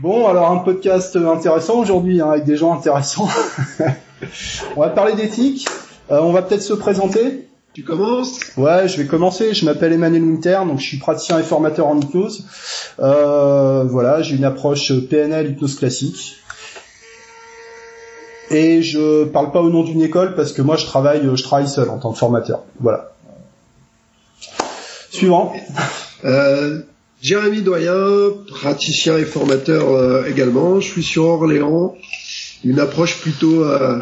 Bon, alors un podcast intéressant aujourd'hui, hein, avec des gens intéressants. on va parler d'éthique. Euh, on va peut-être se présenter. Tu commences? Ouais, je vais commencer. Je m'appelle Emmanuel Winter, donc je suis praticien et formateur en hypnose. Euh, voilà, j'ai une approche PNL hypnose classique. Et je parle pas au nom d'une école parce que moi je travaille, je travaille seul en tant que formateur. Voilà. Suivant. Euh, Jérémy Doyen, praticien et formateur euh, également. Je suis sur Orléans. Une approche plutôt euh,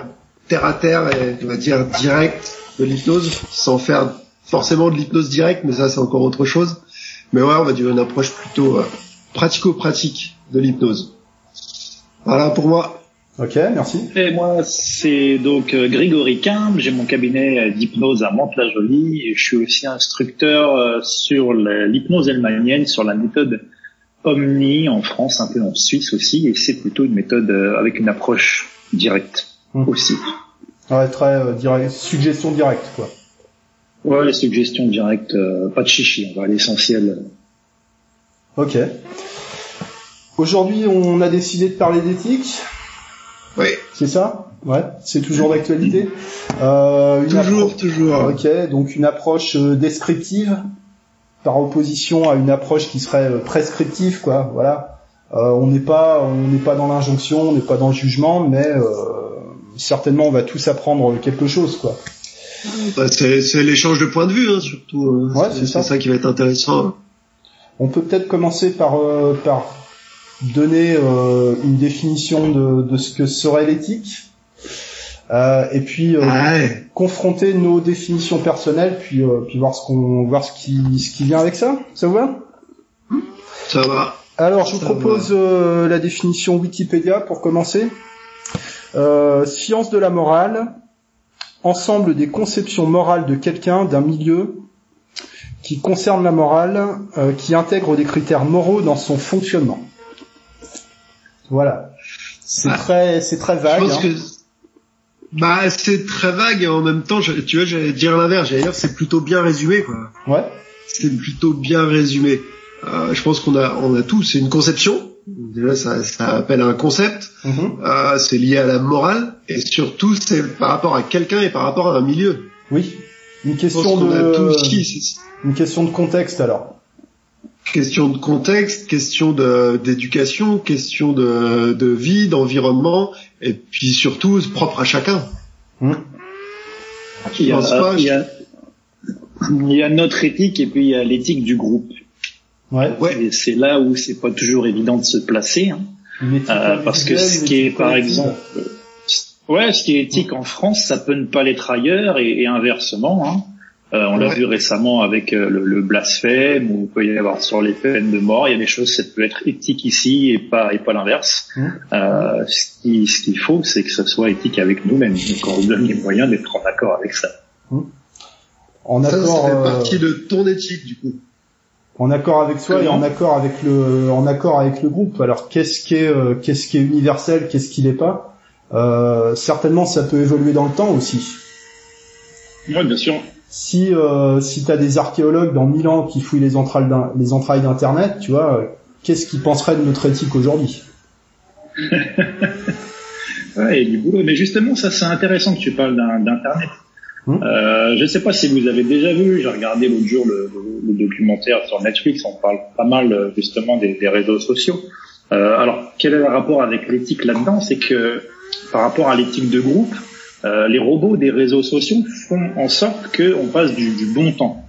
terre à terre et on va dire directe de l'hypnose, sans faire forcément de l'hypnose directe, mais ça c'est encore autre chose. Mais ouais, on va dire une approche plutôt euh, pratico-pratique de l'hypnose. Voilà pour moi. Ok, merci. Et moi, c'est donc euh, Grégory Quimbe. J'ai mon cabinet d'hypnose à Mantes-la-Jolie. Et je suis aussi instructeur euh, sur l'hypnose helmanienne, sur la méthode Omni en France, un peu en Suisse aussi. Et c'est plutôt une méthode euh, avec une approche directe Hum. aussi. Ouais, très euh, direct, suggestion directe, quoi. Ouais, les suggestions directes, euh, pas de chichi, on va à l'essentiel. Ok. Aujourd'hui, on a décidé de parler d'éthique. Oui, C'est ça? Ouais, c'est toujours d'actualité? Euh, toujours, appro- toujours. Ok, donc une approche euh, descriptive par opposition à une approche qui serait euh, prescriptive, quoi. Voilà. Euh, on n'est pas, on n'est pas dans l'injonction, on n'est pas dans le jugement, mais euh, certainement on va tous apprendre quelque chose, quoi. Bah, c'est c'est l'échange de points de vue, hein, surtout. hein. Ouais, c'est ça. C'est ça qui va être intéressant. On peut peut-être commencer par euh, par donner euh, une définition de, de ce que serait l'éthique, Euh, et puis euh, Ouais. confronter nos définitions personnelles, puis euh, puis voir ce qu'on voir ce qui ce qui vient avec ça. Ça vous va? Ça va. Alors, je vous Ça propose euh, la définition Wikipédia pour commencer. Euh, science de la morale, ensemble des conceptions morales de quelqu'un, d'un milieu, qui concerne la morale, euh, qui intègre des critères moraux dans son fonctionnement. Voilà. C'est Ah. très, c'est très Je vague. pense hein. que bah c'est très vague et en même temps, je- tu vois, j'allais dire l'inverse. J'allais dire c'est plutôt bien résumé, quoi. Ouais. C'est plutôt bien résumé. Euh, je pense qu'on a, on a tout. C'est une conception. Déjà, ça, ça appelle à un concept. Mhm. Euh, c'est lié à la morale et surtout, c'est par rapport à quelqu'un et par rapport à un milieu. Oui. Une Je question de, une question de contexte alors. Question de contexte, question de d'éducation, question de, de vie, d'environnement, et puis surtout propre à chacun. Hmm. Il y, a, pense pas, il, y a, il y a notre éthique et puis il y a l'éthique du groupe. Ouais. C'est là où c'est pas toujours évident de se placer. Hein. Euh, parce que ce qui est éthique par exemple euh, ouais ce qui est éthique en France ça peut ne pas l'être ailleurs et, et inversement hein. Euh, on l'a Ouais. vu récemment avec euh, le, le blasphème ou il peut y avoir sur les peines de mort il y a des choses ça peut être éthique ici et pas et pas l'inverse Mhm. euh, ce qui- ce qu'il faut c'est que ce soit éthique avec nous-mêmes donc on se donne les moyens d'être en accord avec ça En Ça, ça accord, fait euh, partie de ton éthique du coup. en accord avec soi et en accord avec le en accord avec le groupe. Alors qu'est-ce qui est euh, qu'est-ce qui est universel, qu'est-ce qui l'est pas? Euh, Certainement, ça peut évoluer dans le temps aussi. oui bien sûr Si euh, si t'as des archéologues dans 1000 ans qui fouillent les entrailles les entrailles d'internet, tu vois, euh, qu'est-ce qu'ils penseraient de notre éthique aujourd'hui? Ouais, et du boulot. Mais justement, ça c'est intéressant que tu parles d'Internet. Hmm. Euh, je ne sais pas si vous avez déjà vu, j'ai regardé l'autre jour le, le- le documentaire sur Netflix, on parle pas mal euh, justement des, des réseaux sociaux. Alors, quel est le rapport avec l'éthique là-dedans? C'est que par rapport à l'éthique de groupe, euh, les robots des réseaux sociaux font en sorte qu'on passe du, du bon temps.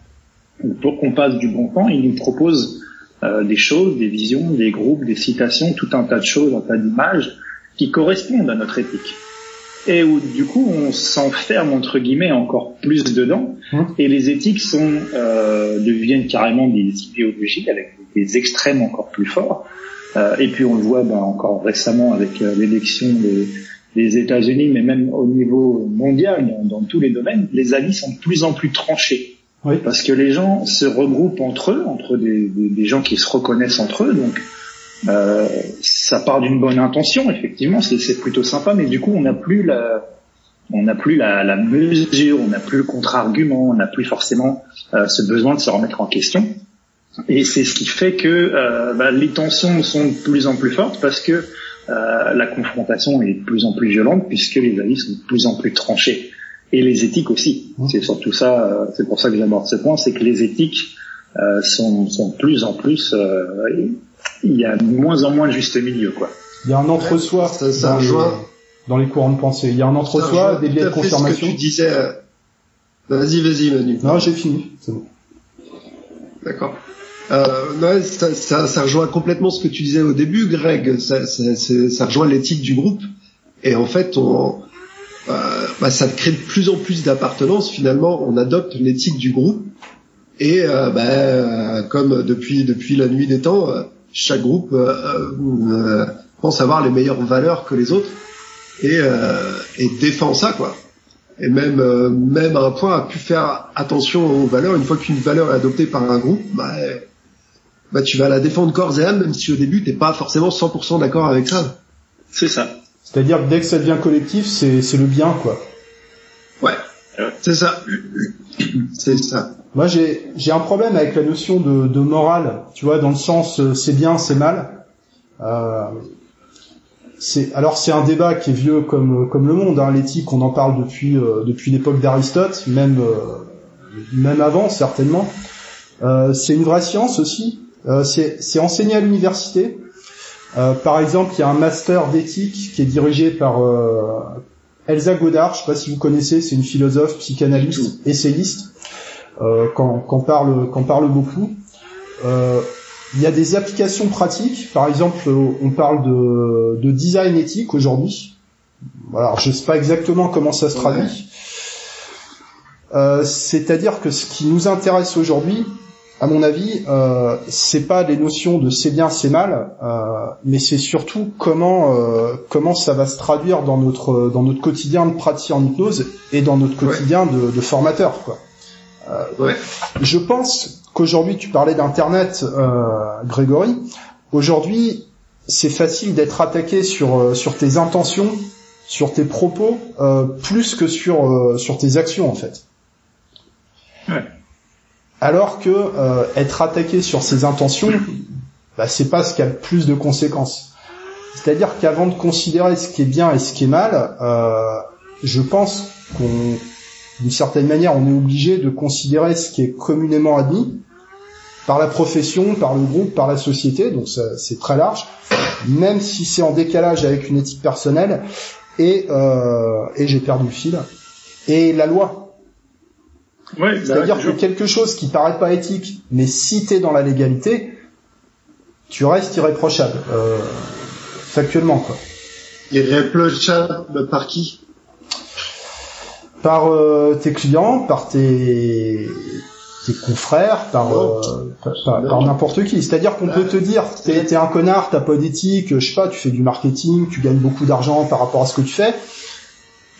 Pour qu'on passe du bon temps, ils nous proposent euh, des choses, des visions, des groupes, des citations, tout un tas de choses, un tas d'images qui correspondent à notre éthique. Et où du coup on s'enferme entre guillemets encore plus dedans, Hum. et les éthiques sont euh, deviennent carrément des idéologies avec des extrêmes encore plus forts. Euh, et puis on le voit ben, encore récemment avec euh, l'élection des, des États-Unis, mais même au niveau mondial, dans, tous les domaines, les avis sont de plus en plus tranchés. Oui. Parce que les gens se regroupent entre eux, entre des, des, des gens qui se reconnaissent entre eux, donc euh, ça part d'une bonne intention, effectivement, c'est c'est plutôt sympa, mais du coup, on n'a plus la, on n'a plus la, la mesure, on n'a plus le contre-argument, on n'a plus forcément euh, ce besoin de se remettre en question. Et c'est ce qui fait que euh, bah, les tensions sont de plus en plus fortes parce que euh, la confrontation est de plus en plus violente puisque les avis sont de plus en plus tranchés. Et les éthiques aussi. Mmh. C'est surtout ça, euh, c'est pour ça que j'aborde ce point, c'est que les éthiques euh, sont, sont de plus en plus... Euh, il y a de moins en moins de juste milieu. quoi. Il y a un entre-soi ça, ça dans, dans, les courants de pensée. Il y a un entre-soi, des biais de confirmation. Ce que tu disais... Vas-y, vas-y, Manu. Non, j'ai fini. C'est bon. D'accord. Euh, ça, ça, ça, rejoint complètement ce que tu disais au début, Greg. Ça, ça, rejoint l'éthique du groupe. Et en fait, on, euh, bah, ça crée de plus en plus d'appartenance. Finalement, on adopte l'éthique du groupe. Et euh, bah, euh, comme depuis depuis la nuit des temps, chaque groupe pense avoir les meilleures valeurs que les autres et, et défend ça, quoi. Et même même à un point a pu faire attention aux valeurs. Une fois qu'une valeur est adoptée par un groupe, bah, bah, tu vas la défendre corps et âme, même si au début t'es pas forcément 100% d'accord avec ça. C'est ça. C'est-à-dire que dès que ça devient collectif, c'est c'est le bien, quoi. Ouais, c'est ça. c'est ça. Moi, j'ai j'ai un problème avec la notion de, de morale, tu vois, dans le sens euh, c'est bien, c'est mal. Euh, c'est alors c'est un débat qui est vieux comme comme le monde. Hein. L'éthique, on en parle depuis euh, depuis l'époque d'Aristote, même euh, même avant certainement. Euh, c'est une vraie science aussi. Euh, c'est enseigné à l'université. Euh, par exemple, il y a un master d'éthique qui est dirigé par euh, Elsa Godard. Je sais pas si vous connaissez, c'est une philosophe, psychanalyste, essayiste, qu'on parle, parle beaucoup. il y a des applications pratiques. Par exemple, on parle de, de design éthique aujourd'hui. Alors, je sais pas exactement comment ça se traduit. C'est-à-dire que ce qui nous intéresse aujourd'hui, à mon avis, euh, c'est pas des notions de c'est bien, c'est mal, euh, mais c'est surtout comment euh, comment ça va se traduire dans notre dans notre quotidien de pratique en hypnose et dans notre quotidien de, de, formateur. Quoi. Euh, ouais. Je pense qu'aujourd'hui, tu parlais d'internet, euh, Grégory. Aujourd'hui, c'est facile d'être attaqué sur euh, sur tes intentions, sur tes propos, plus que sur sur tes actions en fait. Ouais alors que euh, être attaqué sur ses intentions, bah, c'est pas ce qui a le plus de conséquences. C'est-à-dire qu'avant de considérer ce qui est bien et ce qui est mal, euh, je pense qu'on, d'une certaine manière, on est obligé de considérer ce qui est communément admis par la profession, par le groupe, par la société, donc c'est très large, même si c'est en décalage avec une éthique personnelle, et, euh, et j'ai perdu le fil, et la loi. C'est-à-dire que quelque chose qui paraît pas éthique, mais si t'es dans la légalité, tu restes irréprochable, euh, factuellement quoi. Irréprochable par qui? Par euh, tes clients, par tes, tes confrères, par, euh, par, n'importe qui. C'est-à-dire qu'on peut te dire, t'es, t'es un connard, t'as pas d'éthique, je sais pas, tu fais du marketing, tu gagnes beaucoup d'argent par rapport à ce que tu fais.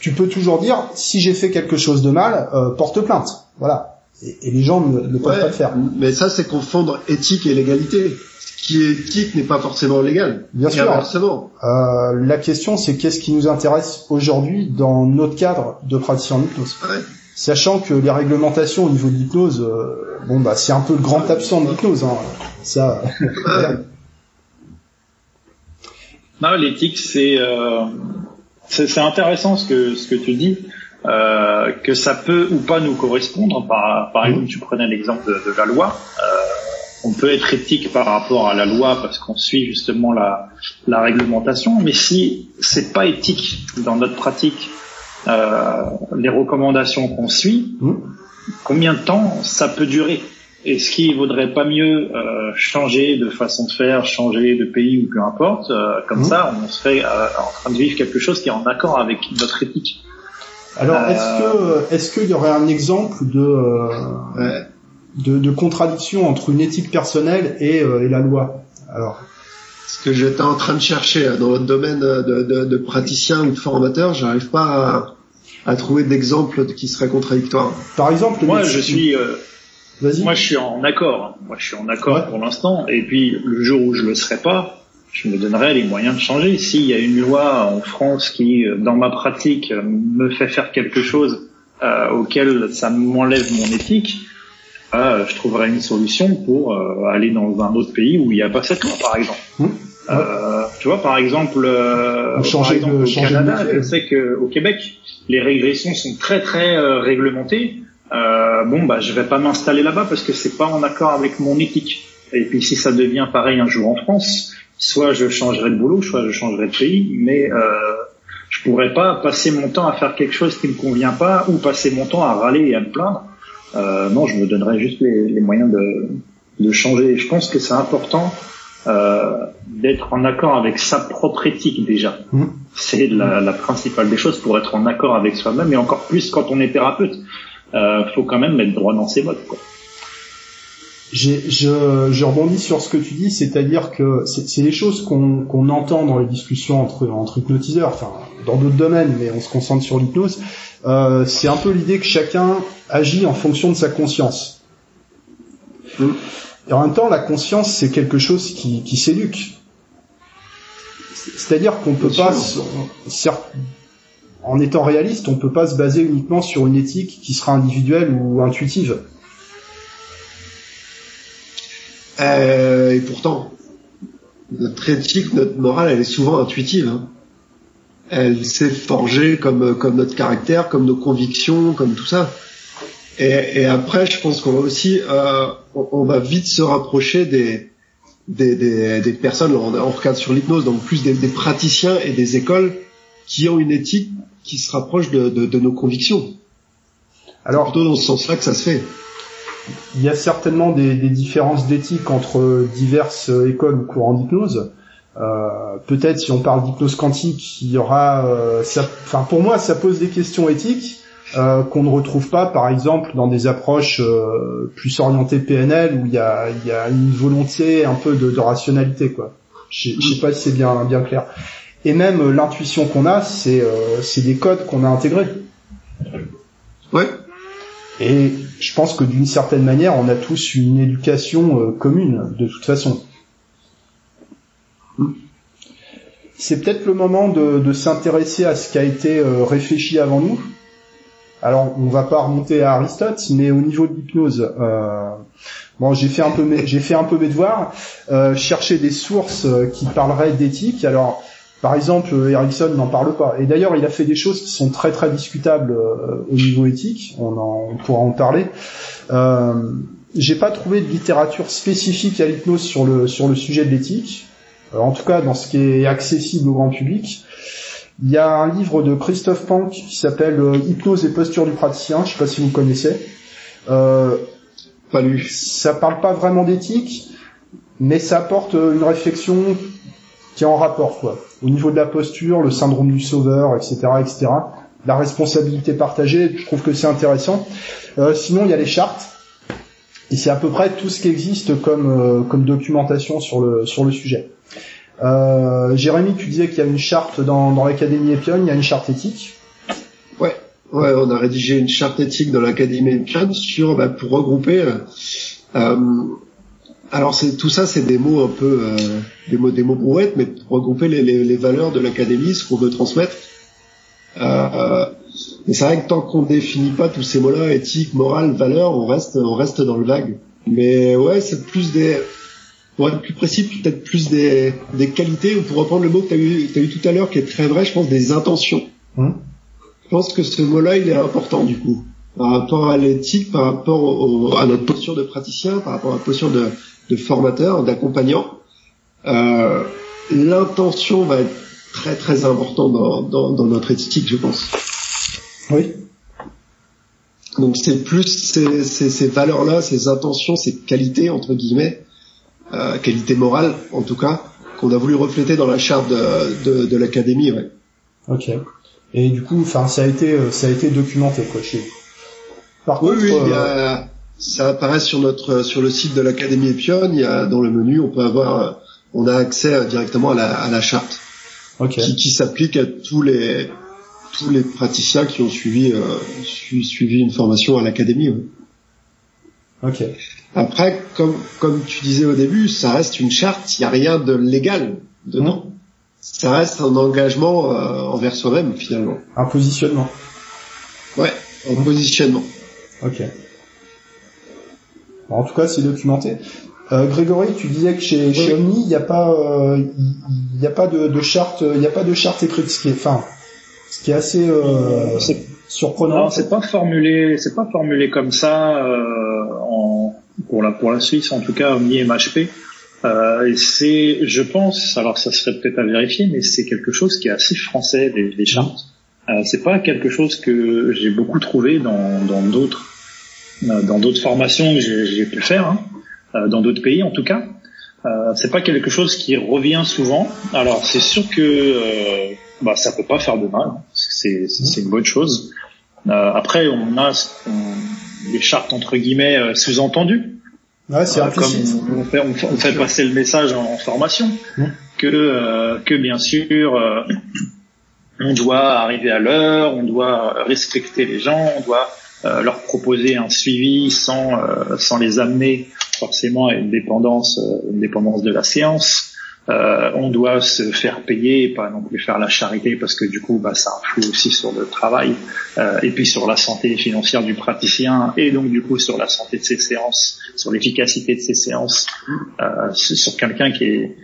Tu peux toujours dire, si j'ai fait quelque chose de mal, euh, porte plainte. Voilà. Et, les gens ne, peuvent pas le faire. Mais ça, c'est confondre éthique et légalité. Ce qui est éthique n'est pas forcément légal. Bien sûr. Euh, la question, c'est qu'est-ce qui nous intéresse aujourd'hui dans notre cadre de praticien en hypnose. Sachant que les réglementations au niveau de l'hypnose, euh, bon bah c'est un peu le grand absent de l'hypnose. Hein. Ça. non, l'éthique, c'est euh, c'est intéressant ce que ce que tu dis. Euh, que ça peut ou pas nous correspondre. Par, par exemple, tu prenais l'exemple de, de, la loi. Euh, on peut être éthique par rapport à la loi parce qu'on suit justement la, la réglementation, mais si c'est pas éthique dans notre pratique, euh, les recommandations qu'on suit, mmh. combien de temps ça peut durer? Est-ce qu'il vaudrait pas mieux euh, changer de façon de faire, changer de pays ou peu importe euh, Comme mmh. ça, on serait euh, en train de vivre quelque chose qui est en accord avec notre éthique. Alors, est-ce que est-ce qu'il y aurait un exemple de, euh, de, de contradiction entre une éthique personnelle et, euh, et la loi? Alors, ce que j'étais en train de chercher dans votre domaine de, de, de praticien ou de formateur, j'arrive pas à, à trouver d'exemples qui seraient contradictoires. Par exemple, moi, je suis euh, moi, je suis en accord. Moi, je suis en accord pour l'instant. Et puis, le jour où je le serai pas, je me donnerai les moyens de changer. S'il y a une loi en France qui, euh, dans ma pratique, euh, me fait faire quelque chose euh, auquel ça m'enlève mon éthique, bah, je trouverai une solution pour euh, aller dans un autre pays où il n'y a pas cette loi, par exemple. Mmh. Euh, tu vois, par exemple, euh, changer par exemple, de- au changer de Canada, métier. je sais qu'au Québec, les régressions sont très très euh, réglementées. Euh, bon, bah, je vais pas m'installer là-bas parce que c'est pas en accord avec mon éthique. Et puis si ça devient pareil un jour en France, soit je changerai de boulot, soit je changerai de pays, mais euh, je pourrais pas passer mon temps à faire quelque chose qui me convient pas ou passer mon temps à râler et à me plaindre. Euh, non, je me donnerais juste les, les moyens de, de changer. Et je pense que c'est important euh, d'être en accord avec sa propre éthique déjà. Mhm. C'est la, la principale des choses pour être en accord avec soi-même et encore plus quand on est thérapeute. Euh, faut quand même mettre droit dans ses bottes. Quoi. J'ai- je, je rebondis sur ce que tu dis, c'est-à-dire que c'est des choses qu'on entend dans les discussions entre, entre hypnotiseurs, enfin dans d'autres domaines, mais on se concentre sur l'hypnose. Euh, c'est un peu l'idée que chacun agit en fonction de sa conscience. Mm. Et en même temps, la conscience, c'est quelque chose qui, qui s'éduque. C'est-à-dire qu'on peut Bien pas, en étant réaliste, on peut pas se baser uniquement sur une éthique qui sera individuelle ou intuitive. Euh, et pourtant, notre éthique, notre morale, elle est souvent intuitive. hein. Elle s'est forgée comme, comme notre caractère, comme nos convictions, comme tout ça. Et, après, je pense qu'on va aussi, euh, on, va vite se rapprocher des, des, des, personnes, on, regarde sur l'hypnose, donc plus des praticiens et des écoles qui ont une éthique qui se rapproche de, de, de nos convictions. Alors, Plutôt dans ce sens-là que ça se fait. Il y a certainement des, des différences d'éthique entre diverses écoles ou courants d'hypnose. Euh, Peut-être si on parle d'hypnose quantique, il y aura, euh, ça, enfin pour moi, ça pose des questions éthiques euh, qu'on ne retrouve pas, par exemple, dans des approches euh, plus orientées PNL où il y a, il y a une volonté un peu de, de rationalité, quoi. Je sais pas si c'est bien bien clair. Et même euh, l'intuition qu'on a, c'est euh, c'est des codes qu'on a intégrés. Ouais. Et je pense que d'une certaine manière, on a tous une éducation euh, commune, de toute façon. C'est peut-être le moment de, de s'intéresser à ce qui a été euh, réfléchi avant nous. Alors, on va pas remonter à Aristote, mais au niveau de l'hypnose, bon, j'ai fait un peu mes, j'ai fait un peu mes devoirs, chercher des sources qui parleraient d'éthique. Alors, par exemple, Erickson n'en parle pas. Et d'ailleurs, il a fait des choses qui sont très très discutables euh, au niveau éthique. On, en, on pourra en parler. Euh, J'ai pas trouvé de littérature spécifique à l'hypnose sur le sur le sujet de l'éthique. Euh, en tout cas, dans ce qui est accessible au grand public. Il y a un livre de Christophe Pank qui s'appelle euh, Hypnose et posture du praticien. Je sais pas si vous connaissez. Pas lu. ça parle pas vraiment d'éthique, mais ça apporte une réflexion qui est en rapport, quoi. Au niveau de la posture, le syndrome du sauveur, etc., etc. La responsabilité partagée, je trouve que c'est intéressant. Euh, sinon, il y a les chartes. Et c'est à peu près tout ce qui existe comme, euh, comme documentation sur le, sur le sujet. Euh, Jérémy, tu disais qu'il y a une charte dans, dans l'Académie Epion, il y a une charte éthique. Ouais, ouais, on a rédigé une charte éthique dans l'Académie Epion sur bah, pour regrouper. euh, euh, alors c'est tout ça, c'est des mots un peu euh, des mots des mots brouettes, mais pour regrouper les, les, les valeurs de l'Académie, ce qu'on veut transmettre. Euh, mais c'est vrai que tant qu'on définit pas tous ces mots-là, éthique, morale, valeur, on reste on reste dans le vague. Mais ouais, c'est plus des pour être plus précis, peut-être plus des, des qualités, ou pour reprendre le mot que tu as eu, t'as eu tout à l'heure, qui est très vrai, je pense, des intentions. Hum. Je pense que ce mot-là, il est important du coup, par rapport à l'éthique, par rapport au- à notre posture de praticien, par rapport à notre posture de, de formateur, d'accompagnant. Euh, L'intention va être très très importante dans, dans, dans notre éthique, je pense. Oui. Donc c'est plus ces, ces, ces valeurs-là, ces intentions, ces qualités entre guillemets, euh, qualités morales en tout cas, qu'on a voulu refléter dans la charte de, de, de l'académie. Ouais. Ok. Et du coup, enfin, ça a été, euh, ça a été documenté, quoi, chez vous? Par Oui, contre, oui, il y euh, a, ça apparaît sur notre sur le site de l'académie Epion. Il y a dans le menu, on peut avoir, euh, on a accès euh, directement à la, à la charte ok. qui, qui s'applique à tous les tous les praticiens qui ont suivi euh, su- suivi une formation à l'académie. ouais. Ok. Après, comme, comme tu disais au début, ça reste une charte, il n'y a rien de légal dedans. Ça reste un engagement euh, envers soi-même, finalement. Un positionnement. Ouais, en positionnement. Ok. En tout cas, c'est documenté. Euh, Grégory, tu disais que chez, chez Omni, il n'y a pas, euh, il a pas de, de charte, il n'y a pas de charte écrite, ce qui est, enfin, ce qui est assez euh, surprenant. C'est pas formulé, c'est pas formulé comme ça en, pour la pour la Suisse en tout cas Omni MHP. Euh, et c'est, je pense, alors ça serait peut-être à vérifier, mais c'est quelque chose qui est assez français les, les chartes. Euh, c'est pas quelque chose que j'ai beaucoup trouvé dans dans d'autres dans d'autres formations j'ai pu faire, hein, euh, dans d'autres pays en tout cas. Euh, c'est pas quelque chose qui revient souvent. Alors c'est sûr que euh, bah, ça peut pas faire de mal. C'est c'est une bonne chose. Euh, après on a qu'on- les chartes entre guillemets euh, sous-entendues. Ouais, c'est Euh. Comme on fait, on fait- on fait passer le message en, en formation Mmh. que euh, que bien sûr euh, on doit arriver à l'heure, on doit respecter les gens, on doit euh, leur proposer un suivi sans euh, sans les amener forcément à une dépendance euh, une dépendance de la séance. Euh, on doit se faire payer, et pas non plus faire la charité parce que du coup bah, ça influe aussi sur le travail euh, et puis sur la santé financière du praticien et donc du coup sur la santé de ses séances, sur l'efficacité de ses séances, euh, sur quelqu'un qui est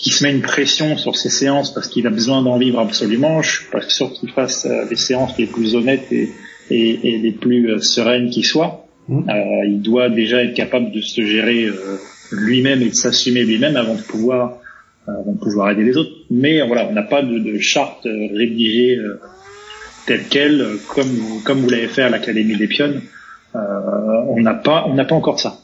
qui se met une pression sur ses séances parce qu'il a besoin d'en vivre absolument. Je suis pas sûr qu'il fasse euh, les séances les plus honnêtes et, et, et les plus euh, sereines qui soient. Mhm. Euh, il doit déjà être capable de se gérer euh, lui-même et de s'assumer lui-même avant de pouvoir euh, avant de pouvoir aider les autres. Mais voilà, on n'a pas de, de charte rédigée euh, telle quelle, comme vous, comme vous l'avez fait à l'Académie des Pionnes. Euh, on n'a pas on n'a pas encore ça.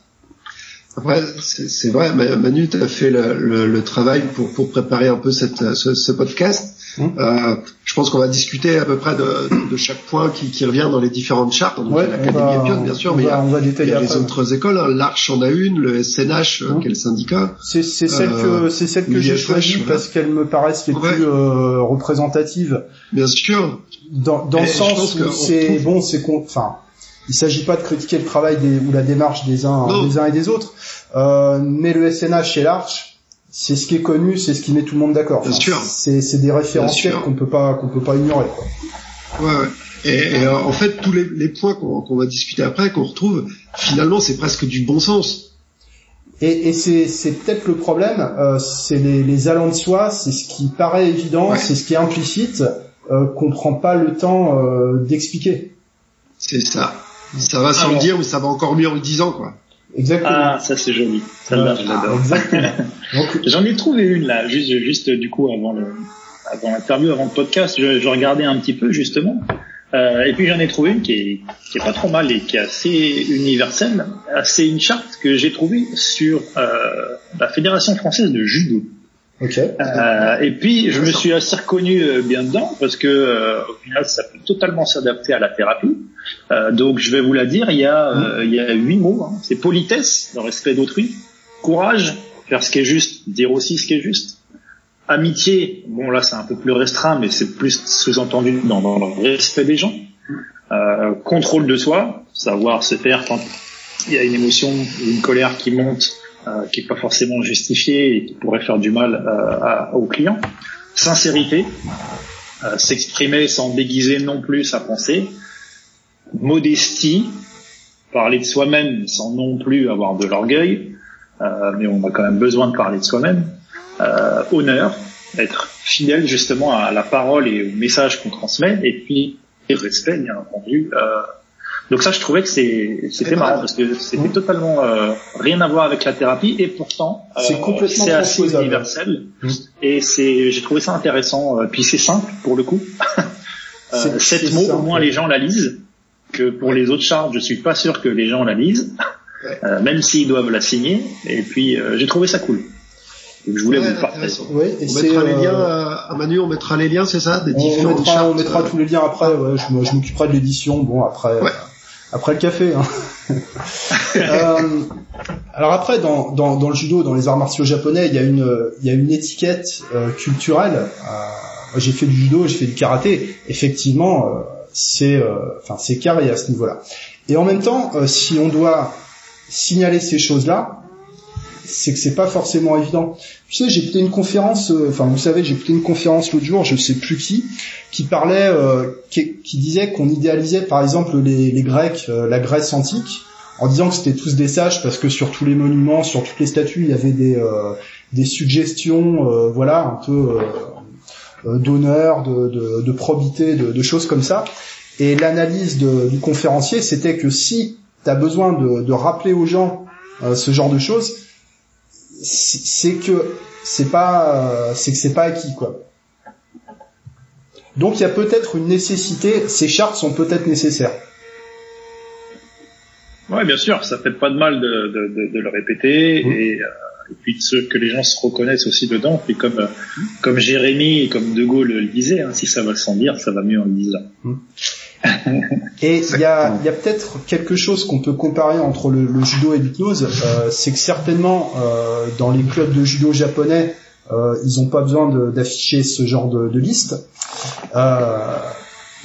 Après, c'est vrai, Ma- Manu, tu as fait le, le- le travail pour, pour préparer un peu cette, ce, ce podcast. Mmh. Euh, je pense qu'on va discuter à peu près de, de chaque point qui, qui revient dans les différentes chartes. Donc, Ouais, l'Académie va, Epion, bien sûr, on mais il y a, on va il y a les autres écoles. Hein. L'Arche en a une, le SNH, euh, Mmh. quel syndicat C'est c'est celle Euh, que c'est celle que j'ai choisie parce qu'elles me paraissent les Ouais. plus euh, représentatives Bien sûr. dans, le sens où c'est bon, c'est con. Enfin, il s'agit pas de critiquer le travail des, ou la démarche des uns, Non. des uns et des autres, euh, mais le SNH et l'Arch, c'est ce qui est connu, c'est ce qui met tout le monde d'accord. Bien sûr. C'est des référentiels qu'on peut pas qu'on peut pas ignorer. Quoi. Ouais, ouais. Et, et, euh, en fait, tous les, les points qu'on va discuter après, qu'on retrouve, finalement, c'est presque du bon sens. Et, et c'est c'est peut-être le problème, euh, c'est les, les allants de soi, c'est ce qui paraît évident, Ouais. c'est ce qui est implicite, euh, qu'on prend pas le temps euh, d'expliquer. C'est ça. Ça va sans Alors- le dire, mais ça va encore mieux en le disant, quoi. Exactement. Ah, ça c'est joli. Celle-là, je l'adore. J'en ai trouvé une là, juste, juste du coup avant le, avant l'interview, avant le podcast, je, je regardais un petit peu justement, Euh, et puis j'en ai trouvé une qui est, qui est pas trop mal et qui est assez universelle. C'est une charte que j'ai trouvée sur euh, la Fédération française de judo. Euh, et puis je me suis assez reconnu euh, bien dedans parce que euh, au final ça peut totalement s'adapter à la thérapie. Euh, donc je vais vous la dire. Il y a euh, il y a huit mots. hein. C'est politesse, le respect d'autrui, courage, faire ce qui est juste, dire aussi ce qui est juste. Amitié, bon là c'est un peu plus restreint, mais c'est plus sous-entendu dans, dans le respect des gens. Euh, contrôle de soi, savoir se taire quand il y a une émotion, une colère qui monte, euh, qui est pas forcément justifiée et qui pourrait faire du mal euh, à- au client. Sincérité, euh, s'exprimer sans déguiser non plus sa pensée. Modestie, parler de soi-même sans non plus avoir de l'orgueil, mais on a quand même besoin de parler de soi-même. Honneur, être fidèle justement à la parole et au message qu'on transmet, et puis respect bien entendu. Euh, donc ça, je trouvais que c'est- c'était marrant parce que c'était totalement euh, rien à voir avec la thérapie et pourtant euh, C'est complètement c'est assez universel Mhm. et c'est j'ai trouvé ça intéressant. Euh, Puis c'est simple pour le coup. Euh, C'est- sept mots, au moins les gens la lisent. Que pour les autres chartes, je suis pas sûr que les gens la lisent, Ouais. euh, même s'ils doivent la signer. Et puis euh, j'ai trouvé ça cool. Donc, je voulais Ouais, vous partager. Oui, et On mettra les euh, liens à, à Manu, on mettra les liens, c'est ça, des on, différentes mettra, chartes. on mettra euh, tous les liens après. Ouais, je m'occuperai de l'édition. Bon, après, Ouais. Après le café. Hein. Euh, alors après, dans, dans, dans le judo, dans les arts martiaux japonais, il y a une, il y a une étiquette euh, culturelle. Euh, j'ai fait du judo, j'ai fait du karaté. Effectivement, c'est, enfin, c'est carré à ce niveau-là. Et en même temps, si on doit signaler ces choses-là, c'est que c'est pas forcément évident. Tu sais, écouté une conférence, euh, enfin vous savez, écouté une conférence l'autre jour, je sais plus qui, qui parlait, euh, qui, disait qu'on idéalisait par exemple les, Grecs, euh, la Grèce antique, en disant que c'était tous des sages parce que sur tous les monuments, sur toutes les statues, il y avait des des suggestions, voilà, un peu d'honneur, de, de, probité, de, choses comme ça. Et l'analyse du conférencier, c'était que si tu as besoin de, rappeler aux gens ce genre de choses, c'est que c'est pas c'est que c'est pas acquis quoi. Donc il y a peut-être une nécessité, ces chartes sont peut-être nécessaires. Oui, bien sûr, ça fait pas de mal de, de, de le répéter mmh. et, euh, et, puis de que les gens se reconnaissent aussi dedans. Puis comme euh, comme Jérémy et comme De Gaulle le disait, hein, si ça va sans dire, ça va mieux en le disant. Mmh. Et il y a, peut-être quelque chose qu'on peut comparer entre le, judo et l'hypnose, euh, c'est que certainement euh, dans les clubs de judo japonais, euh, ils n'ont pas besoin d'afficher ce genre de, de liste.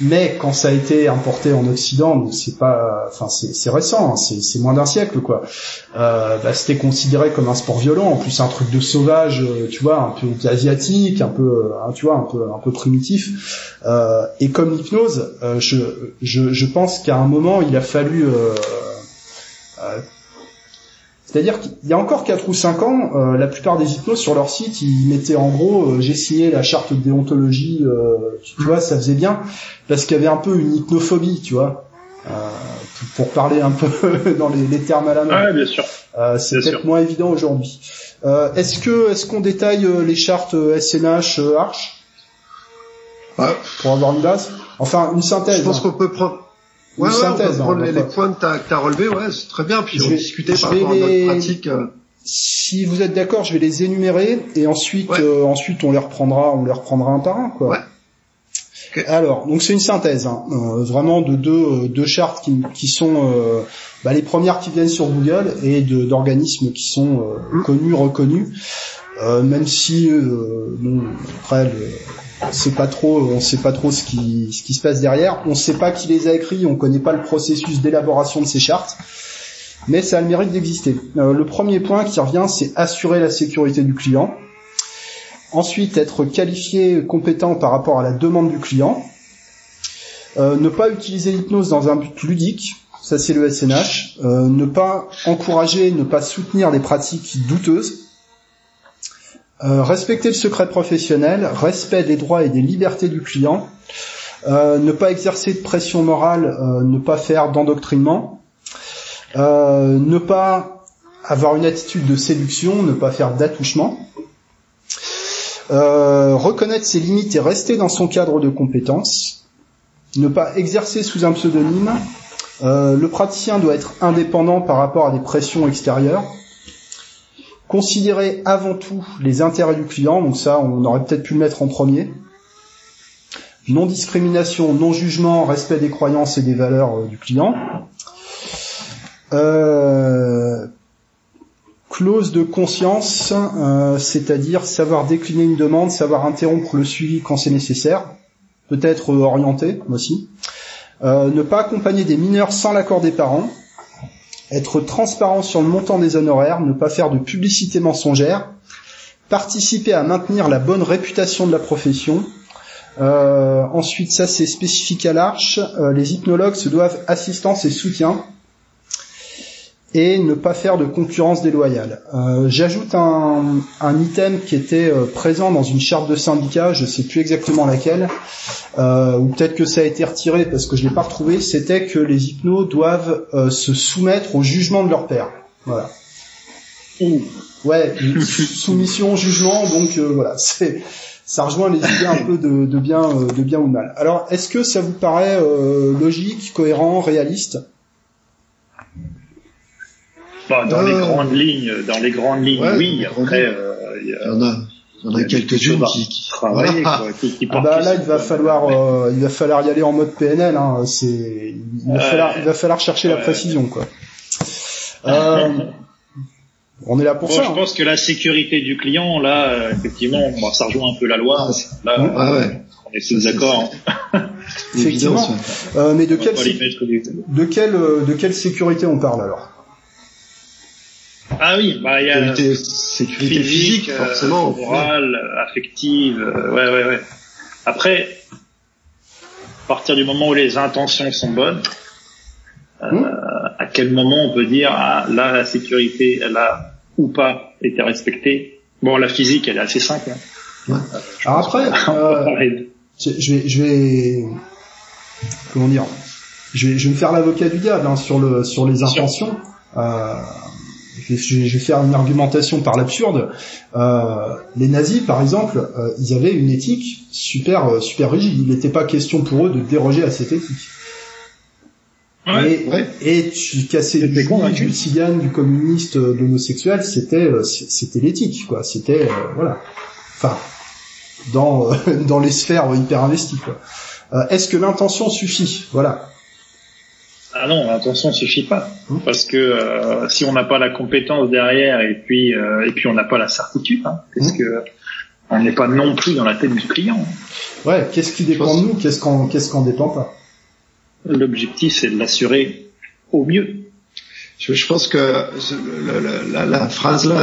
Euh, mais quand ça a été importé en Occident, c'est pas, enfin c'est récent, hein, c'est moins d'un siècle quoi. Euh, bah, c'était considéré comme un sport violent, en plus un truc de sauvage, euh, tu vois, un peu asiatique, un peu, hein, tu vois, un peu un peu primitif. Euh, et comme l'hypnose, euh, je, pense qu'à un moment il a fallu euh, c'est-à-dire qu'il y a encore 4 ou 5 ans, euh, la plupart des hypnoses sur leur site, ils mettaient en gros, euh, j'ai signé la charte de déontologie, euh, tu vois, ça faisait bien, parce qu'il y avait un peu une hypnophobie, tu vois, pour, parler un peu dans les, termes à la main. Ouais, bien sûr. c'est peut-être moins évident aujourd'hui. est-ce que est-ce qu'on détaille les chartes SNH Arch? Pour avoir une base? Enfin, une synthèse. Je pense hein. qu'on peut prendre ouais, synthèse. On les, points que tu as, relevés, ouais, c'est très bien. Puis je on vais, discuter par rapport les... à notre pratique. Euh. Si vous êtes d'accord, je vais les énumérer et ensuite, euh, ensuite on les reprendra, on les reprendra un par un, quoi. Ouais. Alors, donc c'est une synthèse, hein, euh, vraiment de deux, deux chartes qui, qui sont bah, les premières qui viennent sur Google et d'organismes qui sont mmh. connus, reconnus, même si bon, après le, c'est pas trop, on sait pas trop ce qui, ce qui se passe derrière. On sait pas qui les a écrits, on connaît pas le processus d'élaboration de ces chartes, mais ça a le mérite d'exister. Euh, le premier point qui revient, c'est assurer la sécurité du client. Ensuite, être qualifié, compétent par rapport à la demande du client. Euh, ne pas utiliser l'hypnose dans un but ludique, ça c'est le SNH. Euh, ne pas encourager, ne pas soutenir des pratiques douteuses. Euh, respecter le secret professionnel, respect des droits et des libertés du client, euh, ne pas exercer de pression morale, euh, ne pas faire d'endoctrinement, ne pas avoir une attitude de séduction, ne pas faire d'attouchement, reconnaître ses limites et rester dans son cadre de compétences, ne pas exercer sous un pseudonyme, le praticien doit être indépendant par rapport à des pressions extérieures, Considérer avant tout les intérêts du client, donc ça on aurait peut-être pu le mettre en premier. Non discrimination, non jugement, respect des croyances et des valeurs euh, du client. Euh, clause de conscience, euh, c'est-à-dire savoir décliner une demande, savoir interrompre le suivi quand c'est nécessaire, peut-être orienté aussi. ne pas accompagner des mineurs sans l'accord des parents, être transparent sur le montant des honoraires, ne pas faire de publicité mensongère, participer à maintenir la bonne réputation de la profession. Euh, ensuite, ça c'est spécifique à l'Arche, euh, les hypnologues se doivent assistance et soutien et ne pas faire de concurrence déloyale. Euh, j'ajoute un, un, item qui était euh, présent dans une charte de syndicat, je sais plus exactement laquelle, euh, ou peut-être que ça a été retiré parce que je l'ai pas retrouvé. C'était que les hypnos doivent euh, se soumettre au jugement de leur père. Voilà. Ouais, soumission, jugement, donc voilà, c'est ça rejoint les idées un peu de, de bien, de bien ou de mal. Alors, est-ce que ça vous paraît logique, cohérent, réaliste? Dans les grandes lignes, dans les grandes lignes, oui. Après, euh, il y, en a. Il y en a, quelques-unes qui, qui travaillent, quoi, qui, qui ah bah là, il va falloir, euh, il va falloir y aller en mode PNL. Hein, c'est, il va falloir, il va falloir chercher la précision, quoi. Euh, on est là pour ça. Je hein. pense que la sécurité du client, là, euh, effectivement, bon, ça rejoint un peu la loi. Là, ah ouais. on est tous d'accord. Effectivement. Euh, mais de quelle, de quelle, de quelle sécurité on parle alors? Ah oui, bah il y a sécurité, sécurité physique, euh, forcément, morale, affective, euh, ouais ouais ouais. Après, à partir du moment où les intentions sont bonnes, euh, hmm. à, quel moment on peut dire ah là la sécurité elle a ou pas été respectée? Bon, la physique elle est assez simple. Hein. Ouais. Alors après, euh, je vais, je vais, comment dire, je vais, je vais me faire l'avocat du diable hein, sur le sur les intentions. Euh, je, vais, faire une argumentation par l'absurde. Euh, les nazis, par exemple, euh, ils avaient une éthique super euh, super rigide. Il n'était pas question pour eux de déroger à cette éthique. Ouais, et, ouais. et tu cassais du du cigane, du communiste, de l'homosexuel, c'était c'était l'éthique, quoi. C'était voilà. Enfin, dans dans les sphères hyper investies, quoi. Est-ce que l'intention suffit? Voilà. Ah non, l'intention suffit pas, parce que euh, si on n'a pas la compétence derrière et puis euh, et puis on n'a pas la certitude, hein, parce mmh. que on n'est pas non plus dans la tête du client. Ouais, qu'est-ce qui dépend de nous, qu'est-ce qu'on qu'est-ce qu'on dépend pas? L'objectif c'est de l'assurer au mieux. Je, je pense que la, la, la, phrase là,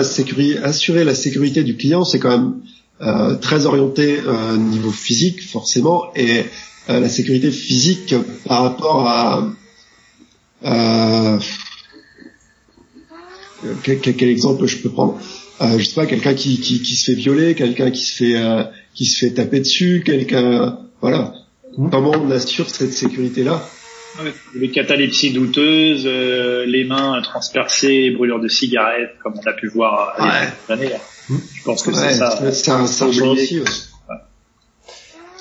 assurer la sécurité du client, c'est quand même euh, très orienté euh, niveau physique forcément et euh, la sécurité physique par rapport à euh, quel, quel, exemple je peux prendre euh, Je sais pas, quelqu'un qui, qui, qui, se fait violer, quelqu'un qui se fait euh, qui se fait taper dessus, quelqu'un, voilà. Mmh. Comment on assure cette sécurité-là? Les catalepsies douteuses, euh, les mains transpercées, brûlures de cigarettes, comme on a pu voir ouais. les années. Mmh. Je pense que c'est ça. C'est un, un aussi. Ouais.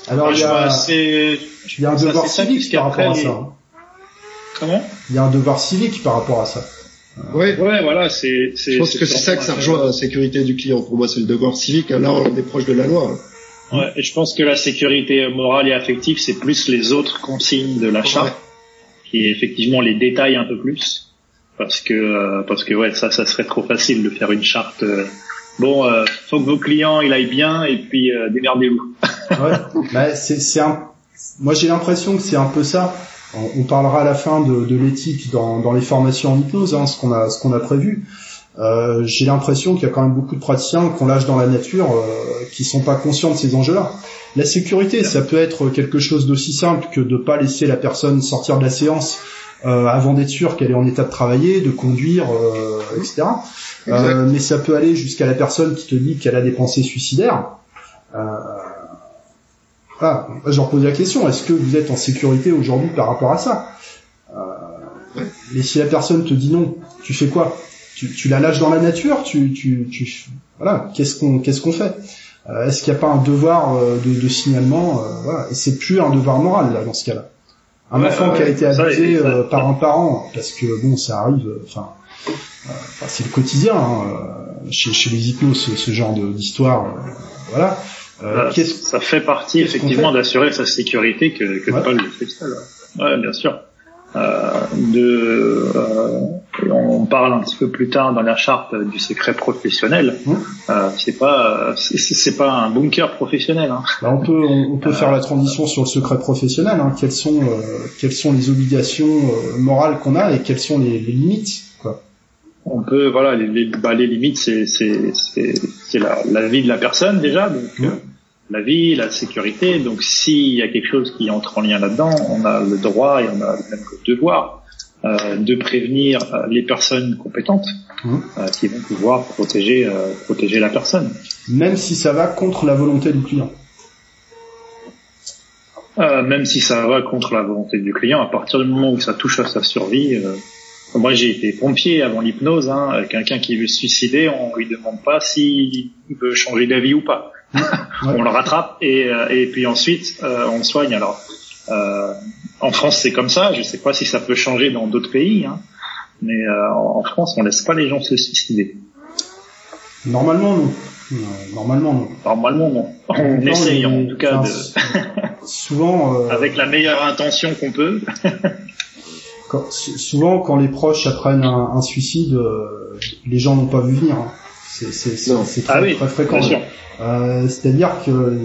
Alors il y a, il y a un devoir civique par rapport à ça. Comment? Il y a un devoir civique par rapport à ça. Oui, ouais, voilà, c'est. Je pense que c'est ça que ça rejoint la sécurité du client. Pour moi, c'est le devoir civique. Là, on est proche de la loi. Ouais, et je pense que la sécurité morale et affective, c'est plus les autres consignes de l'achat, ouais. qui effectivement les détaillent un peu plus, parce que euh, parce que ouais, ça, ça serait trop facile de faire une charte. Euh, bon, euh, faut que vos clients il aillent bien et puis euh, démerdez-vous. ouais, bah, c'est un. Moi, j'ai l'impression que c'est un peu ça on, parlera à la fin de, de l'éthique dans, dans, les formations en hypnose, hein, ce qu'on a, ce qu'on a prévu. Euh, j'ai l'impression qu'il y a quand même beaucoup de praticiens qu'on lâche dans la nature, euh, qui sont pas conscients de ces enjeux-là. La sécurité, ça peut être quelque chose d'aussi simple que de pas laisser la personne sortir de la séance euh, avant d'être sûr qu'elle est en état de travailler, de conduire, euh, etc. Mais ça peut aller jusqu'à la personne qui te dit qu'elle a des pensées suicidaires. Euh, ah, je leur pose la question, est-ce que vous êtes en sécurité aujourd'hui par rapport à ça? Euh, Mais si la personne te dit non, tu fais quoi? Tu, tu, la lâches dans la nature? Tu, tu, tu voilà, qu'est-ce qu'on qu'est-ce qu'on fait? Euh, Est-ce qu'il n'y a pas un devoir euh, de, de signalement euh, voilà. Et c'est plus un devoir moral là dans ce cas-là. Un ouais, enfant qui a été abusé par un parent, parce que bon, ça arrive. Enfin, c'est le quotidien hein, chez, chez les hypnos, ce, ce genre d'histoire. voilà. Euh, ça fait partie effectivement d'assurer sa sécurité que, que ouais. Paul le fait seul. Ouais, bien sûr. Euh, de, euh, on parle un petit peu plus tard dans la charte du secret professionnel. Mmh. Euh, c'est pas, c'est pas un bunker professionnel. Hein. Bah on peut, on, on peut faire la transition sur le secret professionnel. Hein. Quelles sont, euh, quelles sont les obligations euh, morales qu'on a et quelles sont les, les limites quoi on peut voilà les, les, bah, les limites c'est c'est c'est la, la vie de la personne déjà donc mmh. euh, la vie la sécurité donc s'il y a quelque chose qui entre en lien là-dedans on a le droit et on a même le devoir euh, de prévenir euh, les personnes compétentes mmh. euh, qui vont pouvoir protéger protéger la personne même si ça va contre la volonté du client même si ça va contre la volonté du client à partir du moment où ça touche à sa survie moi, j'ai été pompier avant l'hypnose. Hein. Quelqu'un qui veut se suicider, on lui demande pas s'il veut changer d'avis ou pas. Ouais. on le rattrape et, euh, et puis ensuite euh, on soigne. Alors, euh, en France, c'est comme ça. Je sais pas si ça peut changer dans d'autres pays, hein. mais euh, en France, on laisse pas les gens se suicider. Normalement, non. Normalement, non. Normalement, non. On non, essaye en tout cas enfin, de. souvent. Euh, Avec la meilleure intention qu'on peut. quand, souvent quand les proches apprennent un, un suicide, euh, les gens n'ont pas vu venir. Hein. C'est très, ah oui, très, fréquent. Euh, C'est-à-dire que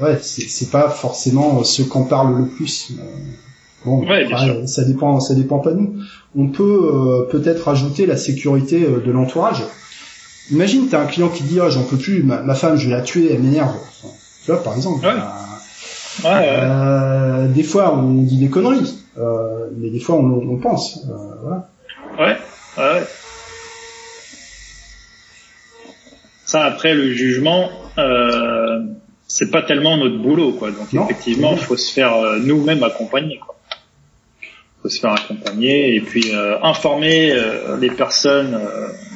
ouais, c'est pas forcément ceux qu'on parle le plus. Euh, bon, ouais, après, ça dépend, ça dépend pas de nous. On peut euh, peut-être ajouter la sécurité euh, de l'entourage. Imagine, t'as un client qui dit, ah, j'en peux plus, ma, ma, femme, je vais la tuer, elle m'énerve. Tu vois, par exemple. Ouais. Euh, ouais, des fois, on dit des conneries. Euh, mais des fois on, on pense. Euh, voilà. Ouais, ouais. Ça, après, le jugement, euh, c'est pas tellement notre boulot, quoi. Donc, effectivement, il faut se faire euh, nous-mêmes accompagner, quoi. faut se faire accompagner et puis euh, informer euh, les personnes,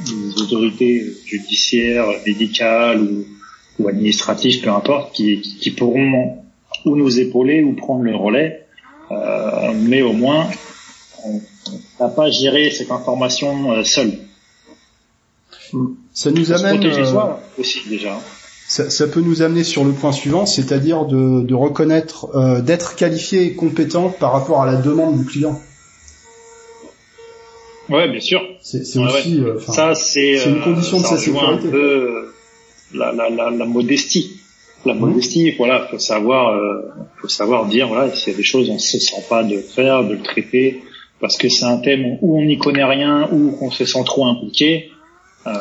les autorités judiciaires, médicales ou, ou administratives, peu importe, qui, qui, pourront ou nous épauler ou prendre le relais. mais au moins, on n'a pas géré cette information seul. Ça nous amène aussi déjà ça, peut nous amener sur le point suivant, c'est-à-dire de, reconnaître, euh, d'être qualifié et compétent par rapport à la demande du client. Ouais, bien sûr. C'est aussi, euh, ça c'est une condition de sa sécurité. Un peu la, la, la, la modestie, la mmh. modestie. Voilà, faut savoir, faut savoir dire voilà, s'il y a des choses on se sent pas de faire, de le traiter, parce que c'est un thème où on n'y connaît rien ou qu'on se sent trop impliqué. Euh,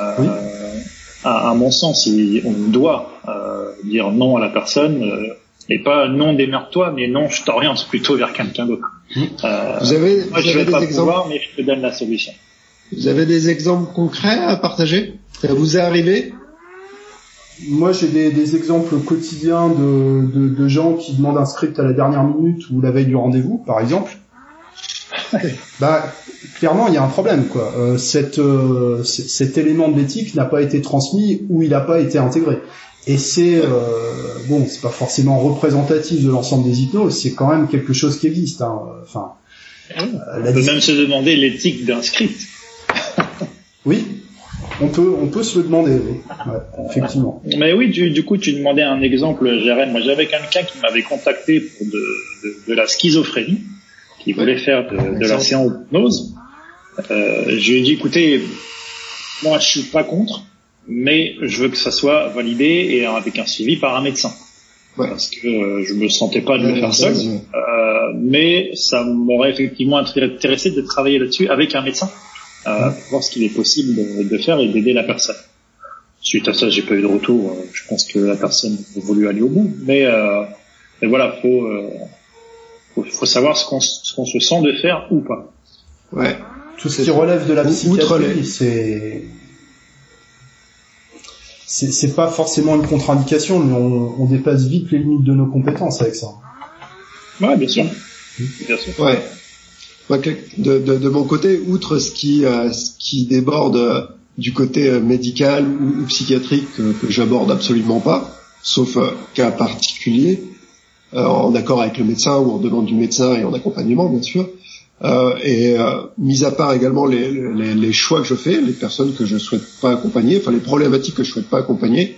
à, mon sens, on doit euh, dire non à la personne, euh, et pas non démerde-toi, mais non, je t'oriente plutôt vers quelqu'un d'autre. Euh, vous avez, moi, je vais pas exemples... pouvoir, mais je te donne la solution. Vous avez des exemples concrets à partager? Ça vous est arrivé? Moi, j'ai des, des, exemples quotidiens de, de, de, gens qui demandent un script à la dernière minute ou la veille du rendez-vous, par exemple. bah, clairement, il y a un problème, quoi. Euh, cette, euh, cet élément de l'éthique n'a pas été transmis ou il n'a pas été intégré. Et c'est euh, bon, c'est pas forcément représentatif de l'ensemble des hypnoses, c'est quand même quelque chose qui existe. Hein. Enfin, on peut même se demander l'éthique d'un script. oui, on peut, on peut se le demander, oui. effectivement. Mais oui, du, du, coup, tu demandais un exemple, Jérém. Moi, j'avais quelqu'un qui m'avait contacté pour de, de, de la schizophrénie qui voulait faire de, de la séance d'hypnose. Euh, je lui ai dit, écoutez, moi je suis pas contre, mais je veux que ça soit validé et avec un suivi par un médecin. Parce que euh, je me sentais pas de le faire seul, euh, mais ça m'aurait effectivement intéressé de travailler là-dessus avec un médecin euh, pour voir ce qu'il est possible de, de faire et d'aider la personne. Suite à ça, j'ai pas eu de retour. Je pense que la personne a voulu aller au bout, mais, mais voilà, faut faut, faut savoir ce qu'on se sent de faire ou pas. Ouais. Tout ce qui relève de la psychiatrie, c'est c'est pas forcément une contre-indication, mais on, on, dépasse vite les limites de nos compétences avec ça. Ouais, bien sûr. Bien sûr. Ouais. De, mon côté, outre ce qui, euh, ce qui déborde euh, du côté euh, médical ou, psychiatrique que, j'aborde absolument pas, sauf cas particulier, en accord avec le médecin ou en demande du médecin et en accompagnement bien sûr. Et mis à part également les, les, choix que je fais, les personnes que je souhaite pas accompagner, enfin les problématiques que je souhaite pas accompagner,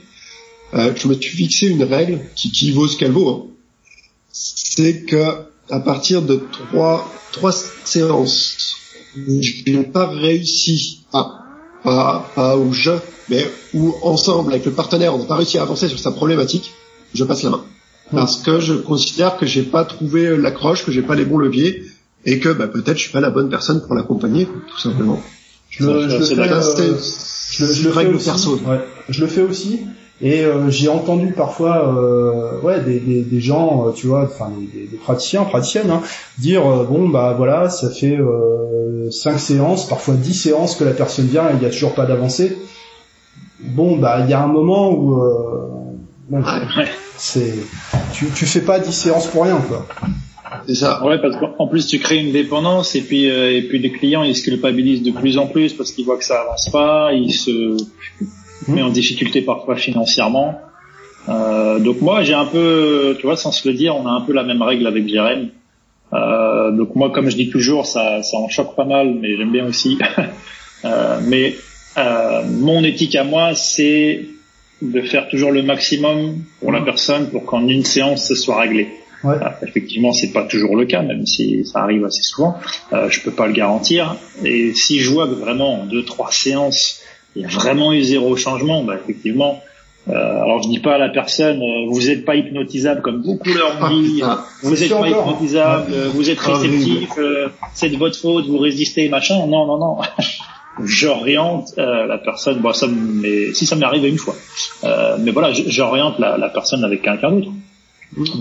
je me suis fixé une règle qui, qui vaut ce qu'elle vaut. Hein. C'est que à partir de trois trois séances, je n'ai pas réussi à pas, pas où je, mais où ensemble avec le partenaire, on n'a pas réussi à avancer sur sa problématique, je passe la main parce que je considère que j'ai pas trouvé l'accroche, que j'ai pas les bons leviers et que bah, peut-être je suis pas la bonne personne pour l'accompagner, tout simplement. Je, le, je, fais, euh, je, le fais aussi. Ouais, je le fais aussi. Et euh, j'ai entendu parfois, euh, ouais, des, des, des gens, euh, tu vois, enfin des, des, praticiens, praticiennes, hein, dire bon bah voilà, ça fait cinq séances, parfois dix séances que la personne vient et il n'y a toujours pas d'avancée. Bon bah il y a un moment où bon, c'est tu, tu fais pas 10 séances pour rien, quoi. C'est ça. Ouais, parce qu'en plus tu crées une dépendance et puis euh, et puis les clients ils se culpabilisent de plus en plus parce qu'ils voient que ça avance pas, ils se hmm. mettent en difficulté parfois financièrement. Euh, donc moi j'ai un peu, tu vois, sans se le dire, on a un peu la même règle avec Jérém. Euh, donc moi comme je dis toujours, ça ça en choque pas mal, mais j'aime bien aussi. euh, mais euh, mon éthique à moi, c'est de faire toujours le maximum pour la personne pour qu'en une séance ce soit réglé. Ouais. Euh, effectivement, c'est pas toujours le cas, même si ça arrive assez souvent. Euh, je peux pas le garantir. Et si je vois que vraiment en deux trois séances, il y a vraiment eu zéro changement, bah effectivement. Euh, alors je dis pas à la personne, euh, vous n'êtes pas hypnotisable comme beaucoup leur ah, dit. vous n'êtes pas hypnotisable, vous êtes réceptif, c'est de votre faute, vous résistez, machin. Non, non, non. j'oriente euh, la personne. Bon, ça, mais si ça m'est arrivé une fois, euh, mais voilà, j'oriente la, la, personne avec quelqu'un d'autre.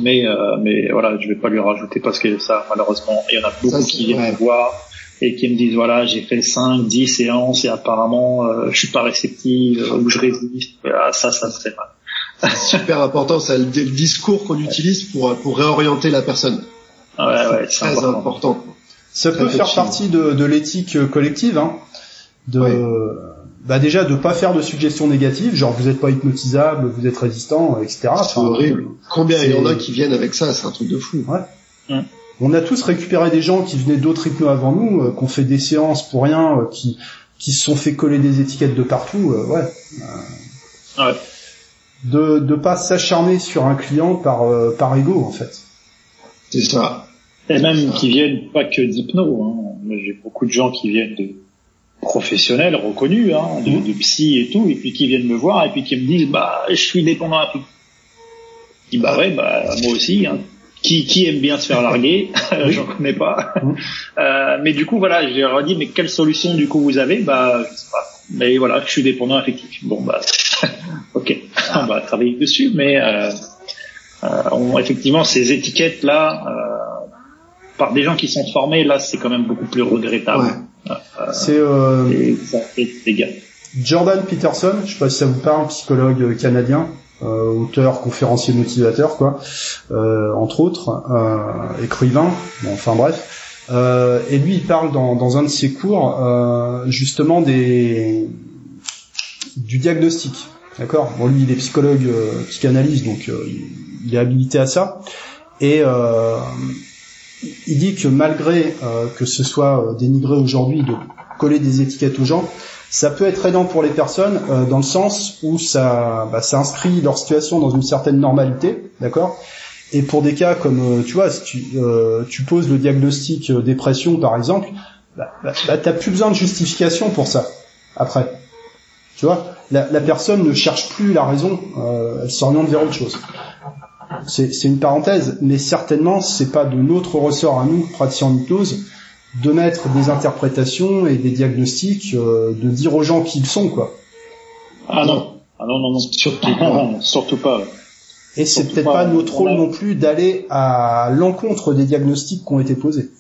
Mais euh, mais voilà, je vais pas lui rajouter parce que ça, malheureusement, il y en a beaucoup qui viennent voir et qui me disent voilà j'ai fait 5, 10 séances et apparemment euh, je suis pas réceptive euh, ou je résiste. Voilà, ça, ça serait mal. C'est super important, c'est le, le discours qu'on utilise pour pour réorienter la personne. Ouais, ouais, c'est Très important. important. Ça peut faire partie de, de l'éthique euh, collective, hein, de Oui. bah déjà de pas faire de suggestions négatives, genre vous êtes pas hypnotisable, vous êtes résistant, etc. C'est Enfin, horrible. Combien il y en a qui viennent avec ça, c'est un truc de fou. On a tous récupéré des gens qui venaient d'autres hypnos avant nous, euh, qui ont fait des séances pour rien, euh, qui qui se sont fait coller des étiquettes de partout, euh, ouais. Ouais. De de pas s'acharner sur un client par euh, par ego en fait. C'est ça. Et même qui viennent pas que d'hypno. Hein. Moi, j'ai beaucoup de gens qui viennent de professionnels reconnus, hein, de, de psy et tout, et puis qui viennent me voir et puis qui me disent bah je suis dépendant à tout. Je dis bah ouais bah moi aussi. Hein. Qui, qui aime bien se faire larguer J'en connais pas. Mhm. Euh, mais du coup voilà, je leur ai dit mais quelle solution du coup vous avez? Bah je sais pas. Mais voilà, je suis dépendant affectif. Bon bah ok, on va travailler dessus, mais euh, euh, on- effectivement ces étiquettes là. Euh, par des gens qui sont formés, là, c'est quand même beaucoup plus regrettable. Ouais. C'est euh, ça fait des dégâts. Jordan Peterson, je sais pas si ça vous parle, psychologue canadien, auteur, conférencier, motivateur, quoi, euh, entre autres, euh, écrivain, bon, enfin bref. Euh, et lui, il parle dans, dans un de ses cours euh, justement des du diagnostic. D'accord? Bon, lui, il est psychologue, euh, psychanalyste, donc euh, il, est habilité à ça. Et euh, il dit que malgré euh, que ce soit euh, dénigré aujourd'hui de coller des étiquettes aux gens, ça peut être aidant pour les personnes euh, dans le sens où ça, bah, ça inscrit leur situation dans une certaine normalité, d'accord? Et pour des cas comme, euh, tu vois, si tu, euh, tu poses le diagnostic euh, dépression par exemple, bah, bah, bah, t'as plus besoin de justification pour ça. Après, tu vois, la, personne ne cherche plus la raison, euh, elle s'oriente vers autre chose. C'est une parenthèse, mais certainement c'est pas de notre ressort à nous, praticiens en hypnose, de mettre des interprétations et des diagnostics, euh, de dire aux gens qui ils sont, quoi. Ah non, ah non, non, non. Surtout Ah non, surtout pas. Et c'est peut-être pas, pas notre rôle a- non plus d'aller à l'encontre des diagnostics qui ont été posés.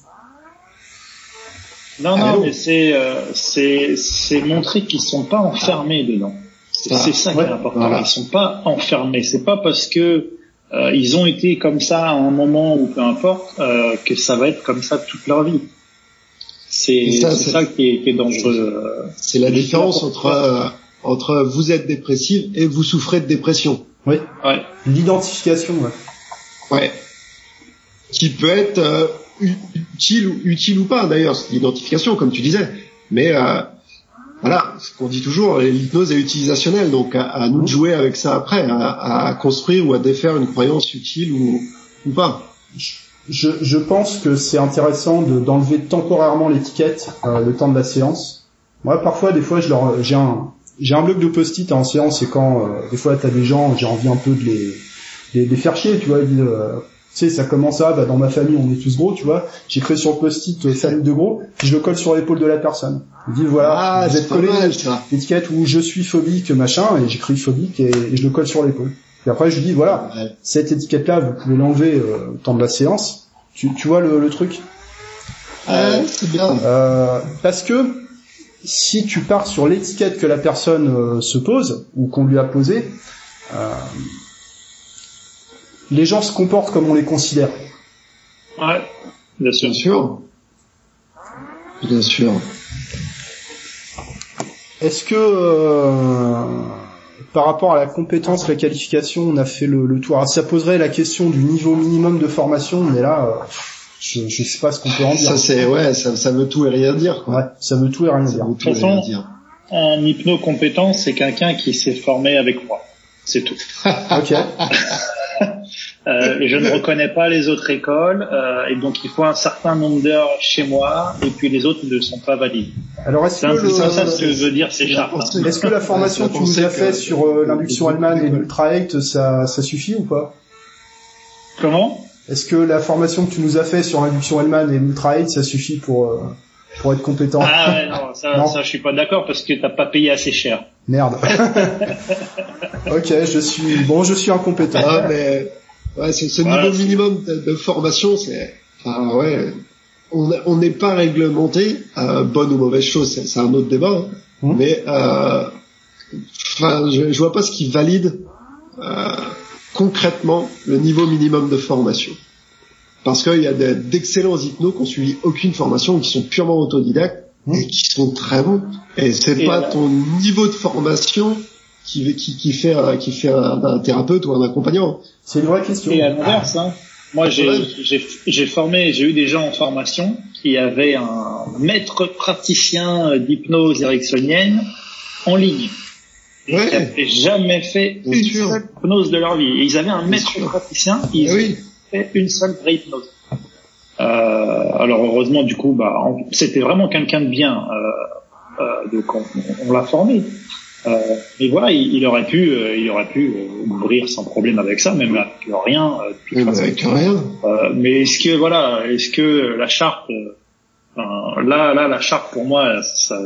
Non, non, mais c'est euh, c'est c'est montrer qu'ils sont pas enfermés dedans. C'est Ah, ça qui est important. voilà. Ils sont pas enfermés. C'est pas parce que euh, ils ont été comme ça à un moment ou peu importe euh, que ça va être comme ça toute leur vie. C'est ça, c'est c'est- ça qui est, qui est dangereux. euh. C'est la différence entre euh, entre vous êtes dépressif et vous souffrez de dépression. Oui. Ouais. L'identification, ouais. Ouais. Qui peut être euh, utile ou utile ou pas d'ailleurs, c'est l'identification comme tu disais. Mais euh, voilà, ce qu'on dit toujours, l'hypnose est utilisationnelle, donc à, à nous de jouer avec ça après, à, à construire ou à défaire une croyance utile ou, ou pas. Je, je pense que c'est intéressant de- d'enlever temporairement l'étiquette euh, le temps de la séance. Moi, parfois, des fois, je leur, j'ai un, j'ai un bloc de post-it en séance et quand euh, des fois t'as des gens, j'ai envie un peu de les, les, les faire chier, tu vois. ils disent, euh, tu sais, ça commence à, bah, dans ma famille, on est tous gros, tu vois. J'écris sur le post-it euh, famille de gros, puis je le colle sur l'épaule de la personne. Je dis voilà, Ah, vous êtes collé l'étiquette où je suis phobique machin et j'écris phobique et, et je le colle sur l'épaule. Puis après je lui dis voilà, cette étiquette-là, vous pouvez l'enlever euh, au temps de la séance. Tu, tu vois le, le truc? Ouais, c'est bien. Euh, Parce que si tu pars sur l'étiquette que la personne euh, se pose ou qu'on lui a posée, euh, les gens se comportent comme on les considère. Ouais. Bien sûr. Bien sûr. Bien sûr. Est-ce que euh, par rapport à la compétence, la qualification, on a fait le, le tour Ah, Ça poserait la question du niveau minimum de formation, mais là, euh, je, je sais pas ce qu'on peut en dire. Ça c'est ouais, ça, ça veut tout et rien dire. Quoi. Ouais, ça veut tout et rien Ça dire. veut tout et De toute façon- rien dire. Un hypnocompétent, c'est quelqu'un qui s'est formé avec moi. C'est tout. Ok. Euh, je ne reconnais pas les autres écoles, euh, et donc il faut un certain nombre d'heures chez moi, et puis les autres ne sont pas valides. Alors est-ce que, peu ça, ça le- ce que veut dire ces chartes. hein. est-ce que la formation que tu nous as fait sur euh, l'induction Hellman et l'Ultra 8, ça, ça suffit ou pas? Comment? Est-ce que la formation que tu nous as fait sur l'induction Hellman et l'Ultra 8, ça suffit pour euh, pour être compétent? Ah ouais, non, ça, Non. ça je suis pas d'accord parce que t'as pas payé assez cher. Merde. ok, je suis bon, je suis incompétent. Ah mais ouais, ce, ce Voilà, niveau minimum de, de formation, c'est enfin ouais, on n'est pas réglementé, euh, bonne ou mauvaise chose, c'est un autre débat, hein. mmh. mais euh, enfin, je, je vois pas ce qui valide euh, concrètement le niveau minimum de formation. Parce qu'il y a d'excellents hypnos qui ont suivi aucune formation, qui sont purement autodidactes mmh. et qui sont très bons. Et c'est pas ton niveau de formation qui, qui, qui fait, qui fait un, un, thérapeute ou un accompagnant. C'est une vraie question. Et à l'inverse, hein. Moi, j'ai formé, j'ai eu des gens en formation qui avaient un maître praticien d'hypnose érectionienne en ligne. Ouais. Qui n'avaient jamais fait une seule hypnose de leur vie. Et ils avaient un maître praticien, ils oui. fait une seule vraie hypnose. Euh, alors heureusement, du coup, bah, c'était vraiment quelqu'un de bien. Euh, euh, donc on, on l'a formé. Euh, mais voilà, il, il, aurait pu, euh, il aurait pu euh, ouvrir sans problème avec ça, même avec rien. Euh, même avec rien. mais est-ce que voilà, est-ce que la charte, là, là, la charte pour moi, ça,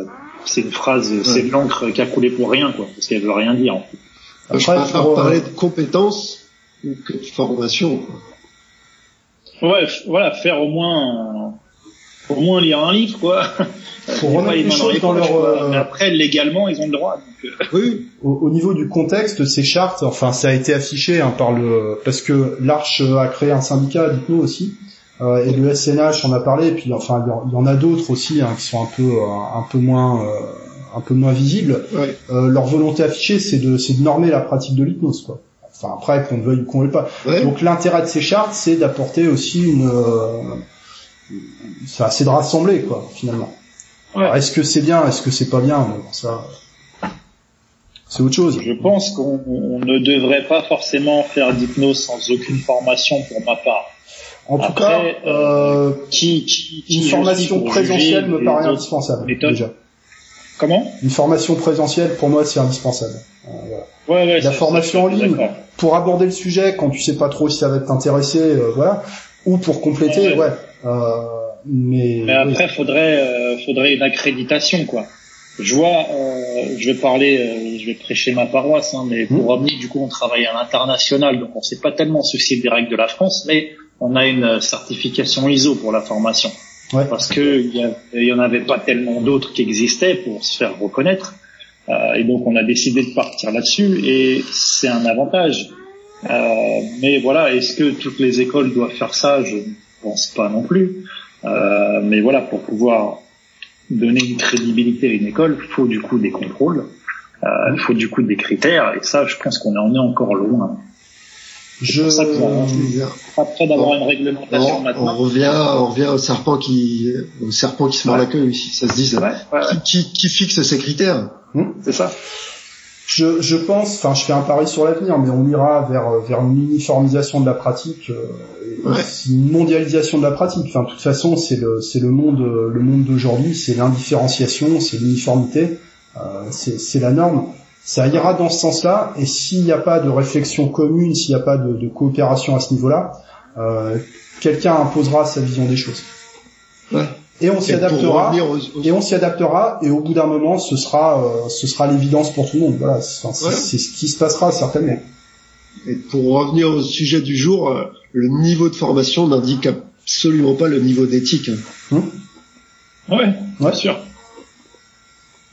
c'est une phrase, c'est de l'encre qui a coulé pour rien, quoi, parce qu'elle veut rien dire. En fait. Je préfère parler de compétences que de formation. Ouais, voilà, faire au moins au moins lire un livre, quoi. Pour remettre les choses dans leur. Euh, après, légalement, ils ont le droit. Donc... Euh. Oui. Au, au, niveau du contexte, ces chartes, enfin, ça a été affiché hein, par le, parce que l'Arche a créé un syndicat d'hypno aussi. Euh, et le SNH en a parlé, et puis enfin il y en a d'autres aussi hein, qui sont un peu euh, un peu moins un peu moins visibles. Ouais. leur volonté affichée, c'est de c'est de normer la pratique de l'hypnose, quoi. Enfin après qu'on veuille ou qu'on veuille pas. Ouais. Donc l'intérêt de ces chartes, c'est d'apporter aussi une c'est de rassembler quoi finalement. Est-ce que c'est bien, est-ce que c'est pas bien Ça, c'est autre chose. Je pense qu'on ne devrait pas forcément faire d'hypnose sans aucune formation pour ma part. En tout cas, euh, qui, qui, qui, une formation présentielle me paraît indispensable déjà. Comment? Une formation présentielle pour moi c'est indispensable. Euh, voilà. ouais, ouais, La formation en ligne pour aborder le sujet quand tu sais pas trop si ça va t'intéresser, euh, voilà, ou pour compléter, ouais. Euh, mais, mais après, faudrait, euh, faudrait une accréditation, quoi. Je vois, euh, je vais parler, euh, je vais prêcher ma paroisse, hein, mais pour mmh. du coup, on travaille à l'international, donc on sait pas tellement soucier des règles de la France, mais on a une certification ISO pour la formation. Ouais. Parce que il y, en avait pas tellement d'autres qui existaient pour se faire reconnaître. Euh, et donc on a décidé de partir là-dessus et c'est un avantage. Euh, mais voilà, est-ce que toutes les écoles doivent faire ça? Je ne pense pas non plus. Euh, mais voilà, pour pouvoir donner une crédibilité à une école, il faut du coup des contrôles, euh, il faut du coup des critères, et ça, je pense qu'on en est encore loin. Je... Ça après d'avoir une réglementation on, maintenant. On revient, on revient au serpent qui, au serpent qui se mord la queue ici. Ça se dit, ça. Ouais, qui, qui, qui, fixe ces critères? C'est ça. Je, je pense, enfin, je fais un pari sur l'avenir, mais on ira vers vers une uniformisation de la pratique, euh, ouais. une mondialisation de la pratique. Enfin, de toute façon, c'est le c'est le monde le monde d'aujourd'hui, c'est l'indifférenciation, c'est l'uniformité, euh, c'est c'est la norme. Ça ira dans ce sens-là, et s'il n'y a pas de réflexion commune, s'il n'y a pas de, de, coopération à ce niveau-là, euh, quelqu'un imposera sa vision des choses. Ouais et on s'y adaptera. et on s'y adaptera et au bout d'un moment ce sera euh, ce sera l'évidence pour tout le monde. Voilà c'est ce qui se passera certainement. Et pour revenir au sujet du jour euh, le niveau de formation n'indique absolument pas le niveau d'éthique hum ouais bien sûr.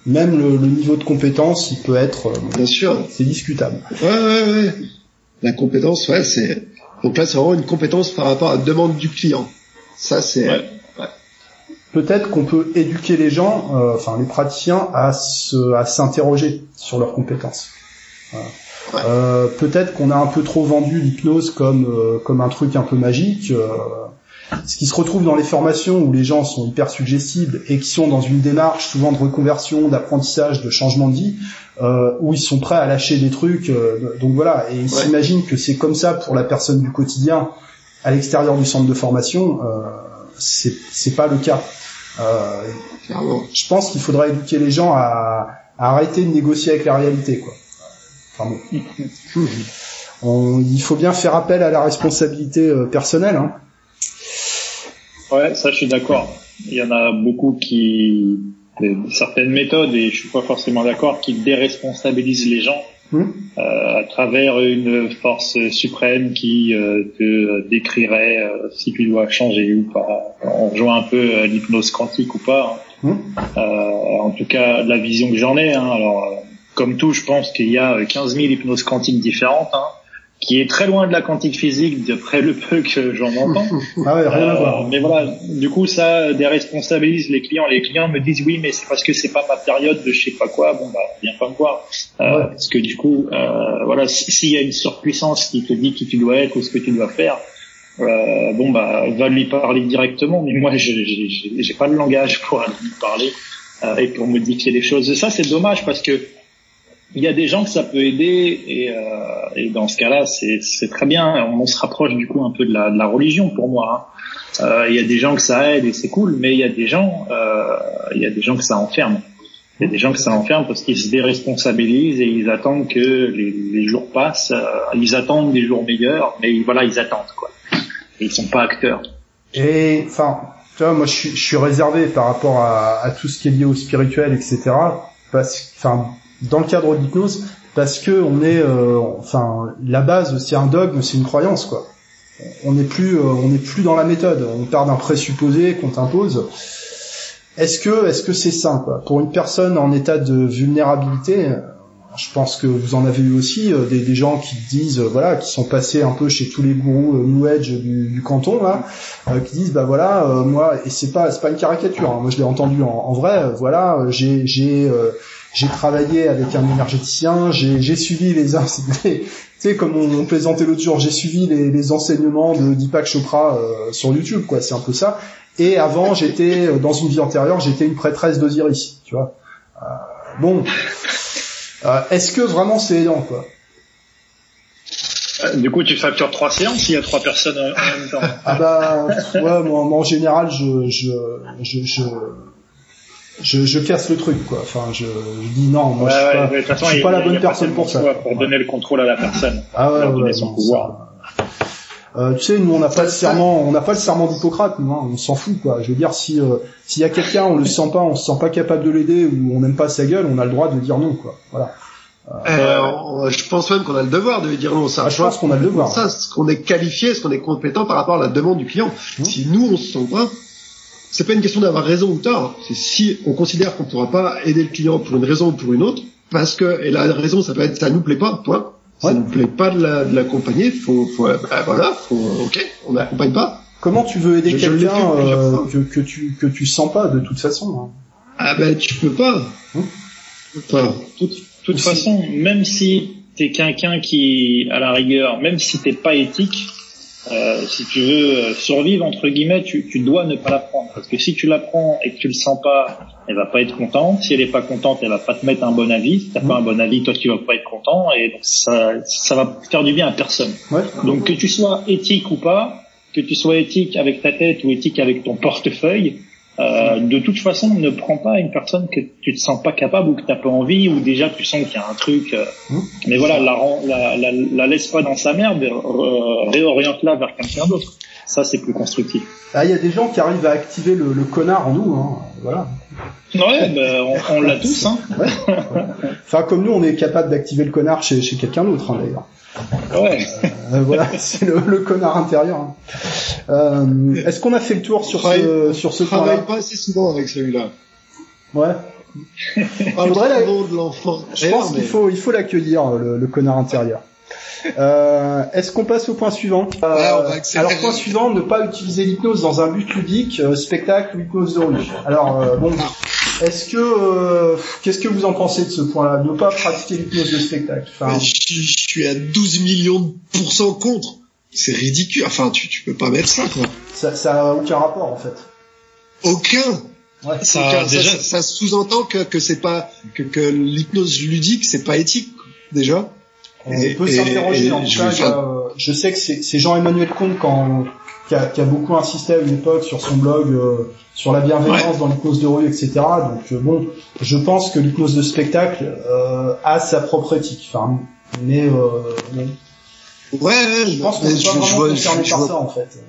Même le, le, niveau de compétence il peut être euh, bien sûr. c'est discutable. Ouais ouais ouais la compétence ouais c'est donc là c'est vraiment une compétence par rapport à la demande du client. Ça c'est ouais peut-être qu'on peut éduquer les gens, euh, enfin les praticiens, à se, à s'interroger sur leurs compétences. Voilà. Ouais. Euh, peut-être qu'on a un peu trop vendu l'hypnose comme euh, comme un truc un peu magique. Euh, ce qui se retrouve dans les formations où les gens sont hyper suggestibles et qui sont dans une démarche souvent de reconversion, d'apprentissage, de changement de vie, euh, où ils sont prêts à lâcher des trucs. donc voilà, et ils ouais. s'imaginent que c'est comme ça pour la personne du quotidien à l'extérieur du centre de formation. c'est c'est pas le cas. Euh, je pense qu'il faudra éduquer les gens à, à, arrêter de négocier avec la réalité, quoi. Enfin bon. On, il faut bien faire appel à la responsabilité euh, personnelle. Hein. Ouais, ça je suis d'accord. Il y en a beaucoup qui certaines méthodes et je suis pas forcément d'accord qui déresponsabilisent les gens euh, à travers une force suprême qui euh, te décrirait euh, si tu dois changer ou pas. On rejoint un peu l'hypnose quantique ou pas. Hein. en tout cas, la vision que j'en ai. Hein. alors, comme tout, je pense qu'il y a 15 000 hypnoses quantiques différentes. Hein qui est très loin de la quantique physique d'après le peu que j'en entends. ah ouais, rien à voir. Euh, mais voilà, du coup ça déresponsabilise les clients. Les clients me disent oui, mais c'est parce que c'est pas ma période de je sais pas quoi. Bon bah viens pas me voir. Euh, Parce que du coup, euh, voilà, s'il y a une surpuissance qui te dit qui tu dois être ou ce que tu dois faire, euh, bon bah va lui parler directement. Mais moi, j'ai pas le langage pour lui parler et pour modifier les choses. Et ça c'est dommage parce que il y a des gens que ça peut aider et, euh, et dans ce cas-là, c'est très bien. On, se rapproche du coup un peu de la, de la religion pour moi. Hein. Euh, il y a des gens que ça aide et c'est cool, mais il y a des gens, euh, il y a des gens que ça enferme. Il y a des gens que ça enferme parce qu'ils se déresponsabilisent et ils attendent que les, les jours passent. Euh, ils attendent des jours meilleurs, mais voilà, ils attendent quoi. Et ils sont pas acteurs. Et enfin, tu vois, moi je suis, je suis réservé par rapport à, à, tout ce qui est lié au spirituel, etc. Parce, enfin, dans le cadre de l'hypnose parce que on est, euh, enfin, la base c'est un dogme, c'est une croyance quoi. On n'est plus, euh, on n'est plus dans la méthode. On part d'un présupposé qu'on t'impose. Est-ce que, est-ce que c'est sain quoi? Pour une personne en état de vulnérabilité, je pense que vous en avez eu aussi euh, des, gens qui disent voilà qui sont passés un peu chez tous les gourous New Age du, canton là qui disent bah voilà moi et c'est pas c'est pas une caricature hein, moi je l'ai entendu en, en vrai voilà j'ai j'ai j'ai travaillé avec un énergéticien, j'ai suivi les, tu sais comme on, plaisantait l'autre jour, j'ai suivi les, les, enseignements de Deepak Chopra euh, sur YouTube, quoi. C'est un peu ça. Et avant, j'étais euh, dans une vie antérieure, j'étais une prêtresse d'Osiris, tu vois. Euh, bon, euh, est-ce que vraiment c'est aidant, quoi? Du coup, tu factures trois séances s'il y a trois personnes en même temps. Ah bah, ouais, moi, moi en général, je, je, je, je je, je casse le truc quoi. Enfin, je, je dis non, moi je suis pas, ouais, je suis pas la bonne personne pour ça. Pour donner le contrôle à la personne. Ah ouais, donner son pouvoir. Euh, tu sais, nous on n'a pas le serment, on n'a pas le serment d'Hippocrate, nous, hein, on s'en fout quoi. Je veux dire, si euh, s'il y a quelqu'un, on le sent pas, on se sent pas capable de l'aider ou on n'aime pas sa gueule, on a le droit de dire non quoi. Voilà. Euh, je pense même qu'on a le devoir de dire non. Ça, ah, je pense qu'on a le devoir. Ça, ce qu'on est qualifié, ce qu'on est compétent par rapport à la demande du client. Mmh. Si nous on se sent pas, c'est pas une question d'avoir raison ou tort. C'est si on considère qu'on pourra pas aider le client pour une raison ou pour une autre, parce que et la raison ça peut être ça nous plaît pas, point. Ça nous plaît pas de l'accompagner, faut, faut bah, voilà, faut, ok, on n'accompagne pas. Comment tu veux aider quelqu'un euh, que, que, tu que tu sens pas de toute façon hein Ah ben tu peux pas. Hum De toute, toute façon, même si t'es quelqu'un qui, à la rigueur, même si t'es pas éthique, euh, si tu veux euh, survivre entre guillemets, tu, tu dois ne pas la prendre parce que si tu la prends et que tu le sens pas, elle va pas être contente. Si elle est pas contente, elle va pas te mettre un bon avis. Si t'as pas un bon avis, toi tu vas pas être content et donc ça ça va faire du bien à personne. Ouais. Donc que tu sois éthique ou pas, que tu sois éthique avec ta tête ou éthique avec ton portefeuille, euh, de toute façon, ne prends pas une personne que tu te sens pas capable ou que tu n'as pas envie ou déjà tu sens qu'il y a un truc. Euh, mmh. Mais voilà, la, la, la, la, laisse pas dans sa merde, réoriente-la vers quelqu'un d'autre. Ça, c'est plus constructif. Ah, il y a des gens qui arrivent à activer le, le connard en nous, hein. voilà. Ouais, ben, on, on l'a tous. Hein. Ouais, Enfin, comme nous, on est capable d'activer le connard chez, chez quelqu'un d'autre, hein, d'ailleurs. Ouais. Euh, voilà, c'est le, le, connard intérieur. Hein. Euh, Est-ce qu'on a fait le tour sur ce sur ce point-là travaille pas assez souvent avec celui-là. Ouais. Faudrait la... de l'enfant. Je pense qu'il faut il faut l'accueillir le, le, connard intérieur. Euh, Est-ce qu'on passe au point suivant euh, ouais, Alors point suivant, ne pas utiliser l'hypnose dans un but ludique, euh, spectacle ou hypnose de rue. Alors euh, bon, est-ce que euh, qu'est-ce que vous en pensez de ce point-là Ne pas pratiquer l'hypnose de spectacle. Enfin, je, je, suis à 12 millions de pourcents contre. C'est ridicule. Enfin, tu tu peux pas mettre ça quoi. Ça ça a aucun rapport en fait. Aucun. Ouais. Ça, aucun. déjà... ça, ça sous-entend que que c'est pas que, que l'hypnose ludique c'est pas éthique déjà. On et, peut s'interroger en tout cas. Faire... je sais que c'est Jean-Emmanuel Comte quand qui a, qui a, beaucoup insisté à une époque sur son blog euh, sur la bienveillance ouais. dans l'hypnose de rue, etc. Donc euh, bon, je pense que l'hypnose de spectacle euh, a sa propre éthique. Enfin, mais euh, bon. ouais, je pense qu'on est pas vraiment vois, concerné je, par vois, ça en fait.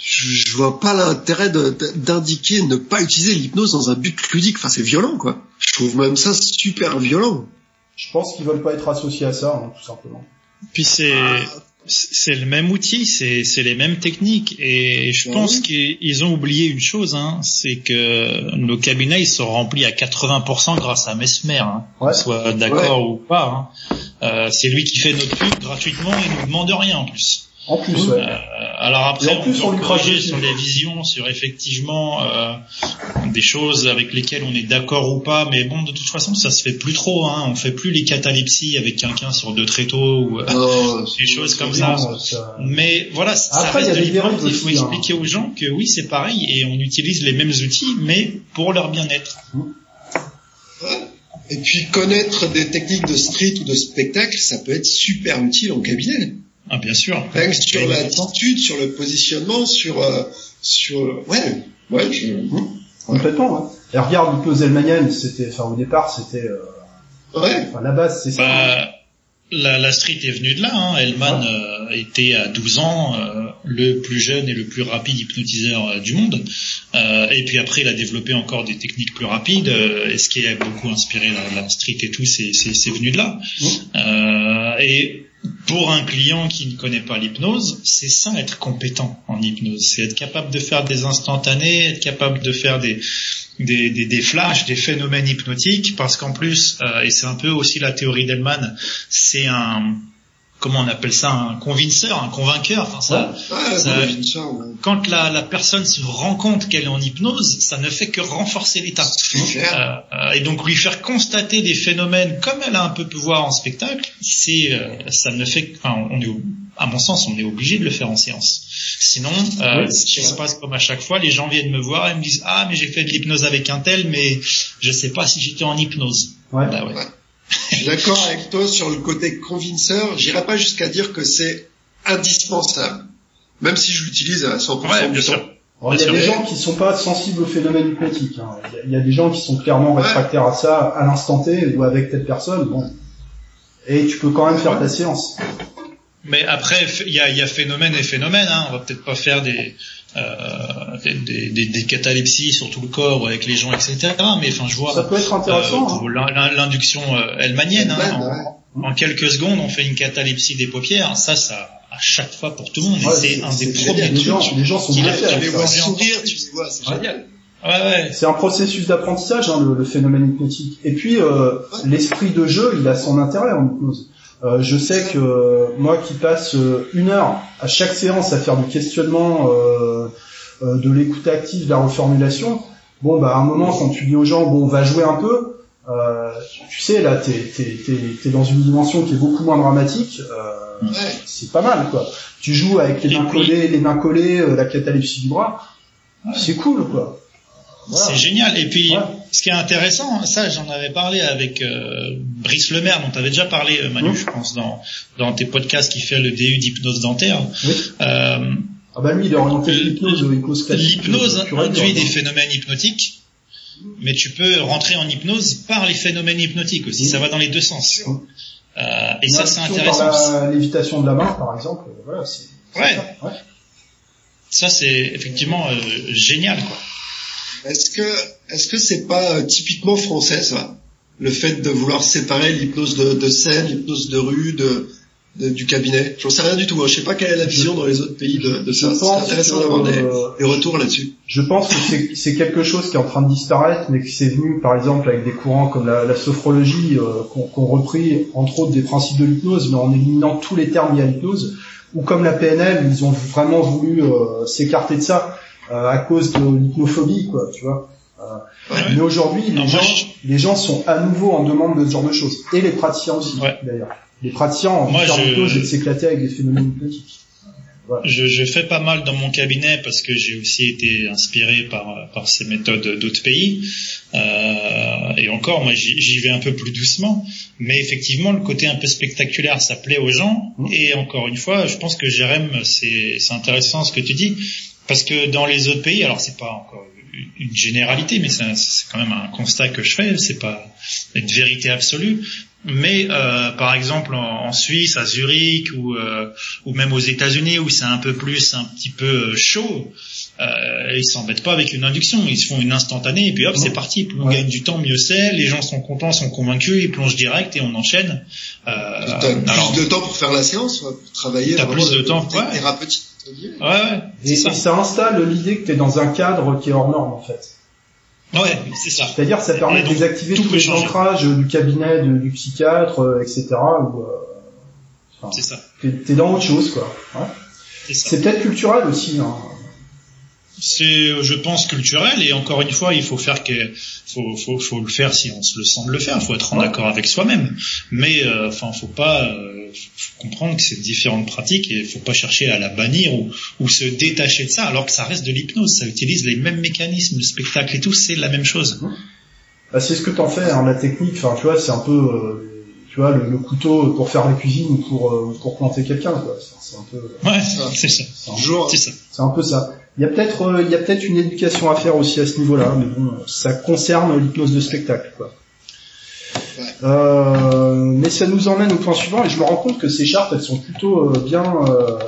Je, je vois pas l'intérêt d'indiquer ne pas utiliser l'hypnose dans un but ludique. Enfin, c'est violent, quoi. Je trouve même ça super violent. Je pense qu'ils veulent pas être associés à ça, hein, tout simplement. Puis c'est c'est le même outil, c'est c'est les mêmes techniques et je Ouais. pense qu'ils ont oublié une chose, hein, c'est que nos cabinets ils sont remplis à 80% grâce à Mesmer, hein, Ouais. soit d'accord ou pas. Hein. Euh, c'est lui qui fait notre pub gratuitement et il nous demande rien en plus. En plus, ouais. Euh, alors après, en plus, on on peut lui sur les visions, sur effectivement euh, des choses avec lesquelles on est d'accord ou pas, mais bon, de toute façon, ça se fait plus trop. Hein. On fait plus les catalepsies avec quelqu'un sur deux tréteaux ou euh, Non, des choses comme ça. ça- Mais voilà, ça Après, il y reste a de des l'hybride. dérives Il faut aussi, hein. expliquer aux gens que oui, c'est pareil et on utilise les mêmes outils, mais pour leur bien-être. Et puis connaître des techniques de street ou de spectacle, ça peut être super utile en cabinet. Ah, bien sûr. Rien que sur l'attitude, sur le positionnement, sur euh, sur ouais, ouais, je... Complètement, ouais. Et regarde, l'hypnose Elmanienne, c'était, enfin, au départ, c'était, euh, ouais, enfin, la base, c'est ça. Bah, la, la street est venue de là. Hein. Hellman euh, était à 12 ans euh, le plus jeune et le plus rapide hypnotiseur euh, du monde. Euh, et puis après, il a développé encore des techniques plus rapides. euh, et ce qui a beaucoup inspiré la, la street et tout, c'est c'est- c'est venu de là. Euh, et pour un client qui ne connaît pas l'hypnose, c'est ça être compétent en hypnose. C'est être capable de faire des instantanés, être capable de faire des des, des, des flashs, des phénomènes hypnotiques, parce qu'en plus, euh, et c'est un peu aussi la théorie d'Hellman, c'est un comment on appelle ça, un convinceur, un convainqueur. Enfin, ça, ah, Ça- ça, ouais. quand la, la personne se rend compte qu'elle est en hypnose, ça ne fait que renforcer l'état. Euh, euh, et donc lui faire constater des phénomènes comme elle a un peu pu voir en spectacle, c'est euh, ça ne fait, enfin, on est, au- à mon sens, on est obligé de le faire en séance. Sinon, euh, Oui, ce qui c'est se passe comme à chaque fois, les gens viennent me voir et me disent ah mais j'ai fait de l'hypnose avec un tel, mais je sais pas si j'étais en hypnose. Ouais. Bah ouais. Je suis d'accord avec toi sur le côté convinceur. J'irai pas jusqu'à dire que c'est indispensable, même si je l'utilise à 100% Ouais, du bien temps. sûr. Alors, il y a des gens qui sont pas sensibles au phénomène hypnotique. hein. Il y a- il y, a des gens qui sont clairement Ouais. réfractaires à ça à l'instant T ou avec telle personne. Bon. Et tu peux quand même faire ta séance. Mais après, il y a, il y a phénomène et phénomène. Hein. On va peut-être pas faire des, euh, des, des, des, catalepsies sur tout le corps avec les gens, etc. Mais enfin, je vois Ça peut être intéressant. euh, hein. pour l'induction euh, Hellmanienne. hein, en, ouais. en quelques secondes, on fait une catalepsie des paupières. Ça, ça à chaque fois pour tout le monde. Ouais, c'est un des premiers génial. Les gens, trucs. les gens sont fait Tu les vois Ouais. sourire, tu les vois, c'est génial. Ouais, ouais. C'est un processus d'apprentissage, hein, le, le phénomène hypnotique. Et puis, euh, l'esprit de jeu, il a son intérêt en hypnose. Euh, je sais que euh, moi qui passe euh, une heure à chaque séance à faire du questionnement, de l'écoute active, de la reformulation, bon, bah, à un moment, quand tu dis aux gens, bon, on va jouer un peu, euh, tu sais, là, t'es, t'es, t'es, dans une dimension qui est beaucoup moins dramatique, euh, c'est pas mal, quoi. Tu joues avec les mains collées, les mains collées, la catalepsie du bras, c'est cool, quoi. Voilà. C'est génial. Et puis, Ouais. ce qui est intéressant, ça, j'en avais parlé avec euh, Brice Lemaire, dont tu avais déjà parlé, euh, Manu, je pense, dans, dans tes podcasts qui fait le DU d'hypnose dentaire. Oui. Euh, Ah bah lui, il est orienté L- l'hypnose. L'hypnose euh, dure, induit des hein. phénomènes hypnotiques, mais tu peux rentrer en hypnose par les phénomènes hypnotiques aussi. Ça va dans les deux sens. Euh, et ça, c'est intéressant. Par la lévitation de la main, par exemple, euh, voilà, c'est. Ouais. ça, ouais. Ça, c'est effectivement euh, génial, quoi. Est-ce que est-ce que c'est pas euh, typiquement français ça? Le fait de vouloir séparer l'hypnose de, de scène, l'hypnose de rue, de, de- du cabinet? J'en sais rien du tout. Hein. Je sais pas quelle est la vision dans les autres pays de, de ça. C'est intéressant d'avoir des, euh, des retours là-dessus. Je pense que c'est- quelque chose qui est en train de disparaître, mais qui s'est venu, par exemple, avec des courants comme la, la sophrologie, euh, qu'on qu'on repris, entre autres, des principes de l'hypnose, mais en éliminant tous les termes liés à l'hypnose, ou comme la PNL, ils ont vraiment voulu euh, s'écarter de ça à cause de l'hypnophobie, quoi, tu vois. Euh, Ouais. Mais aujourd'hui, les gens, je- les gens sont à nouveau en demande de ce genre de choses, et les praticiens aussi, Ouais. d'ailleurs. Les praticiens envie Moi, je- et de s'éclater avec des phénomènes hypnotiques. Je, je fais pas mal dans mon cabinet parce que j'ai aussi été inspiré par, par ces méthodes d'autres pays. Euh, et encore, moi, j'y vais un peu plus doucement. Mais effectivement, le côté un peu spectaculaire, ça plaît aux gens. Mhm. Et encore une fois, je pense que Jérém, c'est c'est intéressant ce que tu dis. Parce que dans les autres pays, alors c'est pas encore une généralité, mais c'est quand même un constat que je fais, c'est pas une vérité absolue. Mais euh, par exemple en, en Suisse, à Zurich ou, euh, ou même aux États-Unis où c'est un peu plus un petit peu euh, chaud, euh, ils s'embêtent pas avec une induction, ils se font une instantanée et puis hop, c'est parti. Plus on Ouais. gagne du temps, mieux c'est. Les gens sont contents, sont convaincus, ils plongent direct et on enchaîne. Euh, T'as plus alors, de temps pour faire la séance, pour travailler. T'as plus de temps, ouais. Thérapeutique. Ouais, ouais, Et, ça. installe l'idée que tu es dans un cadre qui est hors norme en fait. Ouais, c'est ça. C'est-à-dire ça permet Et de donc, désactiver tout tous les ancrages du cabinet de- du psychiatre, euh, etc. Euh, enfin, C'est ça. t'es dans autre chose quoi. Ouais. Ça. C'est peut-être culturel aussi. Hein. C'est, je pense, culturel et encore une fois, il faut faire que, faut, faut, faut le faire si on se le sent de le faire. Il faut être en accord avec soi-même. Mais, euh, enfin, faut pas, euh, faut comprendre que c'est différentes pratiques et faut pas chercher à la bannir ou, ou se détacher de ça, alors que ça reste de l'hypnose. Ça utilise les mêmes mécanismes, le spectacle et tout, c'est la même chose. Bah, c'est ce que t'en fais, hein, la technique. Enfin, tu vois, c'est un peu, euh, tu vois, le, le couteau pour faire la cuisine ou pour euh, pour planter quelqu'un, quoi. C'est c'est un peu, Ouais, c'est ça. c'est un. C'est ça. c'est un peu ça. Il y a peut-être, euh, il y a peut-être une éducation à faire aussi à ce niveau-là, mais bon, ça concerne l'hypnose de spectacle, quoi. Ouais. Euh, mais ça nous emmène au point suivant, et je me rends compte que ces chartes, elles sont plutôt euh, bien. euh,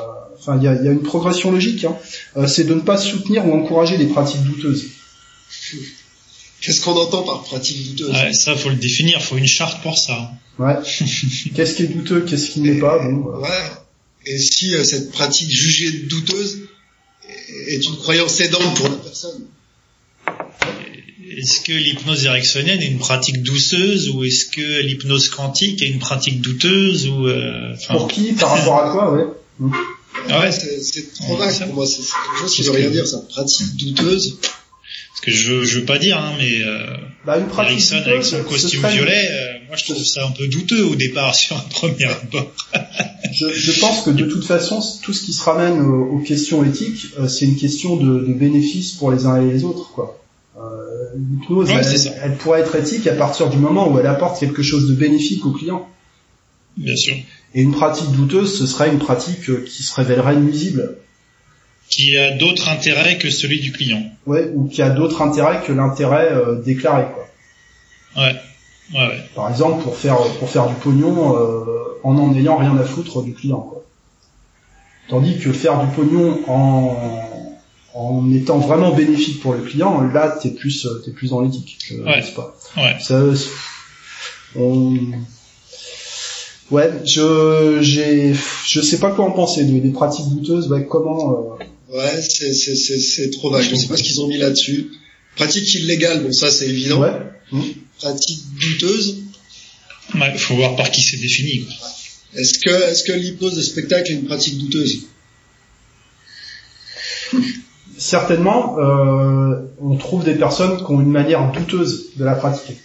Enfin, il y a, il y a une progression logique. Hein. Euh, c'est de ne pas soutenir ou encourager des pratiques douteuses. Qu'est-ce qu'on entend par pratique douteuse? Ouais, ça, faut le définir. Faut une charte pour ça. Ouais. qu'est-ce qui est douteux, qu'est-ce qui ne l'est pas Bon, euh, Ouais. Et si euh, cette pratique jugée douteuse est une croyance aidante pour la personne Est-ce que l'hypnose ericksonienne est une pratique douceuse ou est-ce que l'hypnose quantique est une pratique douteuse ou euh, enfin, Pour qui? Par rapport à quoi Ouais. ah ouais, c'est, c'est trop vague pour moi. C'est, c'est quelque chose qui veut rien que- dire, ça. Pratique douteuse. parce que je veux, je veux pas dire hein, mais euh, Bah, une pratique Erickson douteuse, avec son costume violet, euh, moi je trouve ça un peu douteux au départ sur un premier abord. Je, je pense que de toute façon, tout ce qui se ramène aux, aux questions éthiques, euh, c'est une question de, de bénéfice pour les uns et les autres, quoi. Euh, L'hypnose, Ouais, elle, elle pourrait être éthique à partir du moment où elle apporte quelque chose de bénéfique au client. Bien sûr. Et une pratique douteuse, ce serait une pratique euh, qui se révélerait nuisible, Qui a d'autres intérêts que celui du client. ouais, ou qui a d'autres intérêts que l'intérêt euh, déclaré, quoi. Ouais. Ouais, ouais. Par exemple, pour faire pour faire du pognon euh, en en ayant rien à foutre du client, quoi. Tandis que faire du pognon en en étant vraiment bénéfique pour le client, là t'es plus t'es plus dans l'éthique, je Ouais. sais pas? Ouais. Ça, on... Ouais, je j'ai je sais pas quoi en penser des, des pratiques douteuses, ouais, comment euh, Ouais, c'est, c'est, c'est, c'est trop vague. Je sais pas ce qu'ils ont mis là-dessus. Pratique illégale, bon ça c'est évident. ouais. Pratique douteuse. Ouais, faut voir par qui c'est défini. Quoi. Est-ce que, est-ce que l'hypnose de spectacle est une pratique douteuse? Certainement, euh, on trouve des personnes qui ont une manière douteuse de la pratiquer.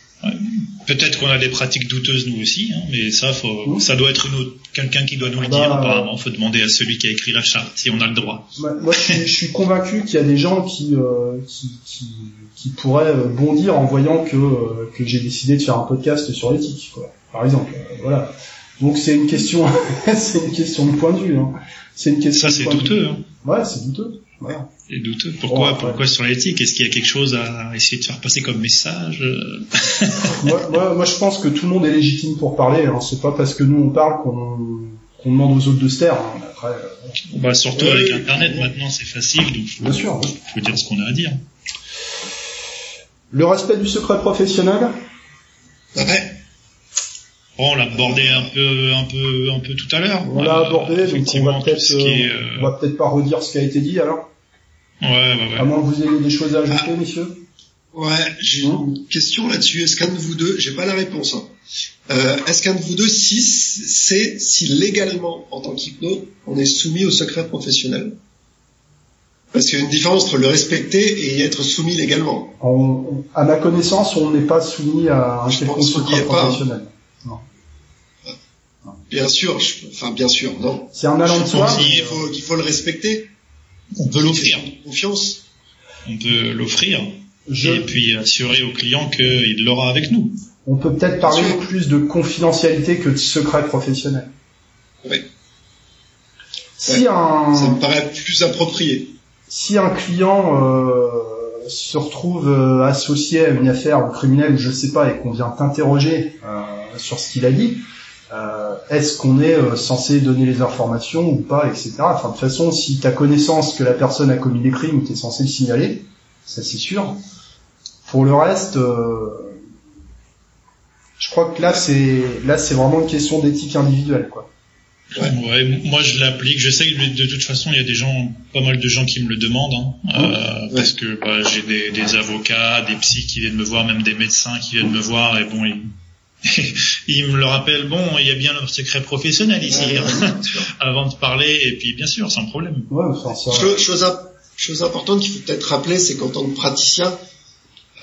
Peut-être qu'on a des pratiques douteuses nous aussi, hein, mais ça, faut, Mhm. ça doit être quelqu'un qui doit nous le Bah, dire. euh, Apparemment, faut demander à celui qui a écrit la charte si on a le droit. Moi, moi, je, suis, je suis convaincu qu'il y a des gens qui, euh, qui, qui, qui pourraient euh, bondir en voyant que, euh, que j'ai décidé de faire un podcast sur l'éthique, quoi. Par exemple, euh, voilà. Donc c'est une question, c'est une question de point de vue. Hein. C'est une question. Ça, c'est douteux. Hein. Ouais, c'est douteux. Voilà. C'est douteux. Pourquoi, après. pourquoi sur l'éthique? Est-ce qu'il y a quelque chose à essayer de faire passer comme message? Euh, moi, moi, moi, je pense que tout le monde est légitime pour parler. Hein. C'est pas parce que nous on parle qu'on qu'on demande aux autres de se taire. Hein. Après, euh, Bah, surtout Ouais, avec. Internet maintenant, c'est facile, donc faut, bien sûr. faut dire ce qu'on a à dire. Le respect du secret professionnel? Ouais. Bon, on l'a abordé un peu, un peu, un peu tout à l'heure. On l'a Euh, abordé, donc on va peut-être, est, euh, euh, on va peut-être pas redire ce qui a été dit alors? Ouais, ouais, À moins que vous ayez des choses à ajouter, messieurs. Ouais, j'ai une question là-dessus. Est-ce qu'un de vous deux, j'ai pas la réponse, hein. Euh, est-ce qu'un de vous deux, si, c'est si légalement, en tant qu'hypno, on est soumis au secret professionnel? Parce qu'il y a une différence entre le respecter et être soumis légalement. On- on- à ma connaissance, on n'est pas soumis à un secret est pas. professionnel. Bien sûr, je- enfin bien sûr, non. C'est un allant de soi. qu'il euh, faut, qu'il faut le respecter. On peut l'offrir. Confiance. On peut l'offrir. Je- Et puis assurer au client qu'il l'aura avec nous. on peut peut-être parler plus de confidentialité que de secret professionnel. Ouais. Si Ça un me paraît plus approprié. si un client euh, se retrouve euh, associé à une affaire ou criminelle ou je sais pas et qu'on vient t'interroger euh, sur ce qu'il a dit, euh, est-ce qu'on est euh, censé donner les informations ou pas, etc. Enfin, de toute façon, si tu as connaissance que la personne a commis des crimes, tu es censé le signaler, ça c'est sûr. Pour le reste, euh, je crois que là c'est là c'est vraiment une question d'éthique individuelle, quoi. Ouais. moi je l'applique. Je sais que de toute façon il y a des gens, pas mal de gens qui me le demandent, hein, euh, parce que bah, j'ai des, des, avocats, des psys qui viennent me voir, même des médecins qui viennent me voir, et bon ils, ils me le rappellent. Bon, il y a bien le secret professionnel ici, hein, avant de parler, et puis bien sûr sans problème. Ouais, enfin, ça... chose, chose importante qu'il faut peut-être rappeler, c'est qu'en tant que praticien,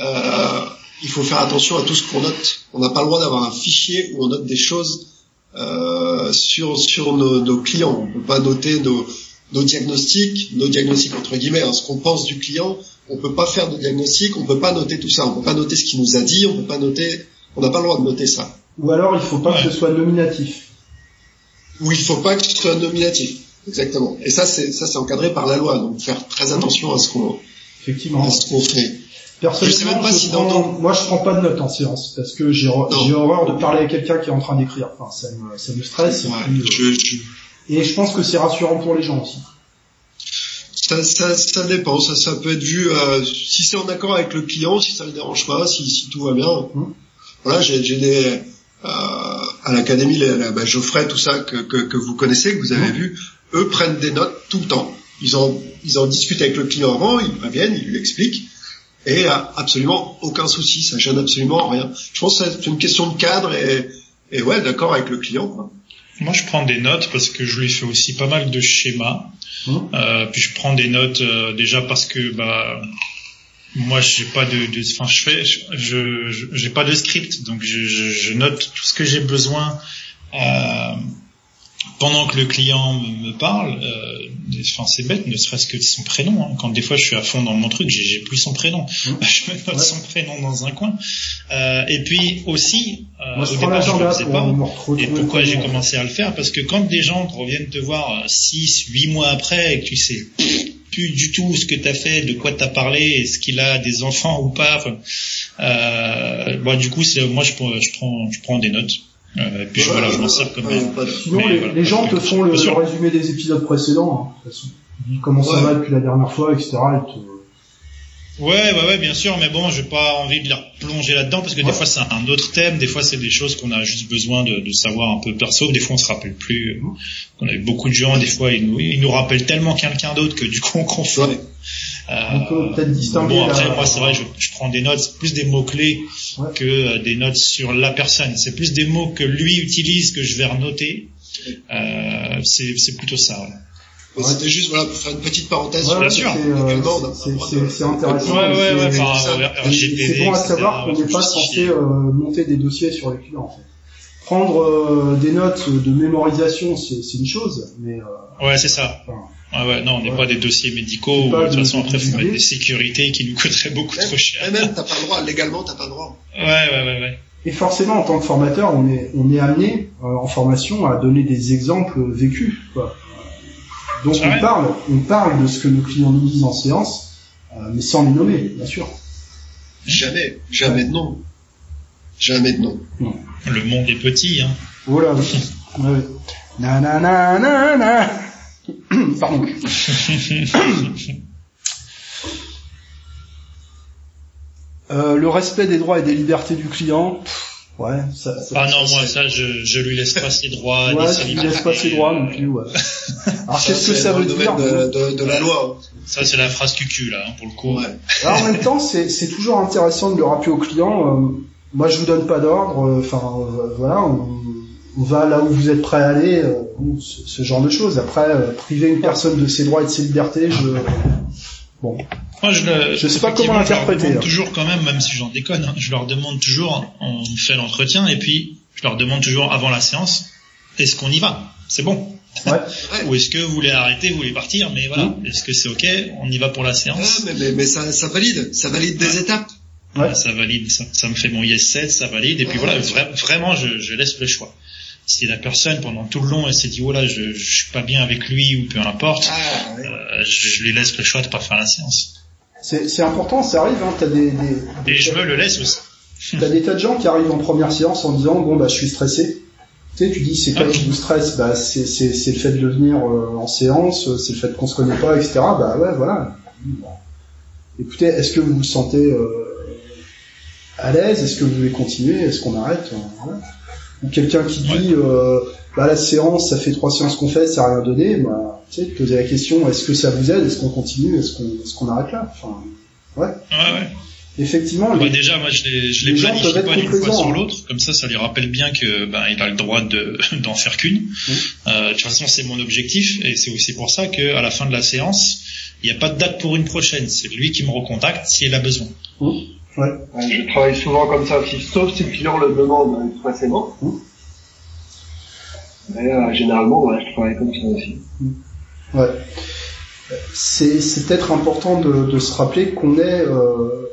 euh, il faut faire attention à tout ce qu'on note. On n'a pas le droit d'avoir un fichier où on note des choses euh, sur sur nos, nos, clients. On peut pas noter nos, nos diagnostics, nos diagnostics entre guillemets, hein, ce qu'on pense du client. On peut pas faire de diagnostic, on peut pas noter tout ça. On peut pas noter ce qu'il nous a dit, on peut pas noter, on n'a pas le droit de noter ça. Ou alors il faut pas que ce soit nominatif. Ou il faut pas que ce soit nominatif. Exactement. Et ça c'est ça c'est encadré par la loi, donc faire très attention à ce qu'on effectivement à ce qu'on fait. Personnellement, je, prends, moi je prends pas de notes en séance parce que j'ai horreur de parler à quelqu'un qui est en train d'écrire. Enfin, ça me, ça me stresse. et, je, et je pense que c'est rassurant pour les gens aussi. Ça, ça, ça dépend, ça, ça peut être vu euh, si c'est en accord avec le client, si ça le dérange pas, si, si tout va bien. Hum. Voilà, j'ai des euh, à l'académie, bah, Geoffrey, tout ça que, que, que, vous connaissez, que vous avez hum. vu, eux prennent des notes tout le temps. Ils en, ils en discutent avec le client avant, ils préviennent, ils lui expliquent et absolument aucun souci, ça gêne absolument rien. Je pense que c'est une question de cadre et, et ouais, d'accord avec le client. Quoi. Moi, je prends des notes parce que je lui fais aussi pas mal de schémas. Mmh. Euh, puis je prends des notes euh, déjà parce que bah moi j'ai pas de, enfin je fais, je j'ai pas de script, donc je, je, je, note tout ce que j'ai besoin. Euh, pendant que le client me, parle, euh, enfin c'est bête, ne serait-ce que son prénom. Hein. Quand des fois je suis à fond dans mon truc, j'ai plus son prénom. Mmh. je me note son prénom dans un coin. Euh, et puis aussi, euh, au départ je ne faisais pas. Et pourquoi j'ai commencé à le faire Parce que quand des gens reviennent te voir 6, 8 mois après et que tu sais plus du tout ce que tu as fait, de quoi tu as parlé, est-ce qu'il a des enfants ou pas. Euh, bah, du coup, c'est moi je, je prends je prends des notes. Euh, puis voilà, je m'en sers comme Sinon, les, gens te font le, résumé des épisodes précédents. Hein, de toute façon. Comment ça va depuis la dernière fois, etc. Ouais, ouais, ouais, bien sûr, mais bon, j'ai pas envie de les replonger là-dedans parce que des fois c'est un autre thème, des fois c'est des choses qu'on a juste besoin de, de, savoir un peu perso, des fois on se rappelle plus. Mmh. On a eu beaucoup de gens, des fois ils nous, ils nous rappellent tellement quelqu'un d'autre que du coup on confond. on peut peut-être distinguer. Bon, après, moi, c'est vrai, je, je, prends des notes, plus des mots-clés que euh, des notes sur la personne. C'est plus des mots que lui utilise que je vais renoter. Euh, c'est plutôt ça. Ouais. C'était juste voilà pour faire une petite parenthèse. Ouais, sûr. C'est intéressant. c'est bon à savoir qu'on n'est pas censé euh, monter des dossiers sur les clients. En fait. Prendre euh, des notes de mémorisation, c'est une chose, mais. Euh, ouais, c'est ça. Ah ouais, non, on n'est pas des dossiers médicaux. de toute façon, après, faut mettre des sécurités qui nous coûteraient beaucoup trop cher. Et même, t'as pas le droit. Légalement, t'as pas le droit. Ouais, ouais, ouais, ouais. Et forcément, en tant que formateur, on est, on est amené en formation à donner des exemples vécus. Quoi. Donc on parle, on parle de ce que nos clients nous disent en séance, euh, mais sans les nommer, bien sûr. Jamais, jamais de nom. Jamais de nom. Le monde est petit, hein. Voilà, oui. ouais. Na na na na na. Pardon. euh, le respect des droits et des libertés du client. Ouais, ça, ça, ah non, moi ça, je, je lui laisse pas ses droits. Ouais, je lui laisse pas ses droits non plus. Ouais. Alors qu'est-ce que ça veut dire de, de, de, la loi Ça c'est la phrase cucu là, hein, pour le coup. Ouais. Alors en même temps, c'est, c'est toujours intéressant de le rappeler au client. Euh, moi, je vous donne pas d'ordre. Euh, enfin, euh, voilà, on, on, va là où vous êtes prêt à aller. Ce, ce, genre de choses. Après, priver une personne de ses droits et de ses libertés, je Bon. Moi, je, le, je sais pas comment l'interpréter. Hein. Toujours quand même, même si j'en déconne, hein, je leur demande toujours, on fait l'entretien et puis je leur demande toujours avant la séance, est-ce qu'on y va? C'est bon? Ouais. Ou est-ce que vous voulez arrêter, vous voulez partir, mais voilà, mmh. est-ce que c'est ok? On y va pour la séance? Mais, mais, mais, ça, ça valide, ça valide des étapes. Ouais. Ça valide, ça, ça, me fait mon yes 7, ça valide, et puis voilà, vraiment, je, je laisse le choix si la personne pendant tout le long elle s'est dit oh là je, je suis pas bien avec lui ou peu importe, ah, euh, je, je, lui laisse le choix de pas faire la séance. C'est important, ça arrive. Hein, as des, des, Et je me le laisse aussi. T'as des tas de gens qui arrivent en première séance en disant bon bah je suis stressé. Tu sais, tu dis c'est quoi qui vous stresse? Bah c'est le fait de venir euh, en séance, c'est le fait qu'on se connaît pas, etc. Bah ouais, voilà. Écoutez, est-ce que vous vous sentez euh, à l'aise? Est-ce que vous voulez continuer? Est-ce qu'on arrête? Euh, voilà. Ou quelqu'un qui dit euh, bah la séance, ça fait trois séances qu'on fait, ça a rien donné. Bah tu sais, poser la question est-ce que ça vous aide? Est-ce qu'on continue? Est-ce qu'on est-ce qu'on arrête là? Enfin, ouais. Ouais, ouais. Effectivement, Bah les- déjà, moi, je les, je les les planifie pas d'une fois sur hein. l'autre, comme ça, ça lui rappelle bien que ben il a le droit de d'en faire qu'une. Mmh. Euh, de toute façon, c'est mon objectif, et c'est aussi pour ça que à la fin de la séance, il n'y a pas de date pour une prochaine. C'est lui qui me recontacte s'il a besoin. Ouais, je travaille souvent comme ça aussi, sauf si le client le demande expressément. Mm. Mais euh, généralement, ouais, je travaille comme ça aussi. Ouais. C'est, c'est peut-être important de, de se rappeler qu'on est, euh,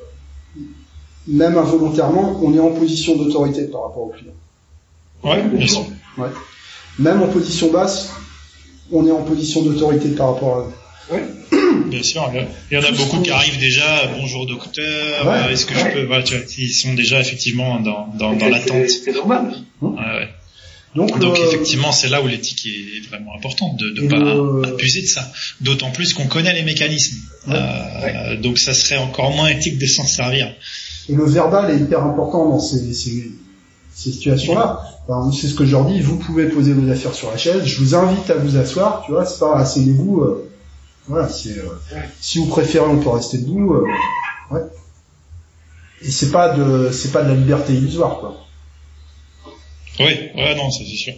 même involontairement, on est en position d'autorité par rapport au client. Ouais, bien sûr. Même en position basse, on est en position d'autorité par rapport à eux. Bien sûr, il y en a beaucoup qui arrivent déjà. Bonjour docteur, Ouais, euh, est-ce que je peux voilà, tu vois, Ils sont déjà effectivement dans dans, dans l'attente. c'est- normal. Ouais, ouais. Donc, Donc euh, effectivement, c'est là où l'éthique est vraiment importante, de ne pas le- abuser de ça. D'autant plus qu'on connaît les mécanismes. Ouais. Euh, Donc ça serait encore moins éthique de s'en servir. Et le verbal est hyper important dans ces, ces, ces situations-là. Enfin, c'est ce que je leur dis, vous pouvez poser vos affaires sur la chaise, je vous invite à vous asseoir, tu vois, c'est pas asseyez-vous, euh, voilà, c'est, euh, si vous préférez, on peut rester debout, euh, ouais. Et c'est pas de, c'est pas de la liberté illusoire, quoi. Oui, ouais, non, ça c'est sûr.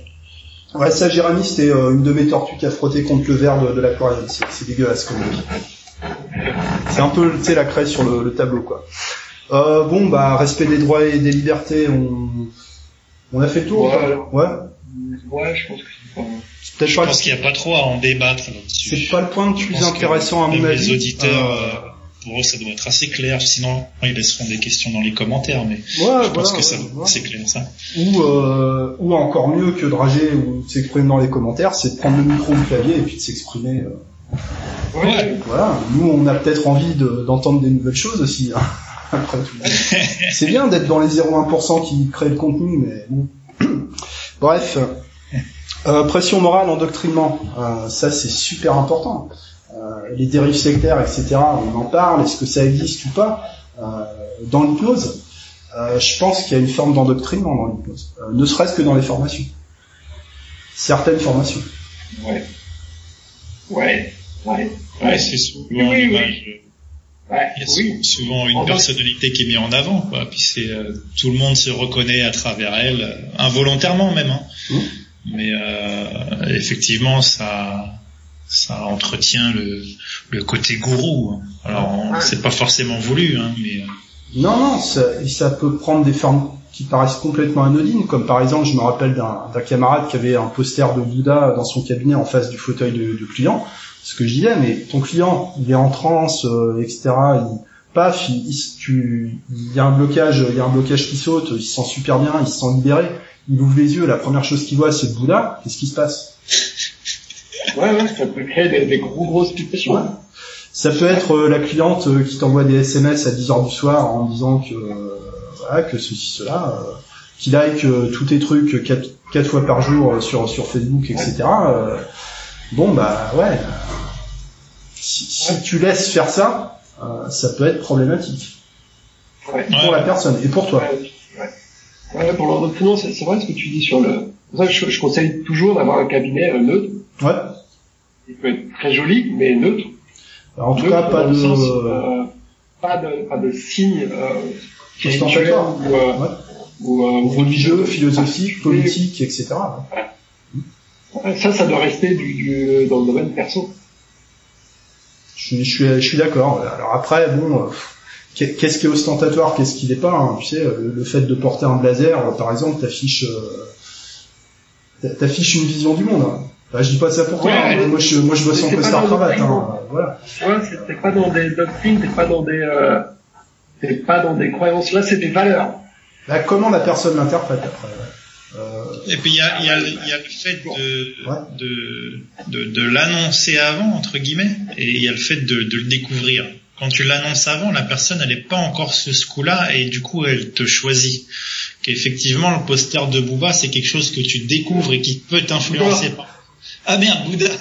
Ouais, ça, Jérémy, c'était euh, une de mes tortues qui a frotté contre le verre de, de l'aquarium, c'est, c'est dégueulasse comme. C'est un peu, tu sais, la craie sur le, le tableau, quoi. Euh, bon, bah, respect des droits et des libertés, on, on a fait le tour Ouais. Ouais. Ouais, je pense que c'est peut-être Je pas, pense qu'il n'y a pas trop à en débattre là-dessus. c'est pas le point le plus intéressant à mon avis. Les auditeurs, Euh, euh, pour eux, ça doit être assez clair. Sinon, ils laisseront des questions dans les commentaires, mais ouais, je voilà, pense que ça, ouais, ouais. c'est clair ça. Ou, euh, ou encore mieux que de rager ou de s'exprimer dans les commentaires, c'est de prendre le micro ou le clavier et puis de s'exprimer. euh, Ouais. Voilà, nous on a peut-être envie de- d'entendre des nouvelles choses aussi. hein, Après tout. C'est bien d'être dans les 0,1% qui créent le contenu, mais bon. Bref, Euh, pression morale, endoctrinement, euh, ça c'est super important. Euh, les dérives sectaires, etc. On en parle. Est-ce que ça existe ou pas Euh, dans l'hypnose? Euh, Je pense qu'il y a une forme d'endoctrinement dans l'hypnose, euh, ne serait-ce que dans les formations. Certaines formations. Ouais. Ouais. Ouais. Ouais, c'est souvent Oui, oui, une oui. image, Ouais. Il y a Oui. souvent une En fait- personnalité qui est mise en avant, quoi. Puis c'est euh, tout le monde se reconnaît à travers elle, involontairement même. Hein. Mmh. Mais euh, effectivement, ça, ça entretient le, le côté gourou. Alors, Ah. c'est pas forcément voulu, hein, mais euh, Non, non, ça, ça peut prendre des formes qui paraissent complètement anodines, comme par exemple, je me rappelle d'un d'un camarade qui avait un poster de Bouddha dans son cabinet en face du fauteuil du, du client. Ce que je disais, mais ton client, il est en transe, euh, etc. Il, paf, il, il- tu, il y a un blocage, il y a un blocage qui saute, il se sent super bien, il se sent libéré. Il ouvre les yeux, la première chose qu'il voit, c'est le Bouddha. Qu'est-ce qui se passe? Ouais, ouais, ça peut créer des, des gros grosses situations. Ouais. Ça peut être euh, la cliente euh, qui t'envoie des SMS à 10h du soir en disant que euh, voilà, que ceci cela, euh, qui like euh, tous tes trucs quatre, quatre fois par jour euh, sur sur Facebook, etc. euh, bon bah ouais. Si, si tu laisses faire ça, euh, ça peut être problématique Ouais. pour la personne et pour toi. Ouais, ouais. Pour l'endoctrinement, c'est c'est vrai ce que tu dis sur le. Ça je, je conseille toujours d'avoir un cabinet euh, neutre. Ouais. Il peut être très joli, mais neutre. Alors, en tout Neutre cas, pas de sens, euh, pas de pas de signes euh, spirituels Ostentatoire. ou, euh, Ouais. ou, euh, religieux, philosophique, politique, etc. Ouais, Ça, ça doit rester du, du dans le domaine perso. Je suis, je suis, je suis d'accord. Alors après, bon, euh, qu'est-ce qui est ostentatoire, qu'est-ce qui n'est pas hein, Tu sais, le, fait de porter un blazer, euh, par exemple, t'affiches, euh, t'a- t'affiches une vision du monde. Hein. Enfin, je dis pas ça pour toi. Ouais, hein, mais moi, je, moi, je bosse en costard cravate. Hein, euh, voilà. Ouais, c'est- t'es pas dans des doctrines, t'es pas dans des, euh, t'es pas dans des croyances. Là, c'est des valeurs. Là, comment la personne l'interprète après ouais. euh, Et puis il y a, il y, a, y a le fait de, Ouais. de, de, de l'annoncer avant, entre guillemets, et il y a le fait de, de le découvrir. Quand tu l'annonces avant, la personne elle n'est pas encore sur ce coup-là et du coup elle te choisit. qu'effectivement le poster de Booba c'est quelque chose que tu découvres et qui peut t'influencer. Par... Ah merde, Bouddha.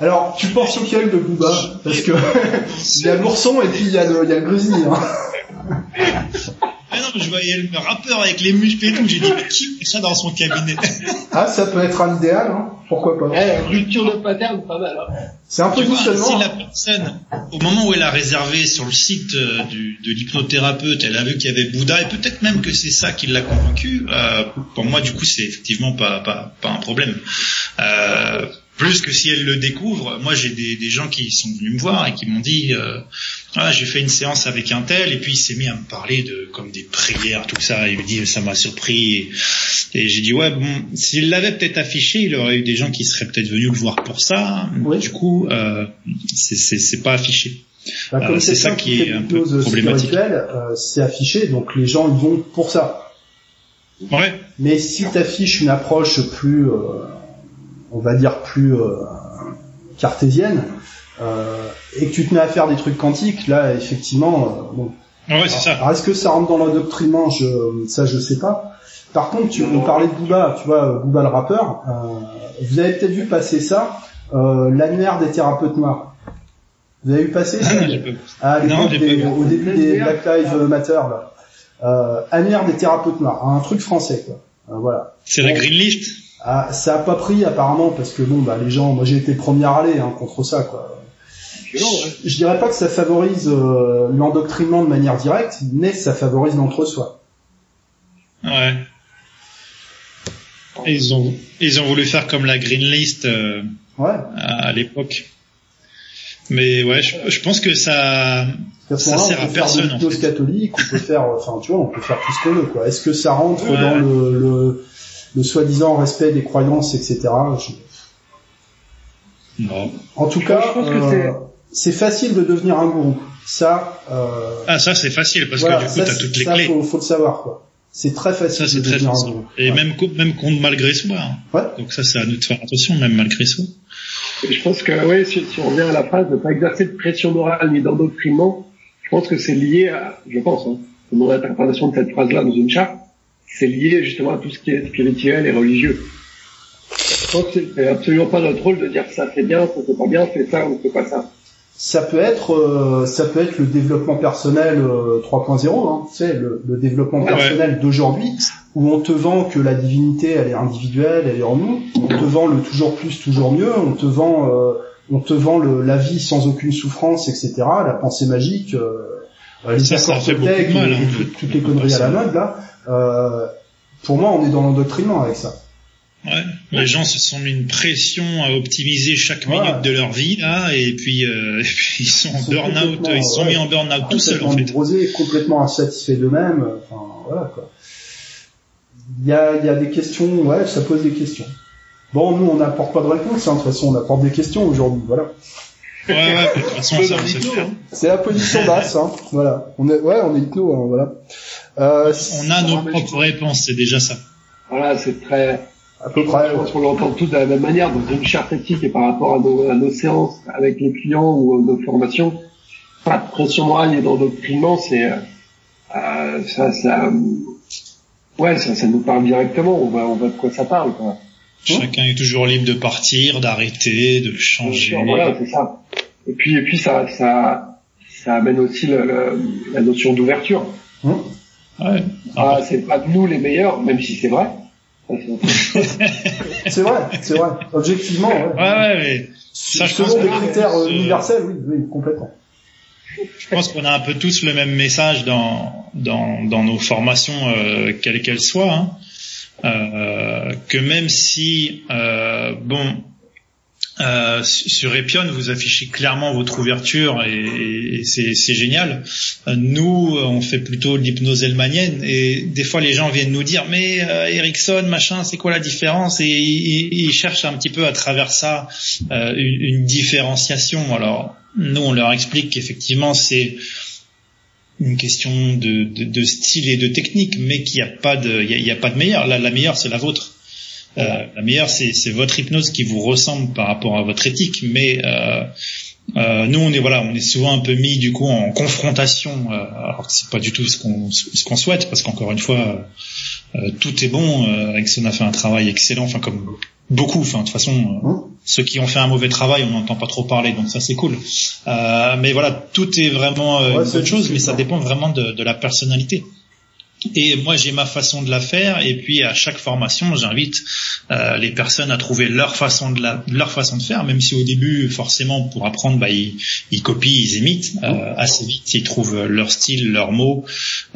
Alors, tu penses auquel de Booba? Parce que il y a l'ourson et puis il y a le, il y a le. Hein. Ah non, je voyais le rappeur avec les muscles et tout. J'ai dit, mais qui fait ça dans son cabinet? Ah, ça peut être un idéal, hein. pourquoi pas? Eh, rupture de pattern, pas mal. Hein. C'est un Tu vois, si la personne, au moment où elle a réservé sur le site euh, du, de l'hypnothérapeute, elle a vu qu'il y avait Bouddha, et peut-être même que c'est ça qui l'a convaincu, euh, pour moi, du coup, c'est effectivement pas, pas, pas un problème. Euh, plus que si elle le découvre, moi j'ai des, des gens qui sont venus me voir et qui m'ont dit euh, ah, j'ai fait une séance avec un tel et puis il s'est mis à me parler de comme des prières tout ça il me dit ça m'a surpris et, et j'ai dit ouais bon s'il l'avait peut-être affiché il aurait eu des gens qui seraient peut-être venus le voir pour ça Oui. du coup euh, c'est- pas affiché Bah, Euh, c'est ça qui est un peu problématique. euh, c'est affiché, donc les gens ils vont pour ça. ouais Mais si tu affiches une approche plus, euh, on va dire plus euh, cartésienne, euh, et que tu te mets à faire des trucs quantiques, là effectivement, euh, bon. ouais c'est ça Alors est-ce que ça rentre dans l'endoctrinement? Je, Ça je sais pas. Par contre, tu nous parlais de Booba, tu vois, Booba le rappeur, euh, vous avez peut-être vu passer ça, euh, l'annuaire des thérapeutes noirs. Vous avez vu passer ça? L'époque Non, j'ai des- pas vu. au début des Black Lives Matter là. Euh, annuaire des thérapeutes noirs, un truc français quoi. Euh, voilà. c'est la green list Ah, ça a pas pris apparemment parce que bon bah les gens, moi j'ai été le premier à râler hein, contre ça quoi. Violent, ouais. Je dirais pas que ça favorise euh, l'endoctrinement de manière directe, mais ça favorise l'entre-soi. ouais Et ils ont ils ont voulu faire comme la green list euh, Ouais. à, à l'époque mais ouais je, je pense que ça Ça sert à on peut faire personne, en fait. catholique, on peut faire, enfin tu vois, on peut faire tout ce qu'on veut quoi. Est-ce que ça rentre Ouais. dans le, le, le soi-disant respect des croyances, etc. Je- non En tout Je cas, pense que euh, c'est facile de devenir un gourou. Ça, euh, Ah ça c'est facile parce voilà, que du coup ça, t'as c'est- toutes les ça, clés. Faut, faut le savoir quoi. C'est très facile Ça c'est de très devenir facile. un gourou. Et Ouais. même co- même contre malgré soi. hein. Ouais. Donc ça c'est à nous de faire attention même malgré soi. Et je pense que, oui, si, si on revient à la phrase de pas exercer de pression morale ni d'endoctrinement, je pense que c'est lié à, je pense, hein, mon interprétation de cette phrase-là dans une charte, c'est lié justement à tout ce qui est spirituel et religieux. Je pense que c'est- c'est absolument pas notre rôle de dire ça c'est bien, ça c'est pas bien, fais ça ou fais pas ça. Ça peut être, euh, ça peut être le développement personnel euh, 3.0, hein, tu sais, le, le développement Ouais. personnel d'aujourd'hui, où on te vend que la divinité, elle est individuelle, elle est en nous. On te vend le toujours plus, toujours mieux. On te vend, euh, on te vend le, la vie sans aucune souffrance, etc. La pensée magique, euh, les Ça, ça accords mal, hein, et de- toutes, les conneries à la mode là. Euh, pour moi, on est dans l'endoctrinement avec ça. Ouais. Les gens se sont mis une pression à optimiser chaque Ouais. minute de leur vie là et puis euh, et puis ils sont Ils en burn-out, ils se sont ouais. mis en burn-out tout seuls en complètement fait. complètement insatisfaits d'eux-mêmes. Enfin, voilà quoi. Il y a, il y a des questions, ouais, ça pose des questions. Bon, nous, on n'apporte pas de réponse, hein, de toute façon, on apporte des questions aujourd'hui, voilà. Ouais ouais, de toute façon ça on sait le faire. hein. C'est la position basse, hein, voilà. On est, ouais, on est hypno, hein, voilà. Euh, On a nos propres réponses, c'est déjà ça. Voilà, c'est très, à peu près. je pense qu'on l'entend tous de la même manière dans une charte éthique et par rapport à nos, à nos séances avec les clients ou nos formations. Pas de pression morale ni d'endoctrinement, c'est, euh, euh, ça, ça, euh, ouais, ça, ça nous parle directement, on voit, on voit de quoi ça parle, quoi. Chacun est toujours libre de partir, d'arrêter, de changer. Voilà, c'est ça. Et puis, et puis ça, ça, ça amène aussi le- le- la notion d'ouverture. Hum. Ouais. Ah, c'est pas de nous les meilleurs, même si c'est vrai. C'est- vrai, c'est vrai. Objectivement, ouais. Ouais ouais, mais ça je pense Selon des critères euh, universels, oui, oui, complètement. Je pense qu'on a un peu tous le même message dans dans, dans nos formations, euh, quelles qu'elles soient, hein. Euh, que même si euh, bon euh, sur Epion vous affichez clairement votre ouverture et, c'est génial. Euh, Nous on fait plutôt l'hypnose elmanienne et des fois les gens viennent nous dire mais euh, Erickson machin c'est quoi la différence? Et ils, cherchent un petit peu à travers ça euh, une, différenciation. Alors nous on leur explique qu'effectivement c'est une question de, style et de technique, mais qu'il n'y a pas de, il y a pas de meilleur. La, la meilleure, c'est la vôtre. Euh, la meilleure, c'est, votre hypnose qui vous ressemble par rapport à votre éthique, mais euh, Euh, nous, on est voilà, on est souvent un peu mis du coup en confrontation. Euh, alors c'est pas du tout ce qu'on ce qu'on souhaite, parce qu'encore une fois, euh, tout est bon. Euh, Exxon a fait un travail excellent, enfin comme beaucoup. Enfin de toute façon, euh, Mmh. ceux qui ont fait un mauvais travail, on n'entend pas trop parler, donc ça c'est cool. Euh, mais voilà, tout est vraiment euh, Ouais, une bonne chose, mais ça discutant. dépend vraiment de, de la personnalité. Et moi, j'ai ma façon de la faire, et puis à chaque formation, j'invite euh, les personnes à trouver leur façon de la, leur façon de faire, même si au début, forcément, pour apprendre, bah, ils, ils copient, ils imitent euh, assez vite, ils trouvent leur style, leurs mots,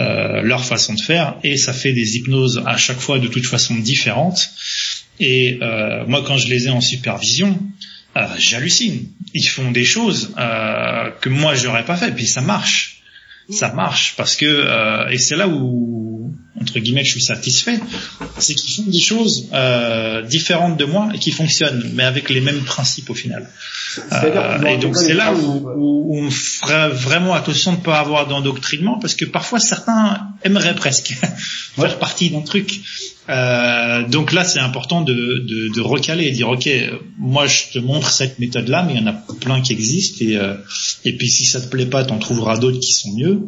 euh, leur façon de faire, et ça fait des hypnoses à chaque fois de toute façon différentes. Et euh, moi, quand je les ai en supervision, euh, j'hallucine. Ils font des choses euh, que moi, j'aurais pas fait, puis ça marche ça marche parce que euh, et c'est là où entre guillemets je suis satisfait c'est qu'ils font des choses euh, différentes de moi et qui fonctionnent mais avec les mêmes principes au final. Euh, et donc c'est là où, on fera vraiment attention de ne pas avoir d'endoctrinement parce que parfois certains aimeraient presque faire partie d'un truc. Euh, donc là c'est important de, de, de recaler et dire ok moi je te montre cette méthode là mais il y en a plein qui existent et euh, et puis si ça te plaît pas t'en trouveras d'autres qui sont mieux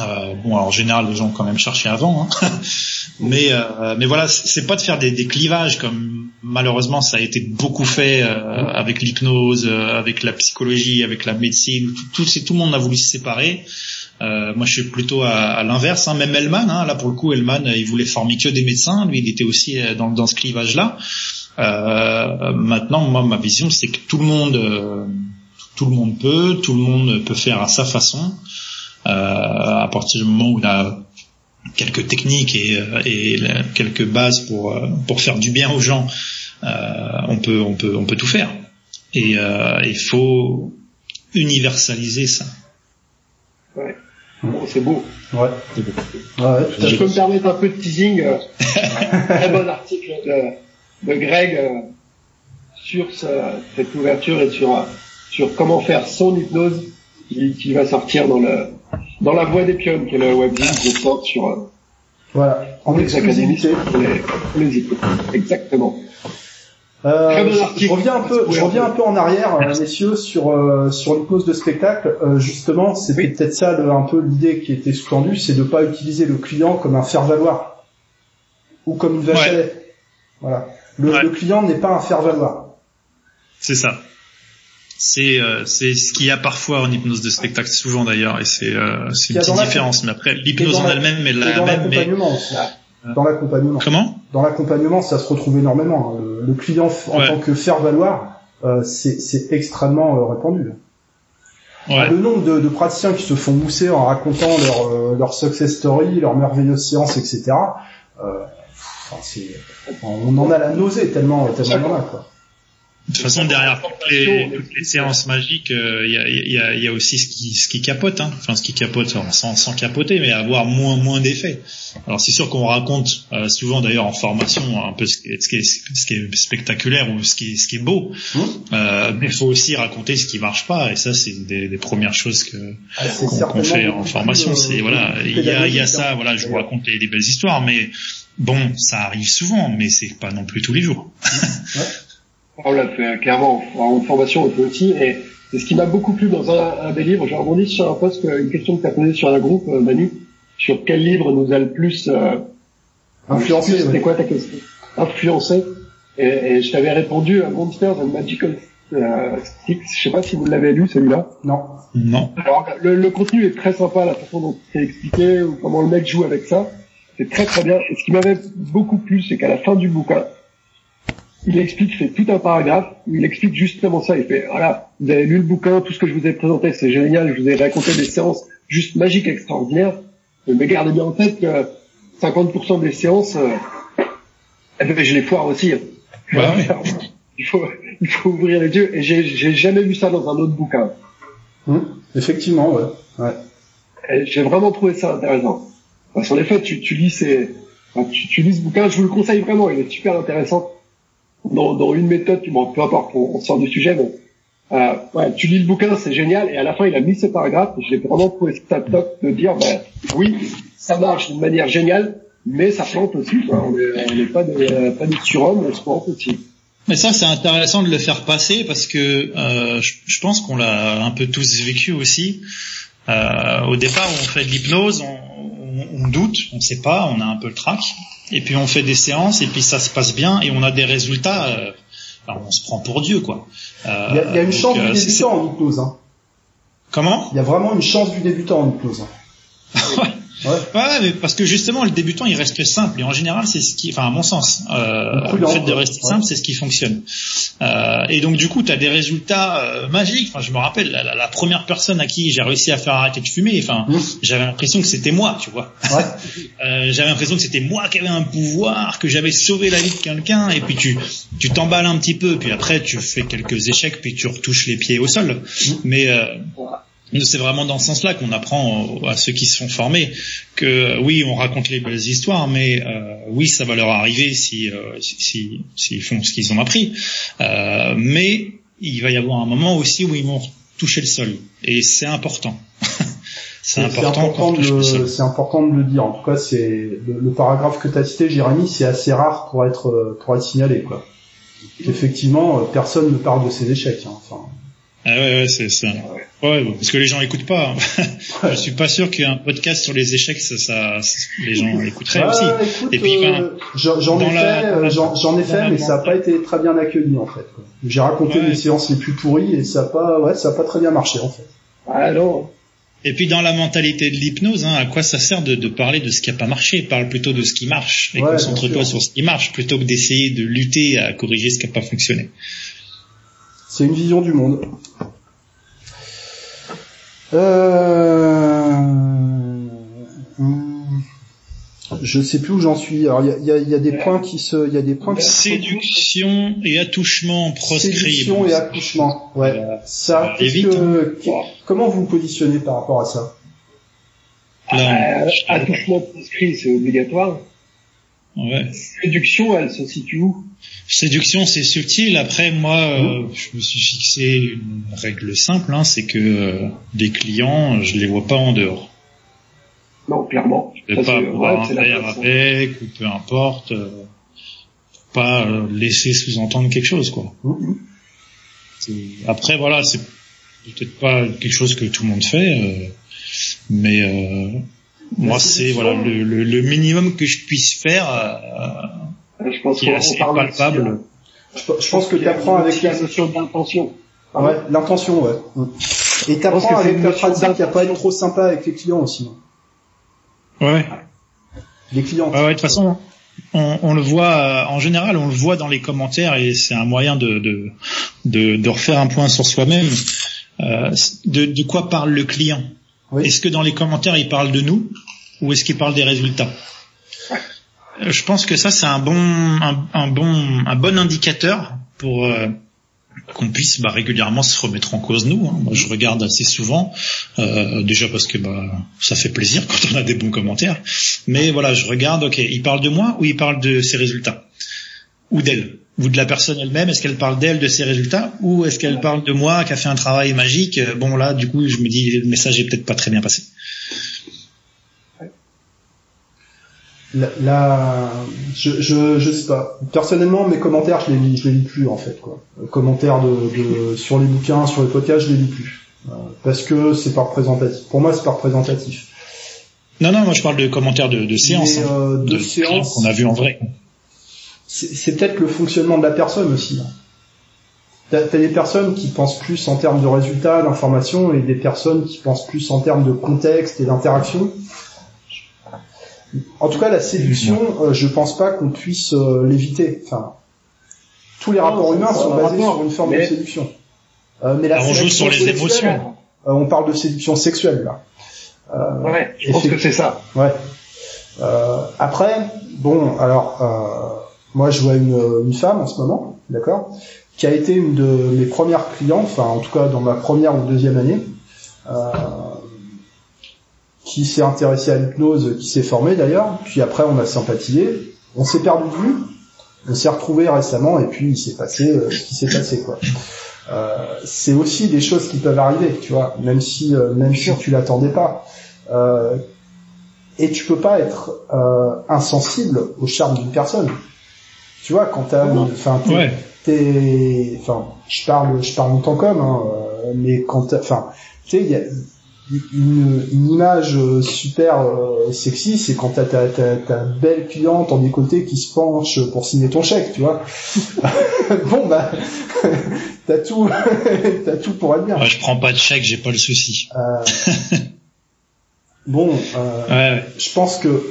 euh, bon, alors, en général, les gens ont quand même cherché avant, hein. mais euh, mais voilà, c'est pas de faire des, clivages comme malheureusement ça a été beaucoup fait euh, avec l'hypnose, euh, avec la psychologie, avec la médecine. Tout, tout, tout le monde a voulu se séparer. Euh, moi, je suis plutôt à, l'inverse. Hein. Même Hellman, hein, là pour le coup, Hellman, il voulait former que des médecins. Lui, il était aussi dans, dans ce clivage-là. Maintenant, moi, ma vision, c'est que tout le monde, tout le monde peut, tout le monde peut faire à sa façon. Euh, à partir du moment où il a quelques techniques et, euh, et quelques bases pour euh, pour faire du bien aux gens, euh, on peut on peut on peut tout faire. Et euh, il faut universaliser ça. Bon, c'est beau. Ouais. Ouais, ouais, à Si je peux me permettre un peu de teasing, euh, très bon article de, de Greg euh, sur ce- cette ouverture et sur, sur comment faire son hypnose qui, qui va sortir dans le dans la voie des pionnes, qui est le webzine qui sort sur euh, Voilà. En les académies exclusivité. pour les, pour les hypnos. Exactement. Euh, je- reviens un peu, je reviens un peu en arrière, euh, messieurs, sur euh, sur l'hypnose de spectacle. Euh, justement, c'était peut-être ça le- un peu l'idée qui était sous-tendue, c'est de pas utiliser le client comme un faire-valoir ou comme une vache Ouais. Voilà. Le, Ouais. le client n'est pas un faire-valoir. C'est ça. C'est euh, c'est ce qu'il y a parfois en hypnose de spectacle, souvent d'ailleurs, et c'est euh, c'est Il y une petite différence. Mais après, l'hypnose en elle-même est Et la dans même. Mais l'accompagnement aussi. Dans l'accompagnement. comment? Dans l'accompagnement, ça se retrouve énormément. hein. Le, le client en Ouais. tant que faire-valoir, euh, c'est c'est extrêmement euh, répandu. Ouais. Le nombre de, de praticiens qui se font mousser en racontant leur, euh, leur success story, leur merveilleuse séance, etc. Euh, enfin, c'est- on en a la nausée tellement, tellement en a, quoi. De toute façon, derrière toutes les, toutes les séances magiques, euh, il y, a, il y, a, il y a aussi ce qui, ce qui capote, hein. enfin ce qui capote sans, sans capoter, mais avoir moins moins d'effets. Alors c'est sûr qu'on raconte euh, souvent d'ailleurs en formation un peu ce qui, est, ce qui est- ce qui est spectaculaire ou ce qui est, ce qui est beau, Mmh. euh, mais il faut aussi raconter ce qui marche pas, et ça c'est des, des premières choses que Ah, qu'on fait en formation. euh, C'est voilà, il y a, y ça, voilà, je vous raconte les, les belles histoires, mais bon, ça arrive souvent, mais c'est pas non plus tous les jours. On l'a fait euh, clairement en, en formation, on fait aussi. Et, et ce qui m'a beaucoup plu dans un, un des livres, j'ai rebondi sur un post, euh, une question que tu as posée sur un groupe, euh, Manu, sur quel livre nous a le plus euh, Influencé, C'était ouais. quoi ta question? Influencé. Et, et je t'avais répondu à Monsters and Magical euh, Sticks. Je sais pas si vous l'avez lu celui-là. Non. Non. Alors, le, le contenu est très sympa, la façon dont c'est expliqué ou comment le mec joue avec ça. C'est très très bien. Et ce qui m'avait beaucoup plu, c'est qu'à la fin du bouquin, il explique, c'est tout un paragraphe où il explique justement ça. Il fait, voilà, vous avez lu le bouquin, tout ce que je vous ai présenté, c'est génial. Je vous ai raconté des séances juste magiques, extraordinaires. Mais gardez bien en tête que 50% des séances, euh, eh ben, je les foire aussi. hein. Bah il faut, il faut ouvrir les yeux. Et j'ai, jamais vu ça dans un autre bouquin. Hum, Effectivement, ouais. ouais. J'ai vraiment trouvé ça intéressant. Parce qu'en effet, tu, tu lis ces, tu, tu lis ce bouquin, je vous le conseille vraiment, il est super intéressant. Dans, dans une méthode, tu m'en peu importe, on, on sort du sujet, mais euh, ouais, tu lis le bouquin, c'est génial, et à la fin, il a mis ce paragraphe, l'ai vraiment trouvé ça top de dire, ben, oui, ça marche d'une manière géniale, mais ça plante aussi, quoi. On n'est pas des, pas des surhommes, on se plante aussi. Mais ça, c'est intéressant de le faire passer parce que euh, je, je pense qu'on l'a un peu tous vécu aussi. Euh, au départ, on fait de l'hypnose, on, on, on doute, on sait pas, on a un peu le trac, et puis on fait des séances, et puis ça se passe bien, et on a des résultats. Euh, alors on se prend pour Dieu, quoi. Euh, Il y a, y a une donc, chance euh, du c'est- débutant en hypnose. Hein. Comment? Il y a vraiment une chance du débutant en hypnose. Ouais. Ouais, mais parce que justement, le débutant, il reste simple. Et en général, c'est ce qui, enfin, à mon sens, euh, le fait de rester Ouais. simple, c'est ce qui fonctionne. Euh, et donc, du coup, tu as des résultats euh, magiques. Enfin, je me rappelle, la, la- la première personne à qui j'ai réussi à faire arrêter de fumer, enfin, Mmh. j'avais l'impression que c'était moi, tu vois. Ouais. Euh, j'avais l'impression que c'était moi qui avais un pouvoir, que j'avais sauvé la vie de quelqu'un. Et puis, tu tu t'emballes un petit peu. Puis après, tu fais quelques échecs, puis tu retouches les pieds au sol. Mais euh, c'est vraiment dans ce sens-là qu'on apprend à ceux qui se sont formés que oui, on raconte les belles histoires, mais euh, oui, ça va leur arriver si euh, si- si s'ils font ce qu'ils ont appris. Euh, mais il va y avoir un moment aussi où ils vont toucher le sol, et c'est important. c'est important, qu'on de c'est important de le dire. En tout cas, c'est le, le paragraphe que tu as cité, Jérémy, c'est assez rare pour être euh, pour être signalé, quoi. Effectivement, euh, personne ne parle de ses échecs. hein. Enfin, Ah ouais, ouais, c'est ça. Ouais, parce que les gens écoutent pas. hein. Je suis pas sûr qu'un podcast sur les échecs, ça, ça les gens écouteraient ouais, aussi. écoute, Et puis, euh, j'en ai dans la- fait, euh, j'en ai fait, mais ça n'a pas été très bien accueilli en fait. J'ai raconté Ouais. les séances les plus pourries et ça a pas, ouais, ça a pas très bien marché en fait. Ah non. Et puis dans la mentalité de l'hypnose, hein, à quoi ça sert de, de parler de ce qui a pas marché? Parle plutôt de ce qui marche et Ouais, concentre-toi sur ce qui marche plutôt que d'essayer de lutter à corriger ce qui a pas fonctionné. C'est une vision du monde. Euh... hum, Je sais plus où j'en suis. Alors il y a, il y a- il y a des points qui se, il y a des points qui se Séduction et attouchement proscrit. Séduction et accouchement. Ouais. Euh, Ça, évite, que- comment vous vous positionnez par rapport à ça? Là, Euh, attouchement prescrit, c'est obligatoire. ouais. Séduction, elle se situe où? Séduction, c'est subtil. Après, moi, euh, je me suis fixé une règle simple, hein, c'est que euh, des clients, je les vois pas en dehors. Non, clairement. Je vais pas boire un verre avec, ou peu importe. euh, pas euh, laisser sous-entendre quelque chose, quoi. Mhm. C'est- Après, voilà, c'est peut-être pas quelque chose que tout le monde fait, mais moi, c'est voilà le, le, le minimum que je puisse faire, Je pense qui est qu'on assez parle aussi, palpable. euh, Je, pense que tu apprends avec la, notion d'intention. ouais, l'intention, ouais. Mm. Et t'apprends avec la pratique à pas être trop sympa avec les clients aussi. hein. Ouais. Les clients. Ouais, ouais, de toute façon, on, on le voit euh, en général, on le voit dans les commentaires et c'est un moyen de, de, de, de refaire un point sur soi-même. Euh, de, de quoi parle le client? Oui. Est-ce que dans les commentaires il parle de nous ou est-ce qu'il parle des résultats? Euh, Je pense que ça c'est un bon un, un bon un bon indicateur pour euh, qu'on puisse bah, régulièrement se remettre en cause nous. hein. Moi, je regarde assez souvent, euh, déjà parce que bah, ça fait plaisir quand on a des bons commentaires. Mais voilà, je regarde, ok, il parle de moi ou il parle de ses résultats? Ou d'elle? Ou de la personne elle-même? Est-ce qu'elle parle d'elle, de ses résultats? Ou est-ce qu'elle parle de moi qui a fait un travail magique? Euh, Bon là, du coup, je me dis, le message est peut-être pas très bien passé. La, la- je, je, je sais pas. Personnellement, mes commentaires, je les lis, je les lis plus en fait. Quoi. Les commentaires de, de sur les bouquins, sur les podcasts, je les lis plus Euh, parce que c'est pas représentatif. Pour moi, c'est pas représentatif. Non, non, moi je parle de commentaires de, de séance, Mais, hein, euh, de, de clients séance, qu'on a vu en vrai. c'est peut-être le fonctionnement de la personne aussi. hein. T'as t'as des personnes qui pensent plus en termes de résultats, d'informations, et des personnes qui pensent plus en termes de contexte et d'interaction. En tout cas, la séduction, euh, je pense pas qu'on puisse euh, l'éviter. Enfin, tous les Non, rapports humains sont a basés rapport, sur une forme de séduction. Euh, mais la Alors, on joue sur les émotions. euh, on parle de séduction sexuelle là. Euh, Ouais, je pense que c'est ça. Ouais. Euh, après, bon, alors, euh, moi je vois une, une femme en ce moment, d'accord, qui a été une de mes premières clientes, enfin en tout cas dans ma première ou deuxième année, euh, qui s'est intéressée à l'hypnose, qui s'est formée d'ailleurs, puis après on a sympathisé, on s'est perdu de vue, on s'est retrouvé récemment et puis il s'est passé euh, ce qui s'est passé quoi. Euh, c'est aussi des choses qui peuvent arriver, tu vois, même si euh, même si tu l'attendais pas. Euh, et tu peux pas être euh, insensible au charme d'une personne. Tu vois, quand t'as, enfin, t'es- Ouais. t'es, enfin, je parle, je parle en tant qu'homme, hein, mais quand, enfin, tu sais, il y a une, une image euh, super euh, sexy, c'est quand t'as ta, ta, ta belle cliente en décolleté qui se penche pour signer ton chèque, tu vois. bon bah, t'as tout, t'as tout pour être bien. Ouais, je prends pas de chèque, j'ai pas le souci. Euh, bon, euh, Ouais, ouais. je pense que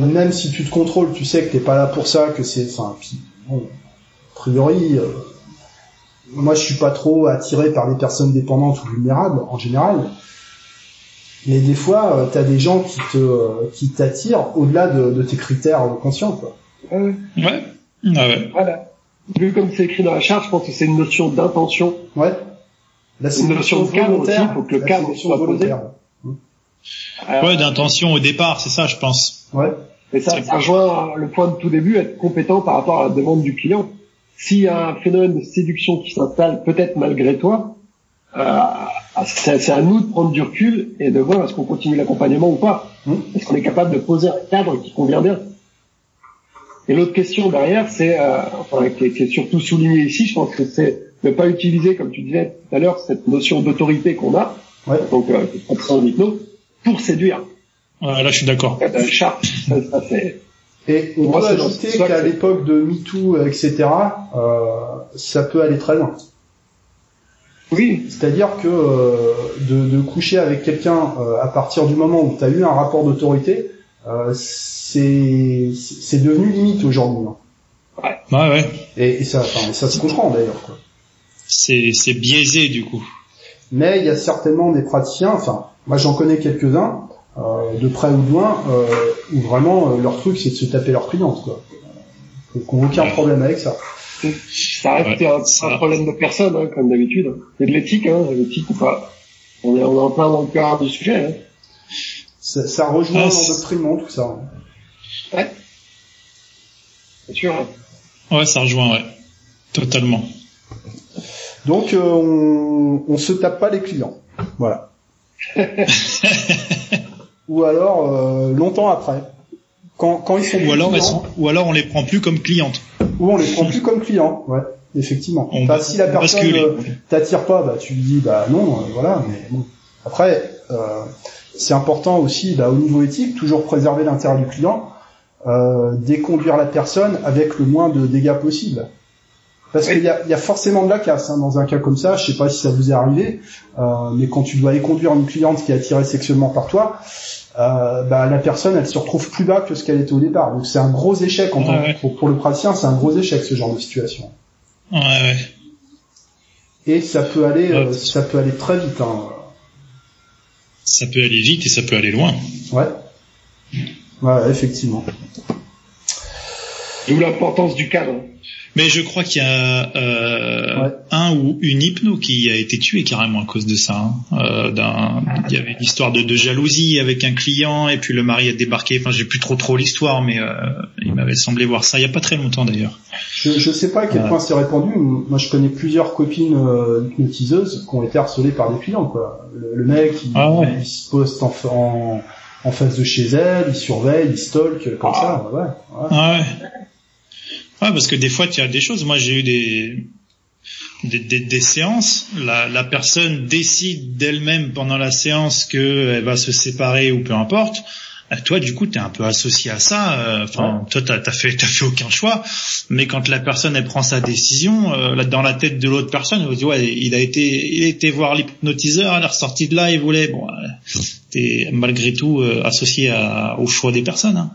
même si tu te contrôles, tu sais que t'es pas là pour ça, que c'est, enfin, bon, a priori, euh, moi je suis pas trop attiré par les personnes dépendantes ou vulnérables en général, mais des fois euh, t'as des gens qui te, euh, qui t'attirent au-delà de, de tes critères conscients, quoi. Ouais, Ouais. Ah ouais. voilà. Vu comme c'est écrit dans la charte, je pense que c'est une notion d'intention. Ouais. La Une notion de cadre aussi, volontaire, faut que le cadre soit posé. Alors, Ouais, d'intention au départ, c'est ça, je pense. Ouais. Et ça, ça rejoint le point de tout début, être compétent par rapport à la demande du client. S'il y a un phénomène de séduction qui s'installe, peut-être malgré toi, c'est c'est à nous de prendre du recul et de voir est-ce qu'on continue l'accompagnement ou pas. Est-ce qu'on est capable de poser un cadre qui convient bien? Et l'autre question derrière, c'est, euh, enfin, qui est, qui est surtout souligné ici, je pense que c'est ne pas utiliser, comme tu disais tout à l'heure, cette notion d'autorité qu'on a, Ouais. donc euh, en hypnose, pour séduire. Ouais, là, je suis d'accord. La charte, ça, ça c'est Et on Moi, peut ajouter qu'à que- l'époque de MeToo, euh, etc., euh, ça peut aller très loin. Oui, C'est-à-dire que euh, de, de coucher avec quelqu'un euh, à partir du moment où tu as eu un rapport d'autorité, euh, c'est c'est devenu limite aujourd'hui. hein. Ouais, ouais. Et, et ça, enfin, ça se comprend d'ailleurs. quoi. C'est, c'est biaisé, du coup. Mais il y a certainement des praticiens, enfin, moi j'en connais quelques-uns, euh, de près ou de loin, euh, où vraiment euh, leur truc c'est de se taper leurs clientes. Quoi. Donc, aucun Ouais. problème avec ça. Ça reste Ouais, un, problème de personne, hein, comme d'habitude. C'est de l'éthique, hein, l'éthique ou pas. On est, on est en plein dans le cœur du sujet. Hein. Ça, ça rejoint Ah, l'endoctrinement, tout ça. hein. C'est sûr. hein. Ouais, ça rejoint, ouais. Totalement. Donc euh, on, on se tape pas les clients. Voilà. Ou alors euh, longtemps après. Quand, quand ils sont Ou alors, clients, ou alors on les prend plus comme clientes. ou on les prend plus comme clients. Ouais, effectivement. On Enfin, si la on personne euh, t'attire pas, bah tu lui dis bah non, euh, voilà. Mais bon. Après, euh, c'est important aussi, bah, au niveau éthique, toujours préserver l'intérêt du client, euh, déconduire la personne avec le moins de dégâts possible. Parce Oui. qu'il y a, y a forcément de la casse hein, dans un cas comme ça. Je sais pas si ça vous est arrivé, euh, mais quand tu dois éconduire une cliente qui est attirée sexuellement par toi, euh, bah, la personne elle se retrouve plus bas que ce qu'elle était au départ. Donc c'est un gros échec en Ouais, tant- ouais. pour, pour le praticien, c'est un gros échec ce genre de situation. Ouais, ouais. Et ça peut aller, euh, ça peut aller très vite. Hein. Ça peut aller vite et ça peut aller loin. Ouais. Ouais, effectivement. D'où l'importance du cadre. Mais je crois qu'il y a euh, Ouais. un ou une hypno qui a été tué carrément à cause de ça. hein. Euh, d'un- il y avait une histoire de, de jalousie avec un client et puis le mari a débarqué. Enfin, j'ai plus trop trop l'histoire, mais euh, il m'avait semblé voir ça il y a pas très longtemps d'ailleurs. Je, je sais pas à quel point c'est répandu. Moi, je connais plusieurs copines euh, hypnotiseuses qui ont été harcelées par des clients. Quoi. Le, le mec, il, Ah ouais. il se poste en, fa- en, en face de chez elle, il surveille, il stalk, comme ça. Ouais, ouais. Ah ouais. Ouais, parce que des fois, tu as des choses. Moi, j'ai eu des, des, des, des séances. La, la personne décide d'elle-même pendant la séance qu'elle va se séparer ou peu importe. Euh, Toi, du coup, t'es un peu associé à ça. euh, Enfin, toi, t'as as fait, t'as fait aucun choix. Mais quand la personne elle prend sa décision, euh, là, dans la tête de l'autre personne, elle dire ouais, il a été, il a été voir l'hypnotiseur, elle est ressortie de là, il voulait. Bon, euh, t'es malgré tout euh, associé à, au choix des personnes. Hein.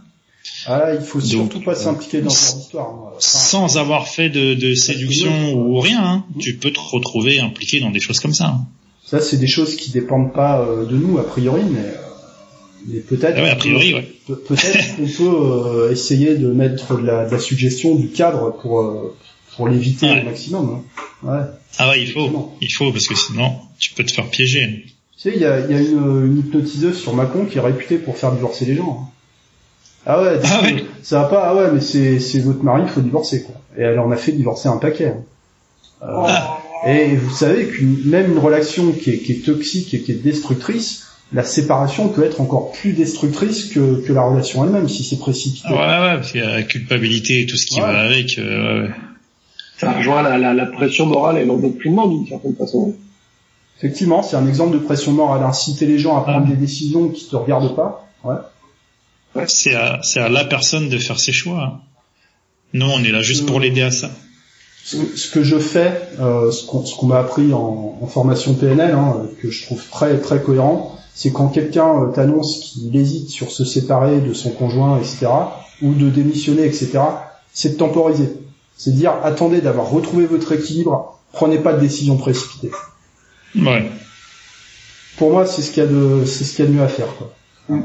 Ah il faut Donc, surtout pas euh, s'impliquer dans ce genre d'histoire. hein. Enfin, sans avoir fait de, de séduction ou rien, hein, tu peux te retrouver impliqué dans des choses comme ça. hein. ça, c'est des choses qui dépendent pas euh, de nous a priori, mais, euh, mais peut-être. Ah ouais, a priori, peut- ouais. Pe- Peut-être qu'on peut euh, essayer de mettre de la, de la suggestion du cadre pour euh, pour l'éviter Ouais. au maximum. hein. Ouais. Ah ouais, il faut, il faut parce que sinon tu peux te faire piéger. Tu sais, il y a, y a une, une hypnotiseuse sur Macon qui est réputée pour faire divorcer les gens. Hein. Ah ouais, Ah ouais. ça va pas. Ah ouais, mais c'est c'est votre mari, il faut divorcer quoi. Et elle en a fait divorcer un paquet. hein. Euh, Ah. Et vous savez qu'une même une relation qui est, qui est toxique et qui est destructrice, la séparation peut être encore plus destructrice que, que la relation elle-même si c'est précipité. Ouais, ouais, parce qu'il y a la culpabilité et tout ce qui Ouais. va avec. euh, ouais. ça rejoint la, la, la pression morale et l'endoctrinement d'une certaine façon. Effectivement, c'est un exemple de pression morale. Inciter les gens à prendre des décisions qui te regardent pas. Ouais. C'est à, c'est à la personne de faire ses choix. Nous, on est là juste pour l'aider à ça. Ce, que je fais, euh, ce qu'on m'a appris en, en formation PNL, hein, que je trouve très très cohérent, c'est quand quelqu'un euh, t'annonce qu'il hésite sur se séparer de son conjoint, etc., ou de démissionner, etc., c'est de temporiser. C'est de dire attendez d'avoir retrouvé votre équilibre, prenez pas de décision précipitée. Ouais. Pour moi, c'est ce qu'il y a de c'est ce qu'il y a de mieux à faire. Quoi. Euh,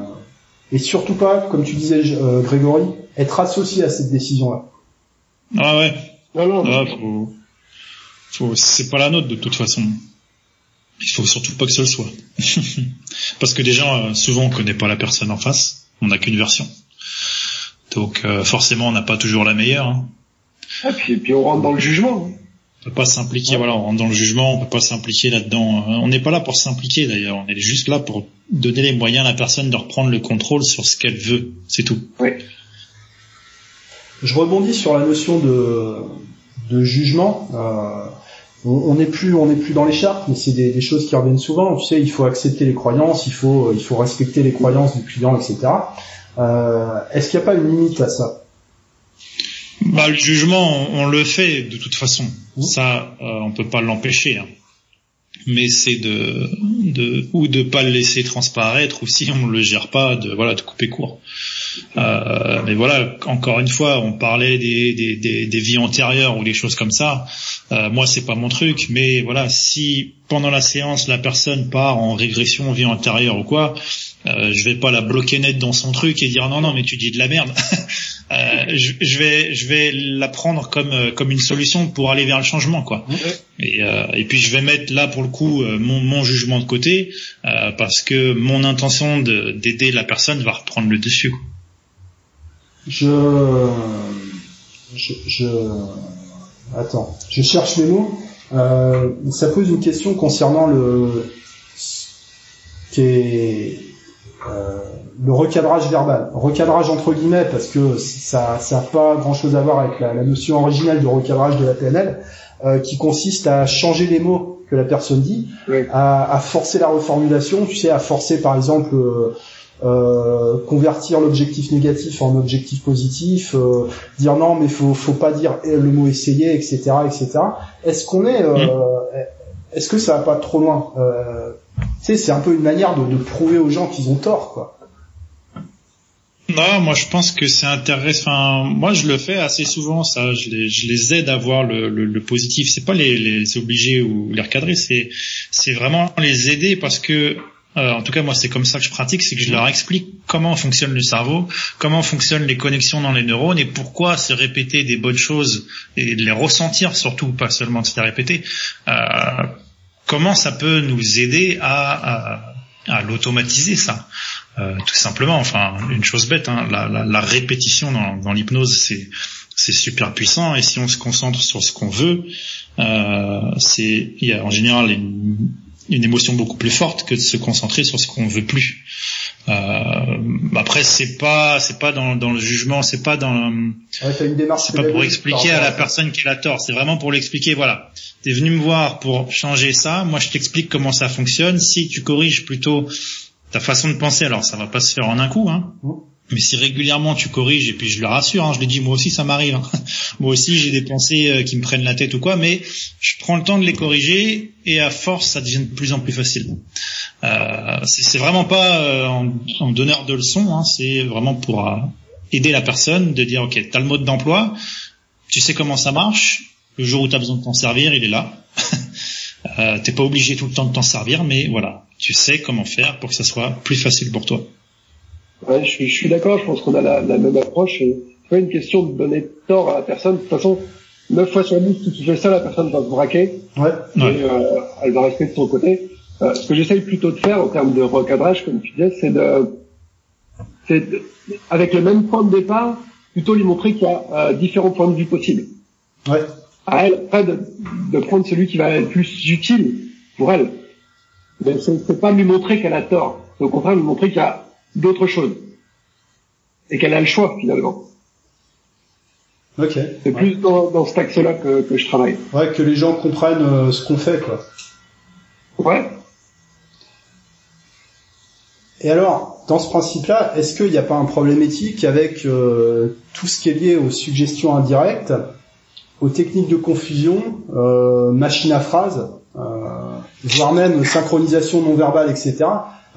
et surtout pas, comme tu disais, euh, Grégory, être associé à cette décision-là. Ah ouais. Non, non, Ah, faut, faut, c'est pas la nôtre de toute façon. Il faut surtout pas que ce le soit. Parce que déjà, euh, souvent, on connaît pas la personne en face. On n'a qu'une version. Donc, euh, forcément, on n'a pas toujours la meilleure. Hein. Et puis, et puis on rentre dans le jugement. hein. On peut pas s'impliquer. Voilà, on rentre dans le jugement. On peut pas s'impliquer là-dedans. Euh, On n'est pas là pour s'impliquer d'ailleurs. On est juste là pour donner les moyens à la personne de reprendre le contrôle sur ce qu'elle veut. C'est tout. Oui. Je rebondis sur la notion de, de jugement. Euh, on on n'est plus, on n'est plus dans les chartes, mais c'est des, des choses qui reviennent souvent. Tu sais, il faut accepter les croyances, il faut, il faut respecter les croyances du client, etc. Euh, Est-ce qu'il n'y a pas une limite à ça? Bah, le jugement, on, on le fait de toute façon. Ça, euh, on peut pas l'empêcher. hein. Mais c'est de, de ou de pas le laisser transparaître, ou si on le gère pas, de voilà, de couper court. Euh, mais voilà, encore une fois, on parlait des, des, des, des vies antérieures ou des choses comme ça. Euh, moi, c'est pas mon truc, mais voilà, si pendant la séance la personne part en régression vie antérieure ou quoi, euh, je vais pas la bloquer net dans son truc et dire non non mais tu dis de la merde. Euh, je, je vais je vais la prendre comme euh, comme une solution pour aller vers le changement quoi. Et, euh, et puis je vais mettre là pour le coup euh, mon, mon jugement de côté euh, parce que mon intention de- d'aider la personne va reprendre le dessus. quoi. Je, je, je, attends, je cherche les mots. Euh, ça pose une question concernant le, qui est euh, le recadrage verbal. Recadrage entre guillemets parce que ça, ça a pas grand chose à voir avec la, la notion originale du recadrage de la PNL, euh, qui consiste à changer les mots que la personne dit, Oui. à, à forcer la reformulation, tu sais, à forcer par exemple euh, euh, convertir l'objectif négatif en objectif positif, euh, dire non mais faut faut pas dire le mot essayer, etc., etc. Est-ce qu'on est, euh, est-ce que ça va pas trop loin euh, Tu sais, c'est un peu une manière de, prouver aux gens qu'ils ont tort, quoi. Non, moi je pense que c'est intéressant. Enfin, moi je le fais assez souvent. Ça, je les, aide à voir le, positif. C'est pas les, obliger ou les recadrer. C'est c'est vraiment les aider parce que euh, en tout cas moi c'est comme ça que je pratique, c'est que je leur explique comment fonctionne le cerveau, comment fonctionnent les connexions dans les neurones et pourquoi se répéter des bonnes choses et les ressentir surtout, pas seulement de se les répéter. Euh, comment ça peut nous aider à, à, l'automatiser ça. Euh, tout simplement, enfin, une chose bête, hein, la, répétition dans, l'hypnose, c'est c'est super puissant et si on se concentre sur ce qu'on veut, euh, c'est il y a en général une, une émotion beaucoup plus forte que de se concentrer sur ce qu'on veut plus. Euh, après, c'est pas c'est pas dans, dans le jugement, c'est pas dans Ouais, c'est pas pour expliquer à la personne qui a tort, c'est vraiment pour l'expliquer. Voilà, t'es venu me voir pour changer ça. Moi, je t'explique comment ça fonctionne. Si tu corriges plutôt ta façon de penser, alors ça va pas se faire en un coup, hein. Mhm. Mais si régulièrement tu corriges, et puis je le rassure, hein, je l'ai dit, moi aussi ça m'arrive. hein. Moi aussi j'ai des pensées euh, qui me prennent la tête ou quoi, mais je prends le temps de les corriger et à force ça devient de plus en plus facile. Euh, c'est vraiment pas euh, en, en donneur de leçons, hein, c'est vraiment pour euh, aider la personne de dire ok, t'as le mode d'emploi, tu sais comment ça marche, le jour où tu as besoin de t'en servir, il est là. euh, T'es pas obligé tout le temps de t'en servir, mais voilà, tu sais comment faire pour que ça soit plus facile pour toi. Ouais, je suis, je suis d'accord, je pense qu'on a la, la même approche. et C'est pas une question de donner tort à la personne. De toute façon, 9 fois sur 10, si tu fais ça, la personne va se braquer Ouais. Euh, elle va rester de son côté. Euh, ce que j'essaye plutôt de faire en termes de recadrage, comme tu disais, c'est de, c'est de- avec le même point de départ, plutôt lui montrer qu'il y a euh, différents points de vue possibles. Ouais. À elle, après, de, de prendre celui qui va être plus utile pour elle. Mais c'est pas lui montrer qu'elle a tort. C'est au contraire lui montrer qu'il y a d'autres choses. Et qu'elle a le choix, finalement. Ok. C'est plus dans, dans cet axe-là que, que je travaille. Ouais, que les gens comprennent euh, ce qu'on fait, quoi. Ouais. Et alors, dans ce principe-là, est-ce qu'il n'y a pas un problème éthique avec euh, tout ce qui est lié aux suggestions indirectes, aux techniques de confusion, euh, machine à phrase, euh, voire même synchronisation non verbale, etc.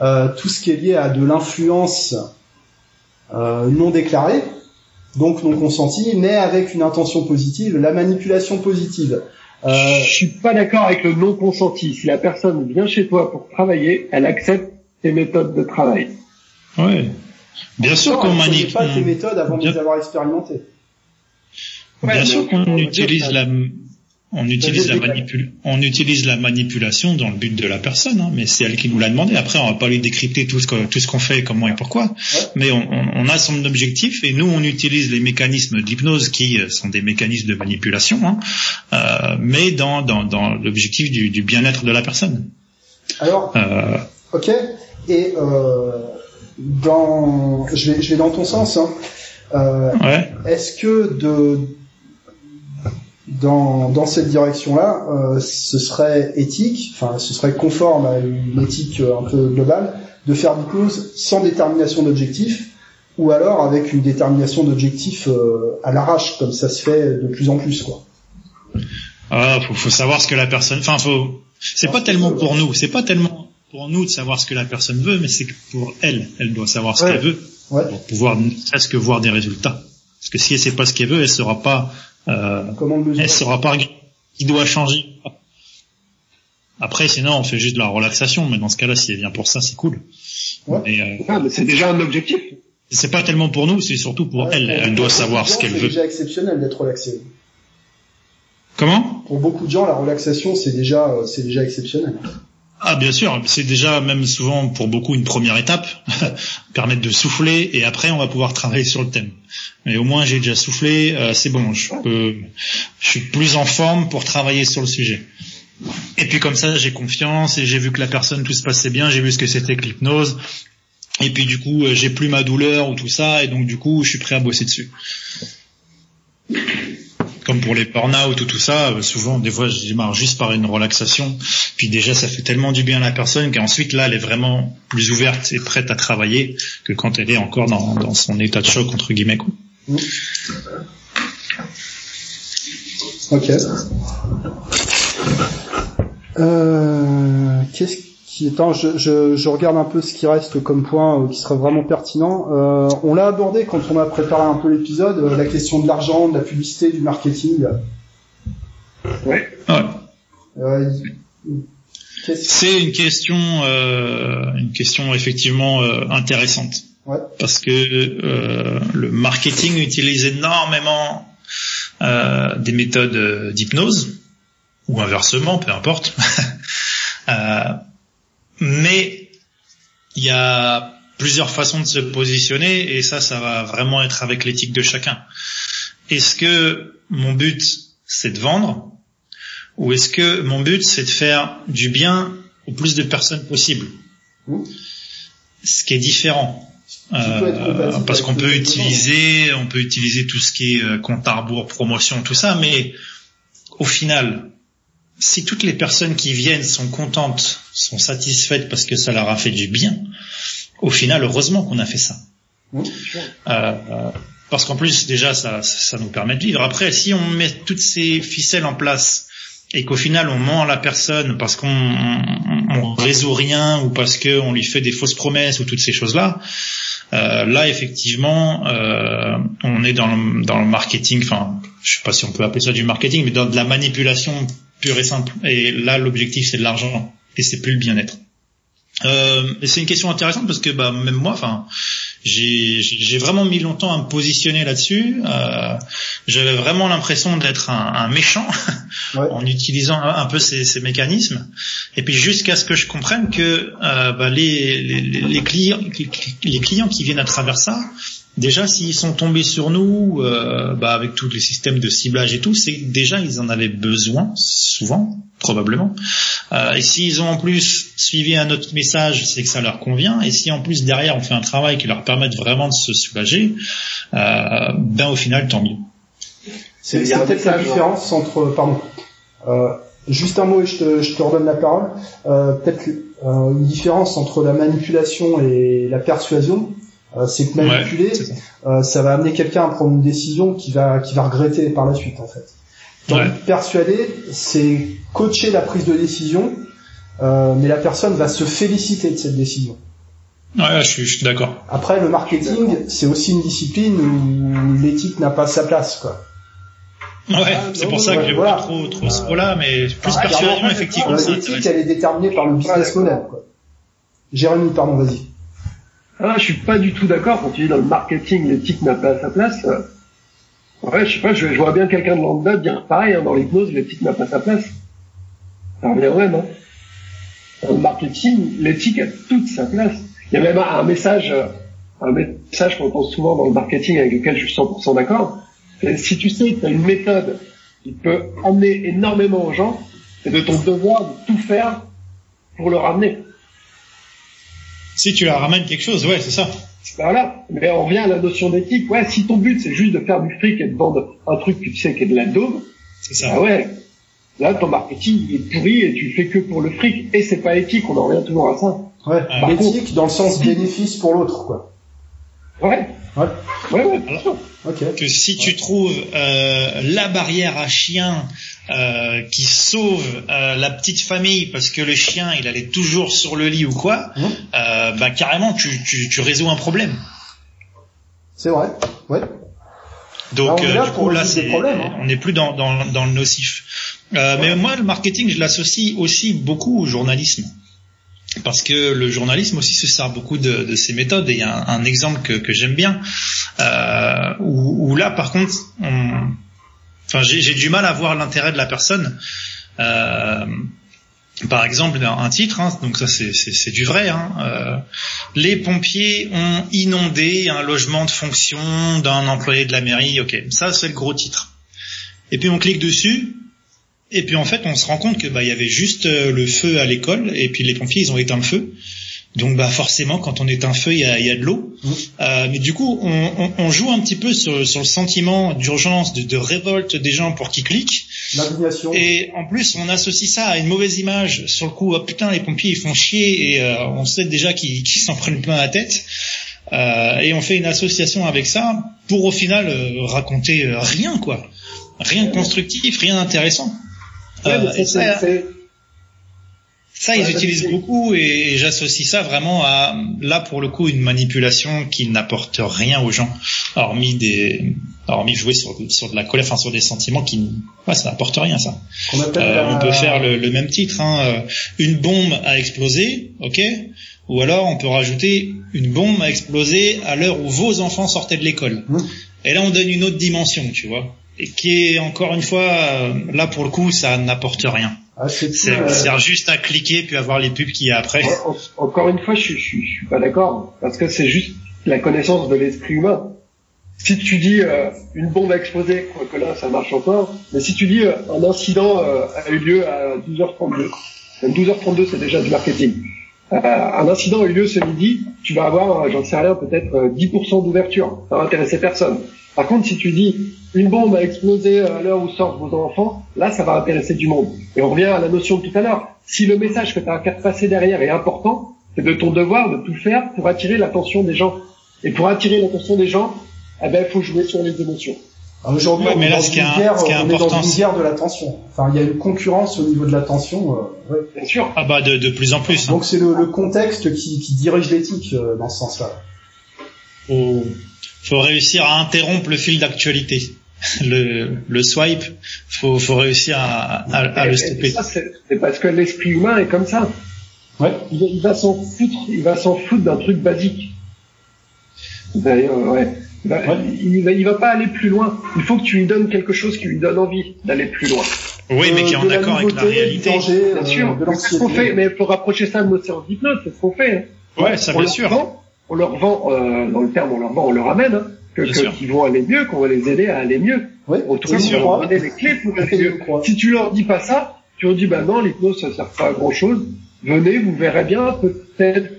Euh, tout ce qui est lié à de l'influence euh, non déclarée, donc non consentie, mais avec une intention positive, la manipulation positive. Euh, Je suis pas d'accord avec le non consenti. Si la personne vient chez toi pour travailler, elle accepte tes méthodes de travail. Ouais. Bien sûr qu'on manipule. pas tes méthodes avant de les avoir expérimentées. Ouais, Bien sûr on qu'on dire utilise la, on utilise la manipul, on utilise la manipulation dans le but de la personne, hein, mais c'est elle qui nous l'a demandé. Après, on va pas lui décrypter tout ce que- tout ce qu'on fait, comment et pourquoi. Mais on, on- on a son objectif et nous, on utilise les mécanismes d'hypnose qui euh, sont des mécanismes de manipulation, hein, euh, mais dans, dans, dans l'objectif du, du bien-être de la personne. Alors, Euh, ok. Et euh, dans, je vais, je vais dans ton sens. Hein. Euh, ouais. Est-ce que de dans, dans cette direction-là, euh, ce serait éthique, enfin ce serait conforme à une éthique euh, un peu globale, de faire du close sans détermination d'objectif, ou alors avec une détermination d'objectif euh, à l'arrache, comme ça se fait de plus en plus, quoi? Ah, faut, faut savoir ce que la personne. Enfin, faut. C'est pas tellement pour nous. C'est pas tellement pour nous de savoir ce que la personne veut, mais c'est que pour elle, elle doit savoir ce Ouais. qu'elle veut Ouais. pour pouvoir presque voir des résultats. Parce que si elle sait pas ce qu'elle veut, elle saura pas. Euh, Comment le mesurer? elle saura pas qui doit changer. Après, sinon, on fait juste de la relaxation. Mais dans ce cas-là, si elle vient pour ça, c'est cool. Ouais. Mais euh, Ah, mais c'est déjà un objectif. c'est pas tellement pour nous, c'est surtout pour Ouais, elle. pour Elle doit savoir gens, ce qu'elle C'est veut. déjà exceptionnel d'être relaxé. Comment? Pour beaucoup de gens, la relaxation, c'est déjà, euh, c'est déjà exceptionnel. Ah bien sûr, c'est déjà même souvent pour beaucoup une première étape, permettre de souffler et après on va pouvoir travailler sur le thème. Mais au moins j'ai déjà soufflé, euh, c'est bon, je peux, je suis plus en forme pour travailler sur le sujet. Et puis comme ça j'ai confiance et j'ai vu que la personne tout se passait bien, j'ai vu ce que c'était que l'hypnose. Et puis du coup euh, j'ai plus ma douleur ou tout ça et donc du coup je suis prêt à bosser dessus. Comme pour les burn-out ou tout ça, souvent des fois je démarre juste par une relaxation puis déjà, ça fait tellement du bien à la personne qu'ensuite, là, elle est vraiment plus ouverte et prête à travailler que quand elle est encore dans, dans son état de choc, entre guillemets. Quoi. Ok. Euh, qu'est-ce attends, je, je, je regarde un peu ce qui reste comme point euh, qui serait vraiment pertinent. Euh, on l'a abordé quand on a préparé un peu l'épisode, euh, la question de l'argent, de la publicité, du marketing. Ouais. Euh, qu'est-ce- C'est une question, une question effectivement intéressante. Ouais. Parce que le marketing utilise énormément des méthodes d'hypnose, ou inversement, peu importe. Euh, mais il y a plusieurs façons de se positionner et ça, ça va vraiment être avec l'éthique de chacun. Est-ce que mon but, c'est de vendre ou est-ce que mon but, c'est de faire du bien au plus de personnes possible? Mmh. Ce qui est différent. compatible parce qu'on peut utiliser, on peut utiliser tout ce qui est euh, compte à rebours, promotion, tout ça, mais au final, si toutes les personnes qui viennent sont contentes, sont satisfaites parce que ça leur a fait du bien, au final, heureusement qu'on a fait ça. Euh, euh, parce qu'en plus, déjà, ça, ça nous permet de vivre. Après, si on met toutes ces ficelles en place et qu'au final on ment à la personne parce qu'on on, on résout rien ou parce qu'on lui fait des fausses promesses ou toutes ces choses-là, euh, là effectivement euh, on est dans le, dans le marketing, enfin je sais pas si on peut appeler ça du marketing, mais dans de la manipulation pure et simple. Et là l'objectif c'est de l'argent et c'est plus le bien-être. Euh, c'est une question intéressante parce que bah, même moi, enfin, j'ai j'ai vraiment mis longtemps à me positionner là-dessus. Euh, J'avais vraiment l'impression d'être un, un méchant Ouais. en utilisant un, un peu ces, ces mécanismes. Et puis jusqu'à ce que je comprenne que euh, bah, les, les, les clients, les clients qui viennent à travers ça, déjà s'ils sont tombés sur nous euh, bah, avec tous les systèmes de ciblage et tout, c'est que déjà ils en avaient besoin, souvent, probablement. Euh, et s'ils ont en plus suivi un autre message, c'est que ça leur convient. Et si en plus derrière on fait un travail qui leur permette vraiment de se soulager, euh, ben au final tant mieux. C'est Il y a c'est un peut-être la différence entre, pardon, euh, juste un mot et je te, je te redonne la parole. Euh, peut-être euh, une différence entre la manipulation et la persuasion, euh, c'est que manipuler, Ouais, ça. euh, ça va amener quelqu'un à prendre une décision qui va, qui va regretter par la suite en fait. Ouais. que persuader, c'est coacher la prise de décision, euh, mais la personne va se féliciter de cette décision. Ouais, je suis, je suis d'accord. Après, le marketing, c'est aussi une discipline où l'éthique n'a pas sa place, quoi. Ouais, Ah, c'est pour ça que j'ai voilà. pas trop, trop ce rôle-là, mais plus Ah, persuasion, effectivement, L'éthique, elle est déterminée par le business Ouais, model, quoi. Jérémy, pardon, vas-y. Ah, je suis pas du tout d'accord quand tu dis dans le marketing, l'éthique n'a pas sa place. Ouais, je sais pas, je, vois bien quelqu'un de lambda dire pareil, hein, dans l'hypnose, l'éthique n'a pas sa place. Ça revient au même, hein. Dans le marketing, l'éthique a toute sa place. Il y a même un, message, euh, un message qu'on entend souvent dans le marketing avec lequel je suis 100% d'accord. Si tu sais que tu as une méthode qui peut emmener énormément aux gens, c'est de ton devoir de tout faire pour le ramener. Si tu la ramènes quelque chose, ouais, c'est ça. Ben Voilà, mais on revient à la notion d'éthique. Ouais, si ton but c'est juste de faire du fric et de vendre un truc que tu sais qui est de la daube, C'est ça. ah ouais, là ton marketing il est pourri et tu le fais que pour le fric et c'est pas éthique, on en revient toujours à ça. Ouais. Par L'éthique dans le sens bénéfice pour l'autre, quoi. Ouais, Ouais. ouais, ouais, bien sûr. Ok. que si tu trouves euh, la barrière à chien euh, qui sauve euh, la petite famille parce que le chien il allait toujours sur le lit ou quoi, Mhm. euh, bah carrément tu, tu, tu résous un problème. C'est vrai. Ouais. Donc Là, on est euh, du coup là c'est hein. on n'est plus dans, dans, dans le nocif. Euh, Mais moi le marketing je l'associe aussi beaucoup au journalisme. Parce que le journalisme aussi se sert beaucoup de, ces méthodes et il y a un, exemple que, j'aime bien euh, où, là par contre on, enfin j'ai du mal à voir l'intérêt de la personne. Euh, par exemple, un titre, hein, donc ça c'est du vrai. Hein, euh, les pompiers ont inondé un logement de fonction d'un employé de la mairie. Ok, ça c'est le gros titre. Et puis on clique dessus, et puis en fait on se rend compte que bah il y avait juste euh, le feu à l'école, et puis les pompiers ils ont éteint le feu. Donc bah forcément quand on éteint un feu il y a, y a de l'eau. Mhm. Euh, mais du coup on, on- on joue un petit peu sur, sur le sentiment d'urgence, de, de révolte des gens pour qu'ils cliquent. Et en plus, on associe ça à une mauvaise image. Sur le coup, oh, putain, les pompiers ils font chier et euh, on sait déjà qu'ils qu'ils s'en prennent plein la tête. Euh, et on fait une association avec ça pour au final euh, raconter euh, rien quoi, rien de constructif, rien d'intéressant. Ouais, Euh, ça, ils utilisent beaucoup et, j'associe ça vraiment à là pour le coup une manipulation qui n'apporte rien aux gens, hormis des, hormis jouer sur, sur de la colère, enfin sur des sentiments qui, ouais, ça n'apporte rien ça. Euh, on peut faire le, le même titre, hein, euh, une bombe a explosé, ok Ou alors on peut rajouter une bombe a explosé à l'heure où vos enfants sortaient de l'école. Mmh. Et là on donne une autre dimension, tu vois, et qui est encore une fois euh, là pour le coup ça n'apporte rien. Ah, c'est tout, euh, sert juste à cliquer puis à voir les pubs qu'il y a après. En- Encore une fois, je, suis- je, suis- je suis pas d'accord parce que c'est juste la connaissance de l'esprit humain. Si tu dis euh, une bombe a explosé, quoique là ça marche encore, mais si tu dis euh, un incident euh, a eu lieu à 12h32, même 12h32 c'est déjà du marketing. Euh, un incident a eu lieu ce midi, tu vas avoir, euh, j'en sais rien, peut-être euh, 10% d'ouverture. Ça va intéresser personne. Par contre, si tu dis une bombe a explosé à l'heure où sortent vos enfants, là ça va intéresser du monde. Et on revient à la notion de tout à l'heure. Si le message que tu as à faire passer derrière est important, c'est de ton devoir de tout faire pour attirer l'attention des gens. Et pour attirer l'attention des gens, eh ben, il faut jouer sur les émotions. Ah, Aujourd'hui, Ouais, on mais est là, dans une un- guerre, ce qui est on est important, dans une c'est- guerre de l'attention. Enfin, il y a une concurrence au niveau de l'attention. euh, ouais. Bien sûr. Ah bah de, de plus en plus. hein. Donc c'est le, le contexte qui, qui dirige l'éthique euh, dans ce sens-là. Faut, faut réussir à interrompre le fil d'actualité. Le, le swipe, faut, faut réussir à, à, à Et- le stopper. c'est parce que l'esprit humain est comme ça. Ouais. Il, va- il va s'en foutre, il va s'en foutre d'un truc basique. D'ailleurs, ouais. Il va, Ouais. il, va, il va pas aller plus loin. Il faut que tu lui donnes quelque chose qui lui donne envie d'aller plus loin. Oui, mais Euh, qui est en accord avec la réalité. danger, Bien euh, sûr. Mais c'est ce qu'on fait. Mais pour rapprocher ça de nos séances d'hypnose, c'est ce qu'on fait. hein. Ouais, ça on bien sûr. Vend, on leur vend, euh, dans le terme, on leur vend, on leur amène, hein, que, que- qu'ils vont aller mieux, qu'on va les aider à aller mieux. Oui, crois. donner les clés pour aller mieux. Si tu leur dis pas ça, tu leur dis, bah non, l'hypnose, ça sert pas à grand chose. Venez, vous verrez bien, peut-être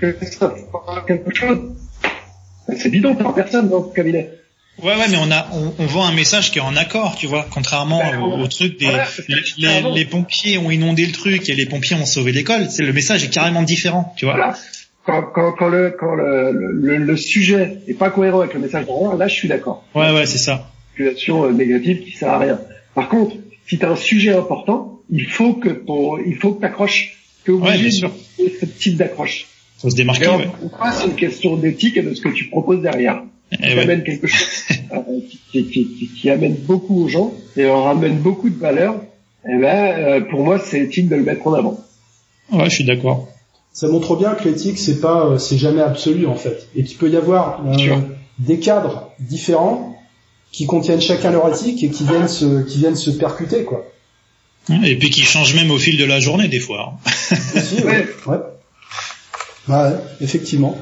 que ça fera quelque chose. C'est bidon, t'as personne dans ce cabinet. Ouais, ouais, mais on a, on, on vend un message qui est en accord, tu vois, contrairement Ben, au, truc des, voilà, les, pompiers ont inondé le truc et les pompiers ont sauvé l'école. C'est le message est carrément différent, tu vois. Voilà. Quand, quand, quand, le, quand le, le, le sujet est pas cohérent avec le message derrière, là, je suis d'accord. Ouais, ouais, c'est ça. Manipulation euh, négative qui sert à rien. Par contre, si tu as un sujet important, il faut que ton, il faut que t'accroches. T'es Ouais, obligé sûr. de ce type d'accroche. Faut se démarquer. Et en Ouais. c'est une question d'éthique et de ce que tu proposes derrière. Eh qui ouais. amène quelque chose euh, qui, qui, qui, qui amène beaucoup aux gens et leur amène beaucoup de valeur, eh ben, euh, pour moi, c'est éthique de le mettre en avant. Ouais, je suis d'accord. Ça montre bien que l'éthique c'est pas euh, c'est jamais absolu en fait et qu'il peut y avoir euh, des cadres différents qui contiennent chacun leur éthique et qui viennent se qui viennent se percuter quoi. Et puis qui change même au fil de la journée des fois. hein. Aussi, ouais. ouais. Bah, ouais, effectivement.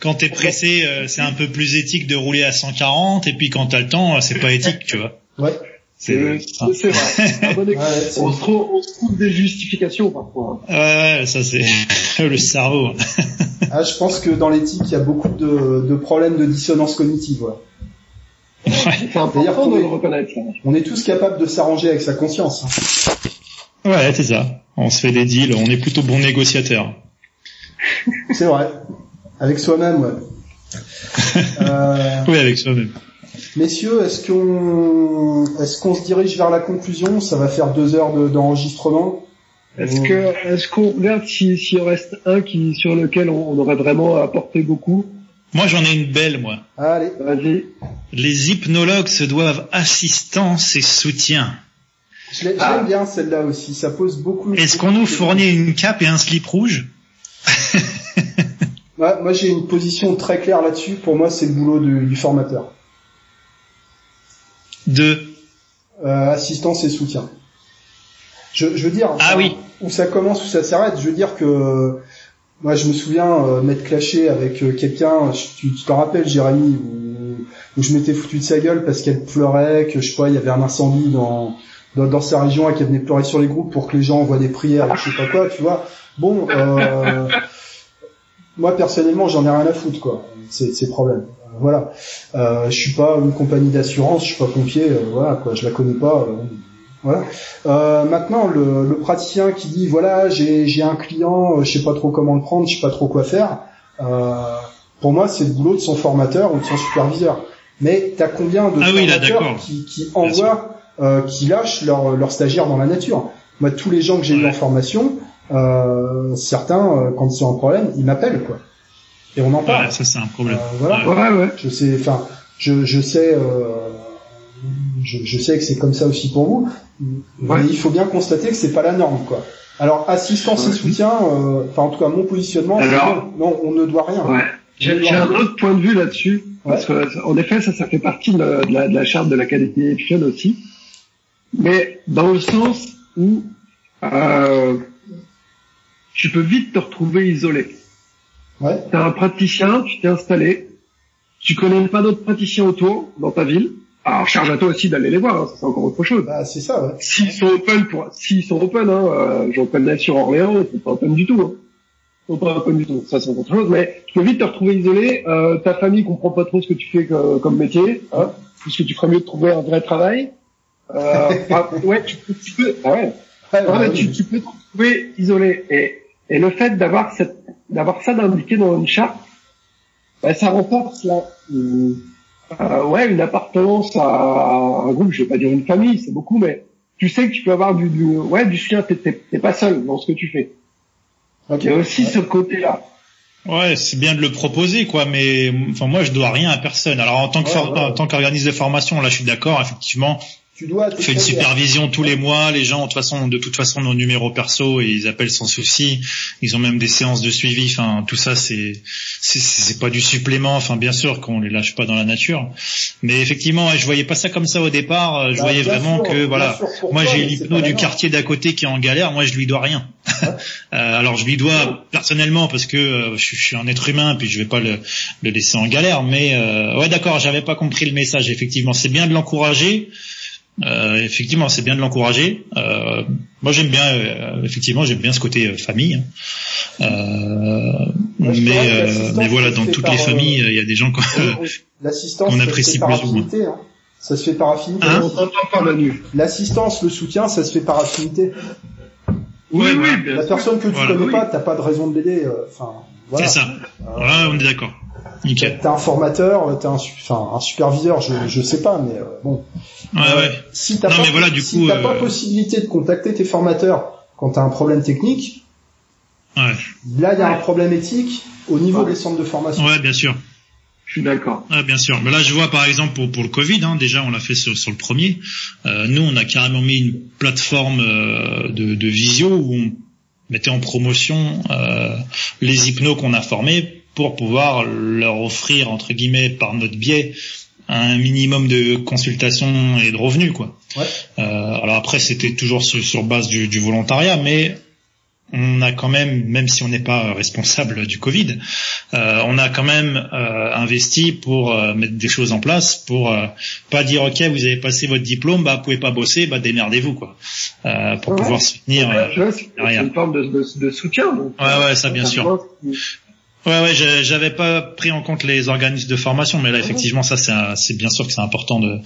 Quand t'es pressé, euh, c'est un peu plus éthique de rouler à 140, et puis quand t'as le temps, euh, c'est pas éthique, tu vois. Ouais. C'est vrai. C'est un bon exemple. Ouais, on, se trouve, on se trouve des justifications parfois. hein. Ouais, ouais, ça c'est le cerveau. Ah, je pense que dans l'éthique, il y a beaucoup de, de problèmes de dissonance cognitive. ouais. C'est important de le reconnaître. On est tous capables de s'arranger avec sa conscience. Ouais, c'est ça. On se fait des deals, on est plutôt bon négociateur. C'est vrai. Avec soi-même, ouais. Euh, Oui, avec soi-même. messieurs, est-ce qu'on est-ce qu'on se dirige vers la conclusion? Ça va faire deux heures de- d'enregistrement. Est-ce que, est-ce qu'on regarde si- s'il reste un qui, sur lequel on, on aurait vraiment apporté beaucoup? Moi, j'en ai une belle, moi. Allez. Vas-y. Les hypnologues se doivent assistance et soutien. Je Ah. l'aime bien celle-là aussi. Ça pose beaucoup. Est-ce qu'on nous fournit une cape et un slip rouge Ouais, moi, j'ai une position très claire là-dessus. Pour moi, c'est le boulot du, du formateur. de Euh, assistance et soutien. Je, je veux dire. Ah oui. Où ça commence, où ça s'arrête. Je veux dire que moi, je me souviens euh, m'être clashé avec euh, quelqu'un. Tu tu t'en rappelles, Jérémy, où, où je m'étais foutu de sa gueule parce qu'elle pleurait, que je sais pas, il y avait un incendie dans dans, dans sa région et qu'elle venait pleurer sur les groupes pour que les gens envoient des prières et je sais pas quoi, tu vois. Bon, euh, moi personnellement, j'en ai rien à foutre, quoi. C'est ces problèmes. Euh, voilà. Euh, je suis pas une compagnie d'assurance, je suis pas pompier, euh, voilà, quoi. Je la connais pas. euh, voilà. Euh, maintenant, le, le praticien qui dit voilà, j'ai j'ai un client, je sais pas trop comment le prendre, je sais pas trop quoi faire. Euh, pour moi, c'est le boulot de son formateur ou de son superviseur. Mais t'as combien de Ah oui, là, qui, qui envoient, euh, qui lâchent leurs leur stagiaires dans la nature Moi, tous les gens que j'ai eu en formation, euh, certains, euh, quand ils ont un problème, ils m'appellent quoi. Et on en parle. Ouais, ça c'est un problème. Euh, voilà. Ouais, ouais. Je sais, enfin, je, je sais, euh, je, je sais que c'est comme ça aussi pour vous, mais il faut bien constater que c'est pas la norme, quoi. Alors, assistance et soutien, euh, enfin, en tout cas, mon positionnement, c'est Alors- non, non, on ne doit rien. Ouais. J'ai j'ai un autre point de vue là-dessus, parce que en effet, ça, ça fait partie de la, de la, de la charte de l'Académie aussi, mais dans le sens où euh, tu peux vite te retrouver isolé. Ouais. T'es un praticien, tu t'es installé, tu connais pas d'autres praticiens autour dans ta ville. Alors charge à toi aussi d'aller les voir, hein, c'est encore autre chose. Bah, c'est ça, ouais. S'ils sont open pour, s'ils sont open, hein, euh, j'en connais sur Orléans, ils sont pas open du tout. Hein. Ils sont pas open du tout. Ça c'est autre chose, mais tu peux vite te retrouver isolé. Euh, ta famille comprend pas trop ce que tu fais que- comme métier, hein, puisque tu ferais mieux de trouver un vrai travail. Euh, ah, ouais, tu peux, tu peux, ah ouais, bah, tu, tu peux te retrouver isolé. Et, et le fait d'avoir cette, d'avoir ça d'indiqué dans une charte, bah, ça renforce là, une- euh, ouais, une appartenance à un groupe. Je vais pas dire une famille, c'est beaucoup, mais tu sais que tu peux avoir du, du ouais, du soutien. T'es, pas seul dans ce que tu fais. Il y a aussi Ouais. ce côté-là. Ouais, c'est bien de le proposer, quoi, mais enfin moi je dois rien à personne. Alors en tant que Ouais, ouais. en tant qu'organisme de formation, là je suis d'accord, effectivement, Tu dois. on fait une supervision tous les mois. Les gens, de toute façon, de toute façon, nos numéros perso et ils appellent sans souci. Ils ont même des séances de suivi. Enfin, tout ça, c'est c'est pas du supplément. Enfin, bien sûr qu'on les lâche pas dans la nature, mais effectivement, je voyais pas ça comme ça au départ. Je Bah, voyais vraiment sûr, que voilà. sûr, Moi, j'ai l'hypno du quartier d'à côté qui est en galère. Moi, je lui dois rien. Euh, alors, je lui dois personnellement parce que euh, je, je suis un être humain, puis je vais pas le, le laisser en galère. Mais euh, ouais, d'accord, j'avais pas compris le message. Effectivement, c'est bien de l'encourager. Euh, effectivement, c'est bien de l'encourager. Euh, Moi j'aime bien, euh, effectivement, j'aime bien ce côté euh, famille. hein. Euh, mais, euh, mais voilà, dans toutes les familles, il y a des gens. Qu'on se apprécie plus ou moins. Hein. Ça se fait par affinité. Hein. L'assistance, le soutien, ça se fait par affinité. Oui, oui, bien La personne que tu Voilà. connais Oui. pas, t'as pas de raison de l'aider. euh, Enfin, voilà. C'est ça. Euh, Ouais, on est d'accord. Nickel. T'as un formateur, t'as un, enfin, un superviseur, je, je sais pas, mais euh, bon. Ouais, Euh, ouais. Si t'as Non, pas, mais voilà, du si coup, t'as euh, pas possibilité de contacter tes formateurs quand t'as un problème technique, Ouais. là il y a un problème éthique au niveau des centres de formation. ouais, bien sûr. Je suis d'accord. Ah, bien sûr. Mais là, je vois par exemple pour, pour le Covid, hein, déjà on l'a fait sur, sur le premier. Euh, nous, on a carrément mis une plateforme euh, de, de visio où on mettait en promotion euh, les hypnos qu'on a formés pour pouvoir leur offrir entre guillemets par notre biais un minimum de consultation et de revenus quoi. Ouais. Euh, alors après c'était toujours sur, sur base du, du volontariat, mais on a quand même, même si on n'est pas responsable du Covid, euh, on a quand même euh, investi pour euh, mettre des choses en place, pour euh, pas dire ok vous avez passé votre diplôme, bah vous pouvez pas bosser, bah démerdez-vous quoi, euh, pour Ouais. pouvoir soutenir. euh, vois, c'est une forme de, de, de soutien. Donc, Ouais, ouais, ça, bien sûr. Ouais, ouais, j'avais pas pris en compte les organismes de formation, mais là, effectivement, ça, c'est bien sûr que c'est important de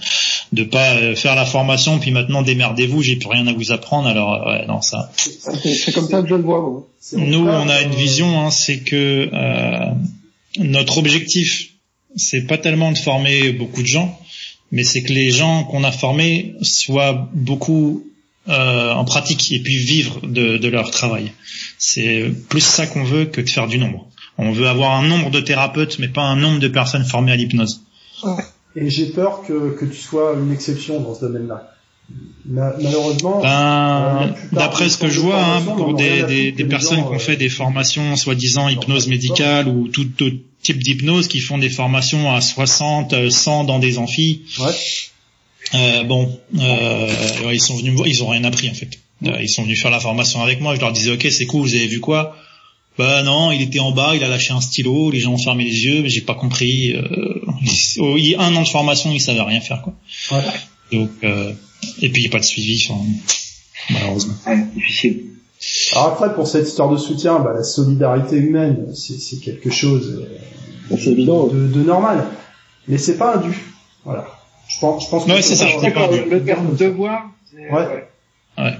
de pas euh, faire la formation, puis maintenant démerdez-vous, j'ai plus rien à vous apprendre. Alors, euh, ouais, non, ça. C'est c'est comme ça que je le vois. Nous, on a une vision, hein, c'est que euh, notre objectif, c'est pas tellement de former beaucoup de gens, mais c'est que les gens qu'on a formés soient beaucoup euh, en pratique et puis vivre de, de leur travail. C'est plus ça qu'on veut que de faire du nombre. On veut avoir un nombre de thérapeutes, mais pas un nombre de personnes formées à l'hypnose. Et j'ai peur que, que tu sois une exception dans ce domaine-là. Ma- malheureusement, Ben, Euh, d'après ce que je vois, hein, pour des, personnes qui ont euh, fait des formations soi-disant hypnose médicale ou tout type d'hypnose, qui font des formations à 60, euh, 100 dans des amphis, ouais. euh, bon, euh, ils sont venus me voir, ils ont rien appris en fait. Euh, ils sont venus faire la formation avec moi, je leur disais ok c'est cool, vous avez vu quoi? Bah non, il était en bas, il a lâché un stylo, les gens ont fermé les yeux, mais j'ai pas compris. Euh, oh, il y a un an de formation, il savait rien faire quoi. Ouais. Donc euh, et puis il n'y a pas de suivi, enfin, malheureusement. Ouais, difficile. Alors après, pour cette histoire de soutien, bah, la solidarité humaine, c'est c'est quelque chose euh, C'est évident. de, de normal. Mais c'est pas un dû. Voilà. Je pense, je pense que Ouais, c'est ça. Le terme devoir. c'est- Ouais.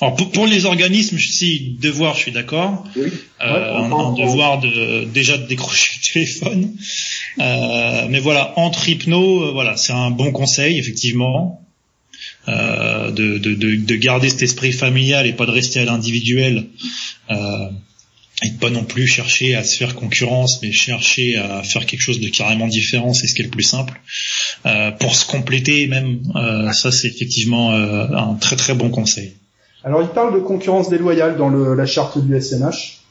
Alors pour, pour les organismes, je- si devoir, je suis d'accord. Oui. Euh, on- devoir de déjà de décrocher le téléphone. Euh, mais voilà, entre hypno, euh, voilà, c'est un bon conseil effectivement. Euh, de, de, de, de garder cet esprit familial et pas de rester à l'individuel. Euh, et de pas non plus chercher à se faire concurrence, mais chercher à faire quelque chose de carrément différent, c'est ce qui est le plus simple. Euh, pour se compléter même, euh, ça c'est effectivement euh, un très très bon conseil. Alors, il parle de concurrence déloyale dans le, la charte du SNH.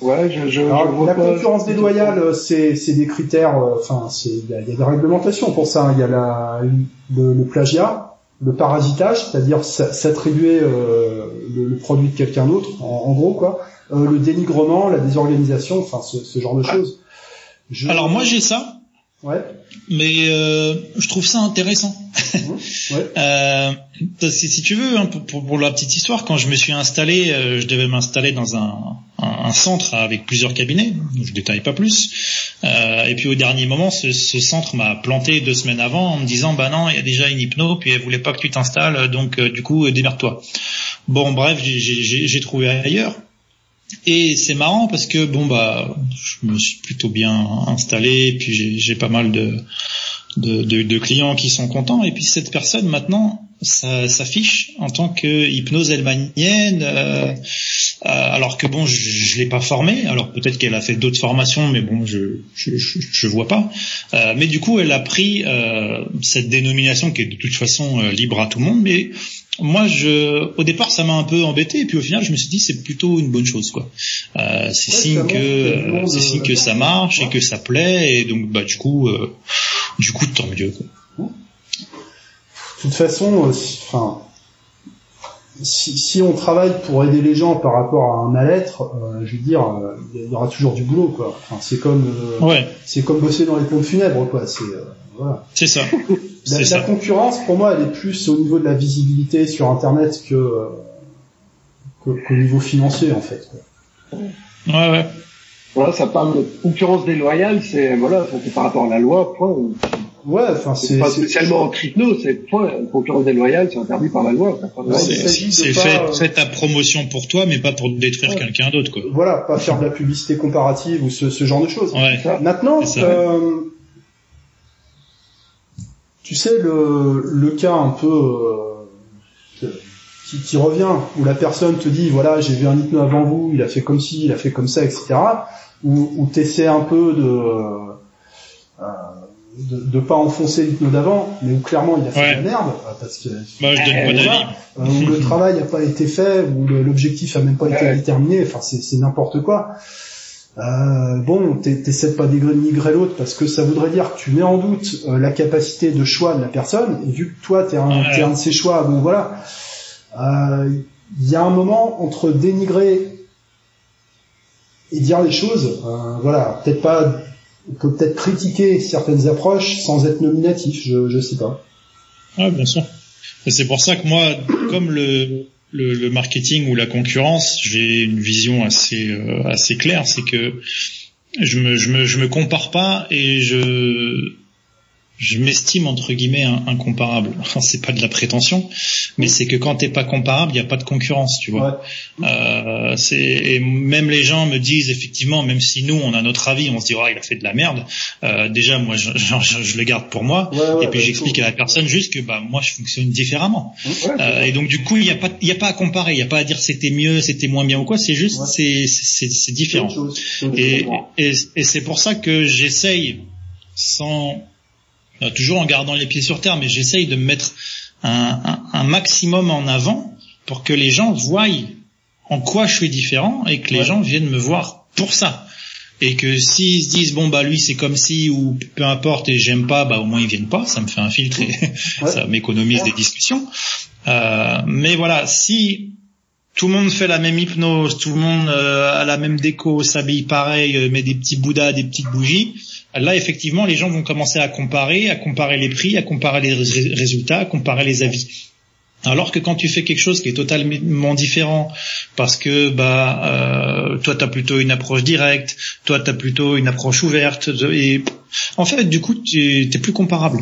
Ouais, je, je, je Alors, vois la pas- concurrence déloyale, euh, c'est c'est des critères. euh, Enfin, c'est il y, y a des réglementations pour ça. hein. Il y a la, le, le plagiat, le parasitage, c'est-à-dire s'a- s'attribuer euh, le, le produit de quelqu'un d'autre, en, en gros quoi. Euh, le dénigrement, la désorganisation, enfin ce, ce genre de choses. Je- Alors moi j'ai ça, ouais, mais euh, je trouve ça intéressant. ouais, Euh, si, si tu veux, hein, pour, pour- pour la petite histoire, quand je me suis installé, euh, je devais m'installer dans un, un- un centre avec plusieurs cabinets, je détaille pas plus. Euh, et puis au dernier moment, ce, ce centre m'a planté deux semaines avant en me disant, bah non, il y a déjà une hypno, puis elle voulait pas que tu t'installes, donc euh, du coup, démerde-toi. Bon, bref, j'ai trouvé ailleurs. Et c'est marrant parce que bon bah je me suis plutôt bien installé, puis j'ai- pas mal de, de, clients qui sont contents. Et puis cette personne maintenant s'affiche en tant que hypnose elmanienne, euh, euh, alors que bon je, je l'ai pas formée. Alors peut-être qu'elle a fait d'autres formations, mais bon je je, je, je vois pas. Euh, mais du coup elle a pris euh, cette dénomination qui est de toute façon euh, libre à tout le monde, mais moi, je, au départ, ça m'a un peu embêté, et puis au final, je me suis dit c'est plutôt une bonne chose, quoi. Euh, c'est signe que, c'est signe euh, que ça marche et que ça plaît, et donc bah du coup, euh, du coup, tant mieux. Quoi. de toute façon, euh, enfin, si, si on travaille pour aider les gens par rapport à un mal-être, euh, je veux dire, euh, il y aura toujours du boulot, quoi. Enfin, c'est comme, euh, Ouais, c'est comme bosser dans les pompes funèbres, quoi. C'est euh, voilà. c'est ça. La, C'est la ça. concurrence, pour moi, elle est plus au niveau de la visibilité sur Internet que euh, qu'au niveau financier en fait. Ouais, ouais. Voilà, ça parle de concurrence déloyale, c'est voilà, c'est par rapport à la loi, point. Ouais, enfin c'est pas spécialement en crypto, c'est point. Concurrence déloyale, c'est interdit par la loi. c'est fait, euh, fait ta promotion pour toi, mais pas pour détruire quelqu'un d'autre, quoi. Voilà, pas faire de la publicité comparative ou ce, ce genre de choses. Ouais. Maintenant, euh, tu sais le, le cas un peu euh, qui, qui, revient où la personne te dit voilà j'ai vu un hypno avant vous, il a fait comme ci, il a fait comme ça, etc. Ou, ou t'essaies un peu de euh, de, de pas enfoncer l'hypno d'avant, mais où clairement il a fait Ouais. de la merde parce que Bah, je donne euh, voilà, euh, où le travail n'a pas été fait, où l'objectif a même pas été déterminé, enfin c'est c'est n'importe quoi. Euh, bon, t'es- t'essaies de pas dénigrer l'autre parce que ça voudrait dire que tu mets en doute euh, la capacité de choix de la personne, et vu que toi t'es un, Ouais. t'es un de ses choix, bon voilà, Euh, il y a un moment entre dénigrer et dire les choses, euh, voilà, peut-être pas, on peut peut-être critiquer certaines approches sans être nominatif, je, je sais pas. Ouais, bien sûr. C'est pour ça que moi, comme le, le, le marketing ou la concurrence, j'ai une vision assez euh, assez claire, c'est que je me je me je me compare pas et je je m'estime entre guillemets incomparable. Enfin, c'est pas de la prétention, mais c'est que quand t'es pas comparable, il y a pas de concurrence, tu vois. Ouais. Euh, c'est et même les gens me disent effectivement, même si nous on a notre avis, on se dit oh, il a fait de la merde. Euh, déjà moi je, je, je le garde pour moi Ouais, ouais, et puis bah, j'explique à la personne juste que bah moi je fonctionne différemment. Euh, et donc du coup il y a pas il y a pas à comparer, il y a pas à dire c'était mieux, c'était moins bien ou quoi. C'est juste c'est c'est différent. et, et c'est pour ça que j'essaye, sans euh, toujours en gardant les pieds sur terre, mais j'essaye de me mettre un, un, un maximum en avant pour que les gens voient en quoi je suis différent et que les Ouais. gens viennent me voir pour ça. Et que s'ils se disent bon bah lui c'est comme si ou peu importe et j'aime pas bah au moins ils viennent pas ça me fait un filtre et Ouais. ça m'économise des discussions euh, mais voilà si tout le monde fait la même hypnose, tout le monde euh, a la même déco, s'habille pareil, euh, met des petits bouddhas, des petites bougies. Là, effectivement, les gens vont commencer à comparer, à comparer les prix, à comparer les rés- résultats, à comparer les avis. Alors que quand tu fais quelque chose qui est totalement différent, parce que bah euh, toi t'as plutôt une approche directe, toi t'as plutôt une approche ouverte, et en fait du coup tu es plus comparable.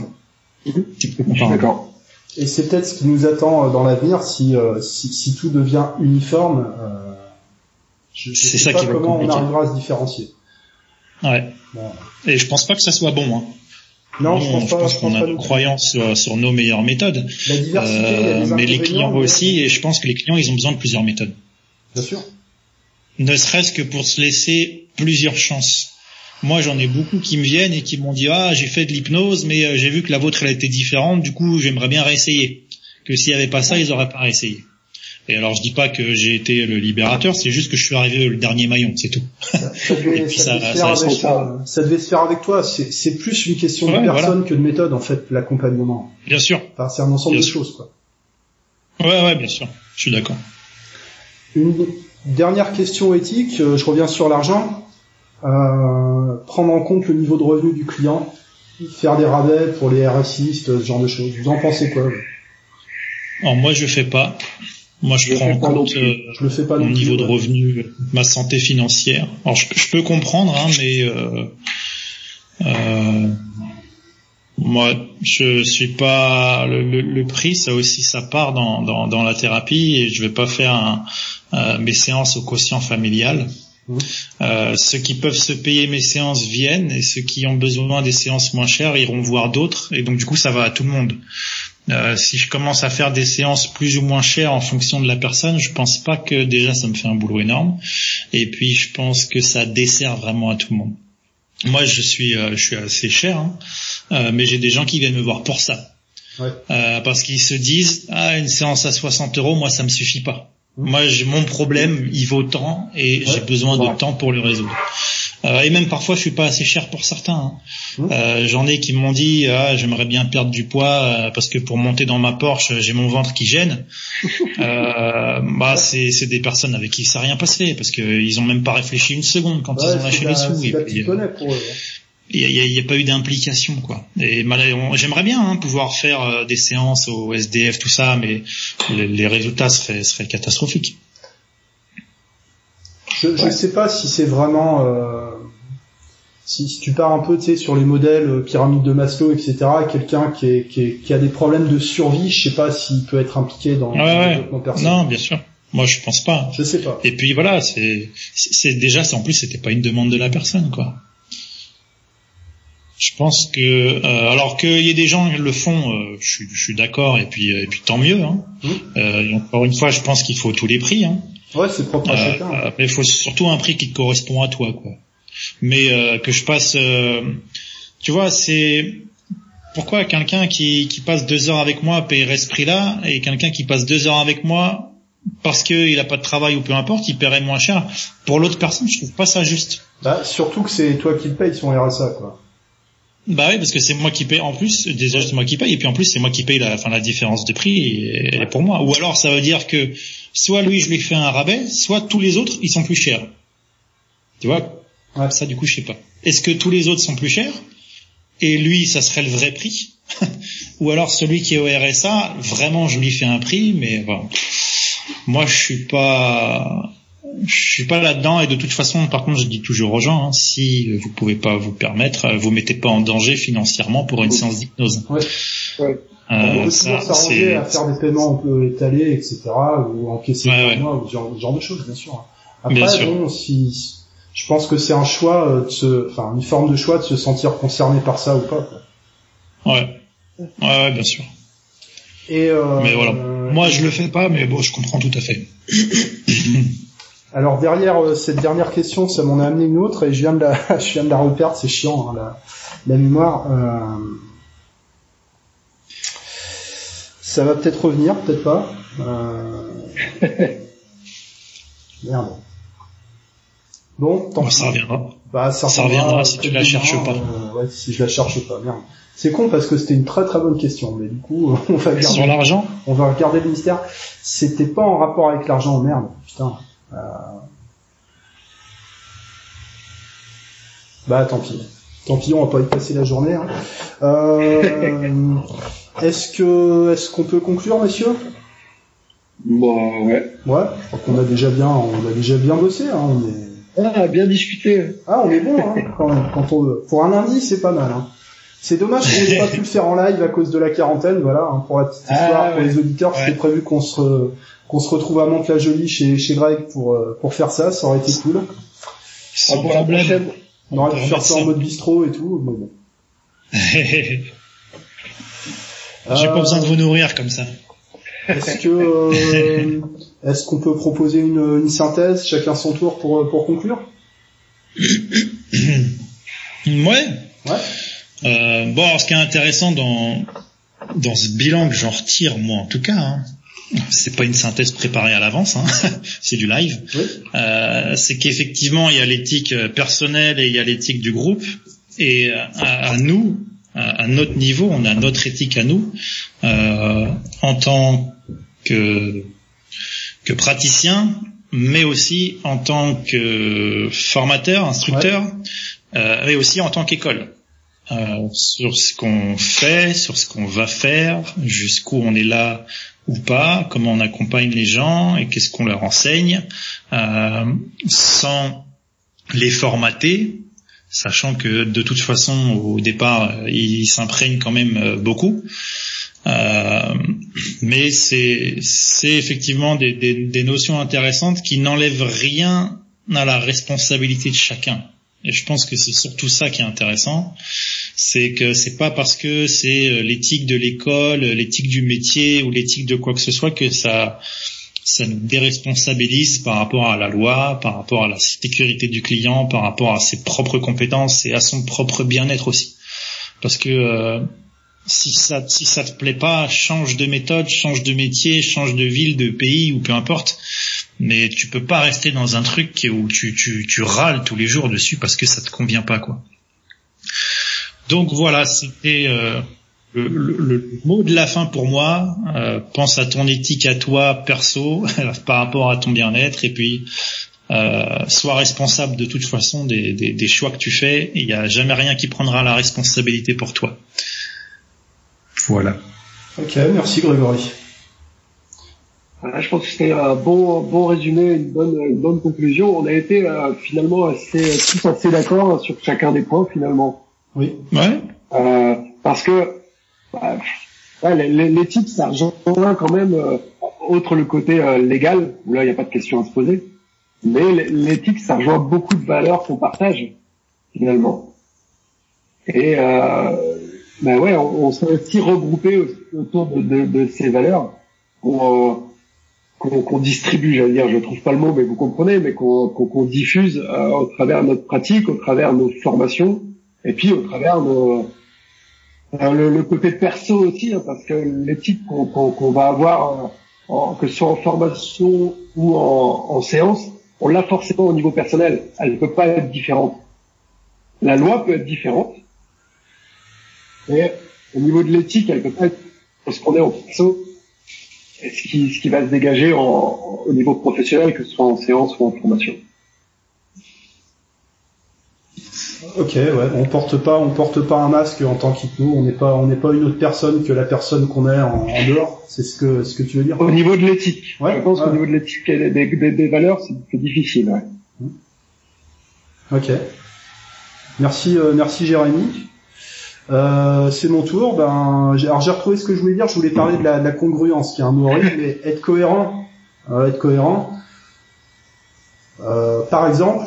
Mhm. T'es plus Je suis comparable. d'accord. Et c'est peut-être ce qui nous attend euh, dans l'avenir si, euh, si, si tout devient uniforme. Euh, je, je C'est sais ça pas qui comment on arrivera à se différencier. Ouais. Bon. Et je pense pas que ça soit bon. Hein. Non, je pense pas. je qu'on pense a non plus. croyances sur, sur nos meilleures méthodes, La diversité, Euh, mais les clients aussi, et je pense que les clients, ils ont besoin de plusieurs méthodes. Bien sûr. Ne serait-ce que pour se laisser plusieurs chances. Moi, j'en ai beaucoup qui me viennent et qui m'ont dit ah j'ai fait de l'hypnose, mais euh, j'ai vu que la vôtre elle a été différente, du coup j'aimerais bien réessayer. Que s'il n'y avait pas ça, ils auraient pas réessayé. Et alors je dis pas que j'ai été le libérateur, c'est juste que je suis arrivé le dernier maillon, c'est tout. Ça, devait, se faire avec, toi. C'est plus une question de personne que de méthode, en fait, l'accompagnement. Bien sûr. Enfin, c'est un ensemble Bien de sûr. choses, quoi. Ouais, ouais, bien sûr. Je suis d'accord. Une dernière question éthique, euh, je reviens sur l'argent. Euh, prendre en compte le niveau de revenu du client, faire des rabais pour les RSistes, ce genre de choses. Vous en pensez quoi Alors moi je fais pas. Moi je, Je prends en compte euh, Je le fais pas mon plus, niveau de ouais. revenu, ma santé financière. Alors je, je peux comprendre, hein, mais euh, euh, moi je suis pas le, le- le prix, ça aussi ça part dans, dans, dans la thérapie et je vais pas faire un, euh, mes séances au quotient familial. Mhm. Euh, ceux qui peuvent se payer mes séances viennent et ceux qui ont besoin des séances moins chères iront voir d'autres et donc du coup ça va à tout le monde. Euh, si je commence à faire des séances plus ou moins chères en fonction de la personne, je pense pas que déjà ça me fait un boulot énorme. Et puis je pense que ça dessert vraiment à tout le monde. Moi, je suis, euh, je suis assez cher, hein, euh, mais j'ai des gens qui viennent me voir pour ça, Ouais. Euh, parce qu'ils se disent ah une séance à 60 euros, moi ça me suffit pas. Moi, j'ai mon problème, il vaut tant et j'ai besoin de temps pour le résoudre. Euh, et même parfois, je suis pas assez cher pour certains. hein. Mhm. Euh, J'en ai qui m'ont dit ah j'aimerais bien perdre du poids euh, parce que pour monter dans ma Porsche j'ai mon ventre qui gêne. euh, bah c'est des personnes avec qui ça n'a rien passé parce que ils ont même pas réfléchi une seconde quand Ouais, ils ont lâché les sous. Et puis, pour eux. hein. il y a, y a- pas eu d'implication quoi. Et j'aimerais bien hein, pouvoir faire euh, des séances au SDF tout ça, mais les, les résultats seraient, seraient catastrophiques. Je, je sais pas si c'est vraiment euh, si, si tu pars un peu tu sais sur les modèles euh, pyramide de Maslow etc quelqu'un qui, est, qui, est- qui a des problèmes de survie je sais pas s'il peut être impliqué dans Ouais, le ouais. développement personnel Non, bien sûr. Moi, je pense pas. je sais pas Et puis voilà, c'est c'est déjà en plus c'était pas une demande de la personne quoi. Je pense que euh, alors qu'il y ait des gens qui le font, euh, je suis je suis d'accord et puis et puis tant mieux. Hein. Mhm. Euh, et encore une fois, je pense qu'il faut tous les prix. Hein. ouais c'est propre à Euh, chacun euh, mais il faut surtout un prix qui te correspond à toi quoi. Mais euh, que je passe, euh, tu vois, c'est pourquoi quelqu'un qui qui passe deux heures avec moi paierait ce prix-là et quelqu'un qui passe deux heures avec moi parce qu'il a pas de travail ou peu importe, il paierait moins cher. Pour l'autre personne, je trouve pas ça juste. bah, surtout que c'est toi qui le payes son RSA quoi Bah oui, parce que c'est moi qui paye en plus. Déjà c'est moi qui paye et puis en plus c'est moi qui paye la, enfin la différence de prix elle est pour moi. Ou alors ça veut dire que soit lui je lui fais un rabais, soit tous les autres ils sont plus chers. Tu vois Ouais. Ça du coup je sais pas. Est-ce que tous les autres sont plus chers? Et lui ça serait le vrai prix? Ou alors celui qui est au RSA vraiment je lui fais un prix mais bon, moi je suis pas je suis pas là-dedans et de toute façon, par contre, je dis toujours aux gens, hein, si vous pouvez pas vous permettre, euh, vous mettez pas en danger financièrement pour une séance d'hypnose. Ouais. Ouais. on Euh, peut ça, s'arranger à faire des paiements un peu étalés etc ou encaisser Ouais, ouais. mois ou ce genre, de choses bien sûr après Bien sûr. bon si je pense que c'est un choix euh, de se enfin une forme de choix de se sentir concerné par ça ou pas quoi. ouais. ouais, ouais, bien sûr. Et euh, Mais voilà. euh, Moi, je le fais pas, mais bon, je comprends tout à fait. Alors derrière euh, cette dernière question, ça m'en a amené une autre et je viens de la, je viens de la reperdre, c'est chiant hein, la, la mémoire. Euh, Ça va peut-être revenir, peut-être pas. Euh... Merde. Bon, tant pis. ça reviendra. Bah, ça, Ça reviendra si tu la cherches pas. euh, ouais, si je la cherche pas, merde. C'est con parce que c'était une très très bonne question, mais du coup, on va garder, Sur l'argent, on va regarder le mystère. C'était pas en rapport avec l'argent, merde, putain. Euh... Bah tant pis. Tant pis, on va pas y passer la journée. hein. Euh... est-ce que est-ce qu'on peut conclure, messieurs? Bon, ouais. Ouais, je crois qu'on a déjà bien, on a déjà bien bossé. Hein, on est... Ah, bien discuté. Ah, on est bon hein, quand même. Quand on... Pour un lundi, c'est pas mal. Hein. C'est dommage qu'on n'ait pas pu le faire en live à cause de la quarantaine. Voilà, hein, pour la petite Ah, histoire, pour ouais. les auditeurs, c'était Ouais. prévu qu'on se re- qu'on se retrouve à Mantes-la-Jolie chez chez Greg pour euh, pour faire ça. Ça aurait été cool. Ah, sans pour la problème. prochaine. On aurait pu faire ça en mode bistrot et tout. Mais bon. J'ai Euh, pas besoin de vous nourrir comme ça. Est-ce que euh, est-ce qu'on peut proposer une, une synthèse, chacun son tour pour pour conclure? Ouais. Ouais. Euh, bon, alors, ce qui est intéressant dans dans ce bilan que j'en retire, moi en tout cas, hein, c'est pas une synthèse préparée à l'avance, hein, c'est du live. Oui. Euh, c'est qu'effectivement il y a l'éthique euh, personnelle et il y a l'éthique du groupe, et euh, à, à nous, à, à notre niveau, on a notre éthique à nous euh, en tant que que praticien, mais aussi en tant que formateur, instructeur, euh, et aussi en tant qu'école. Euh, sur ce qu'on fait, sur ce qu'on va faire, jusqu'où on est là ou pas, comment on accompagne les gens et qu'est-ce qu'on leur enseigne, euh, sans les formater, sachant que de toute façon au départ ils s'imprègnent quand même euh, beaucoup. Euh, mais c'est c'est effectivement des, des, des notions intéressantes qui n'enlèvent rien à la responsabilité de chacun. Et je pense que c'est surtout ça qui est intéressant, c'est que c'est pas parce que c'est euh, l'éthique de l'école, l'éthique du métier ou l'éthique de quoi que ce soit que ça ça nous déresponsabilise par rapport à la loi, par rapport à la sécurité du client, par rapport à ses propres compétences et à son propre bien-être aussi. Parce que euh, si ça si te plaît pas, change de méthode, change de métier, change de ville, de pays ou peu importe. Mais tu peux pas rester dans un truc où tu, tu, râles tous les jours dessus parce que ça te convient pas quoi. Donc voilà, c'était euh, le, mot de la fin pour moi. Euh, pense à ton éthique à toi perso par rapport à ton bien-être et puis euh, sois responsable de toute façon des, des, des choix que tu fais. Il n'y a jamais rien qui prendra la responsabilité pour toi. Voilà. Ok, merci Grégory. je pense que c'était un bon, bon résumé, une bonne, une bonne conclusion. On a été euh, finalement assez, tous assez d'accord sur chacun des points finalement. Oui. Ouais. Euh, parce que bah, ouais, ça rejoint quand même, euh, autre le côté euh, légal, où là il n'y a pas de question à se poser. Mais l'éthique, ça rejoint beaucoup de valeurs qu'on partage finalement. Et euh, ben ouais, on, on s'est aussi regroupé autour de, ces valeurs qu'on qu'on distribue, j'allais dire, je trouve pas le mot, mais vous comprenez, mais qu'on diffuse euh, au travers notre pratique, au travers nos formations, et puis au travers de euh, le, le, côté perso aussi, hein, parce que l'éthique qu'on qu'on va avoir, en, que ce soit en formation ou en, en séance, on l'a forcément au niveau personnel. Elle ne peut pas être différente. La loi peut être différente, mais au niveau de l'éthique, elle peut pas être est en perso ce qui, ce qui va se dégager en, au niveau professionnel, que ce soit en séance ou en formation. Ok, ouais, on porte pas, on porte pas un masque en tant qu'hypno, on n'est pas, on n'est pas une autre personne que la personne qu'on est en, en dehors. C'est ce que, ce que tu veux dire? Au niveau de l'éthique, ouais, je pense ouais. qu'au niveau de l'éthique et des, des, des valeurs, c'est difficile. Ouais. Ok. Merci, euh, merci Jérémy. Euh, c'est mon tour. Ben, j'ai, alors j'ai retrouvé ce que je voulais dire. Je voulais parler de la, de la congruence, qui est un mot horrible, mais être cohérent. Euh, être cohérent. Euh, par exemple,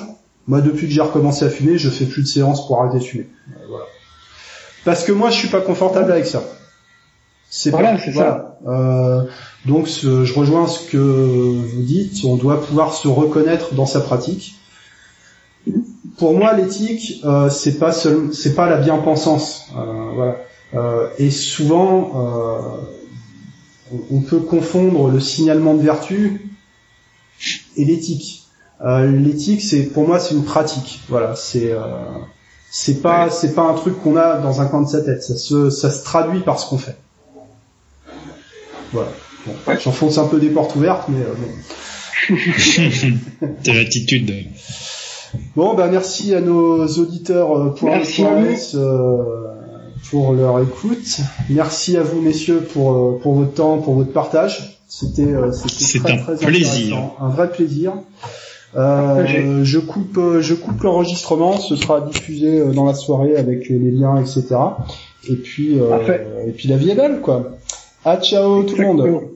moi, depuis que j'ai recommencé à fumer, je fais plus de séances pour arrêter de fumer. Euh, voilà. Parce que moi, je suis pas confortable avec ça. C'est Voilà, pas- c'est ça. Euh, donc, ce- je rejoins ce que vous dites. On doit pouvoir se reconnaître dans sa pratique. Pour moi, l'éthique, euh, c'est pas seul, c'est pas la bien-pensance. Euh, voilà. Euh, et souvent, euh, on- peut confondre le signalement de vertu et l'éthique. Euh, l'éthique, c'est pour moi, c'est une pratique. Voilà, c'est euh, c'est pas c'est pas un truc qu'on a dans un coin de sa tête. Ça se ça se traduit par ce qu'on fait. Voilà. Bon, Ouais. J'enfonce un peu des portes ouvertes, mais euh, bon. De l'attitude. Bon, bah merci à nos auditeurs euh, pour à euh, pour leur écoute. Merci à vous, messieurs, pour euh, pour votre temps, pour votre partage. C'était euh, très, un très plaisir. intéressant. un vrai plaisir. Euh, je coupe je coupe l'enregistrement. Ce sera diffusé dans la soirée avec les liens, etc. Et puis euh, et puis la vie est belle, quoi. Ah ciao tout le monde.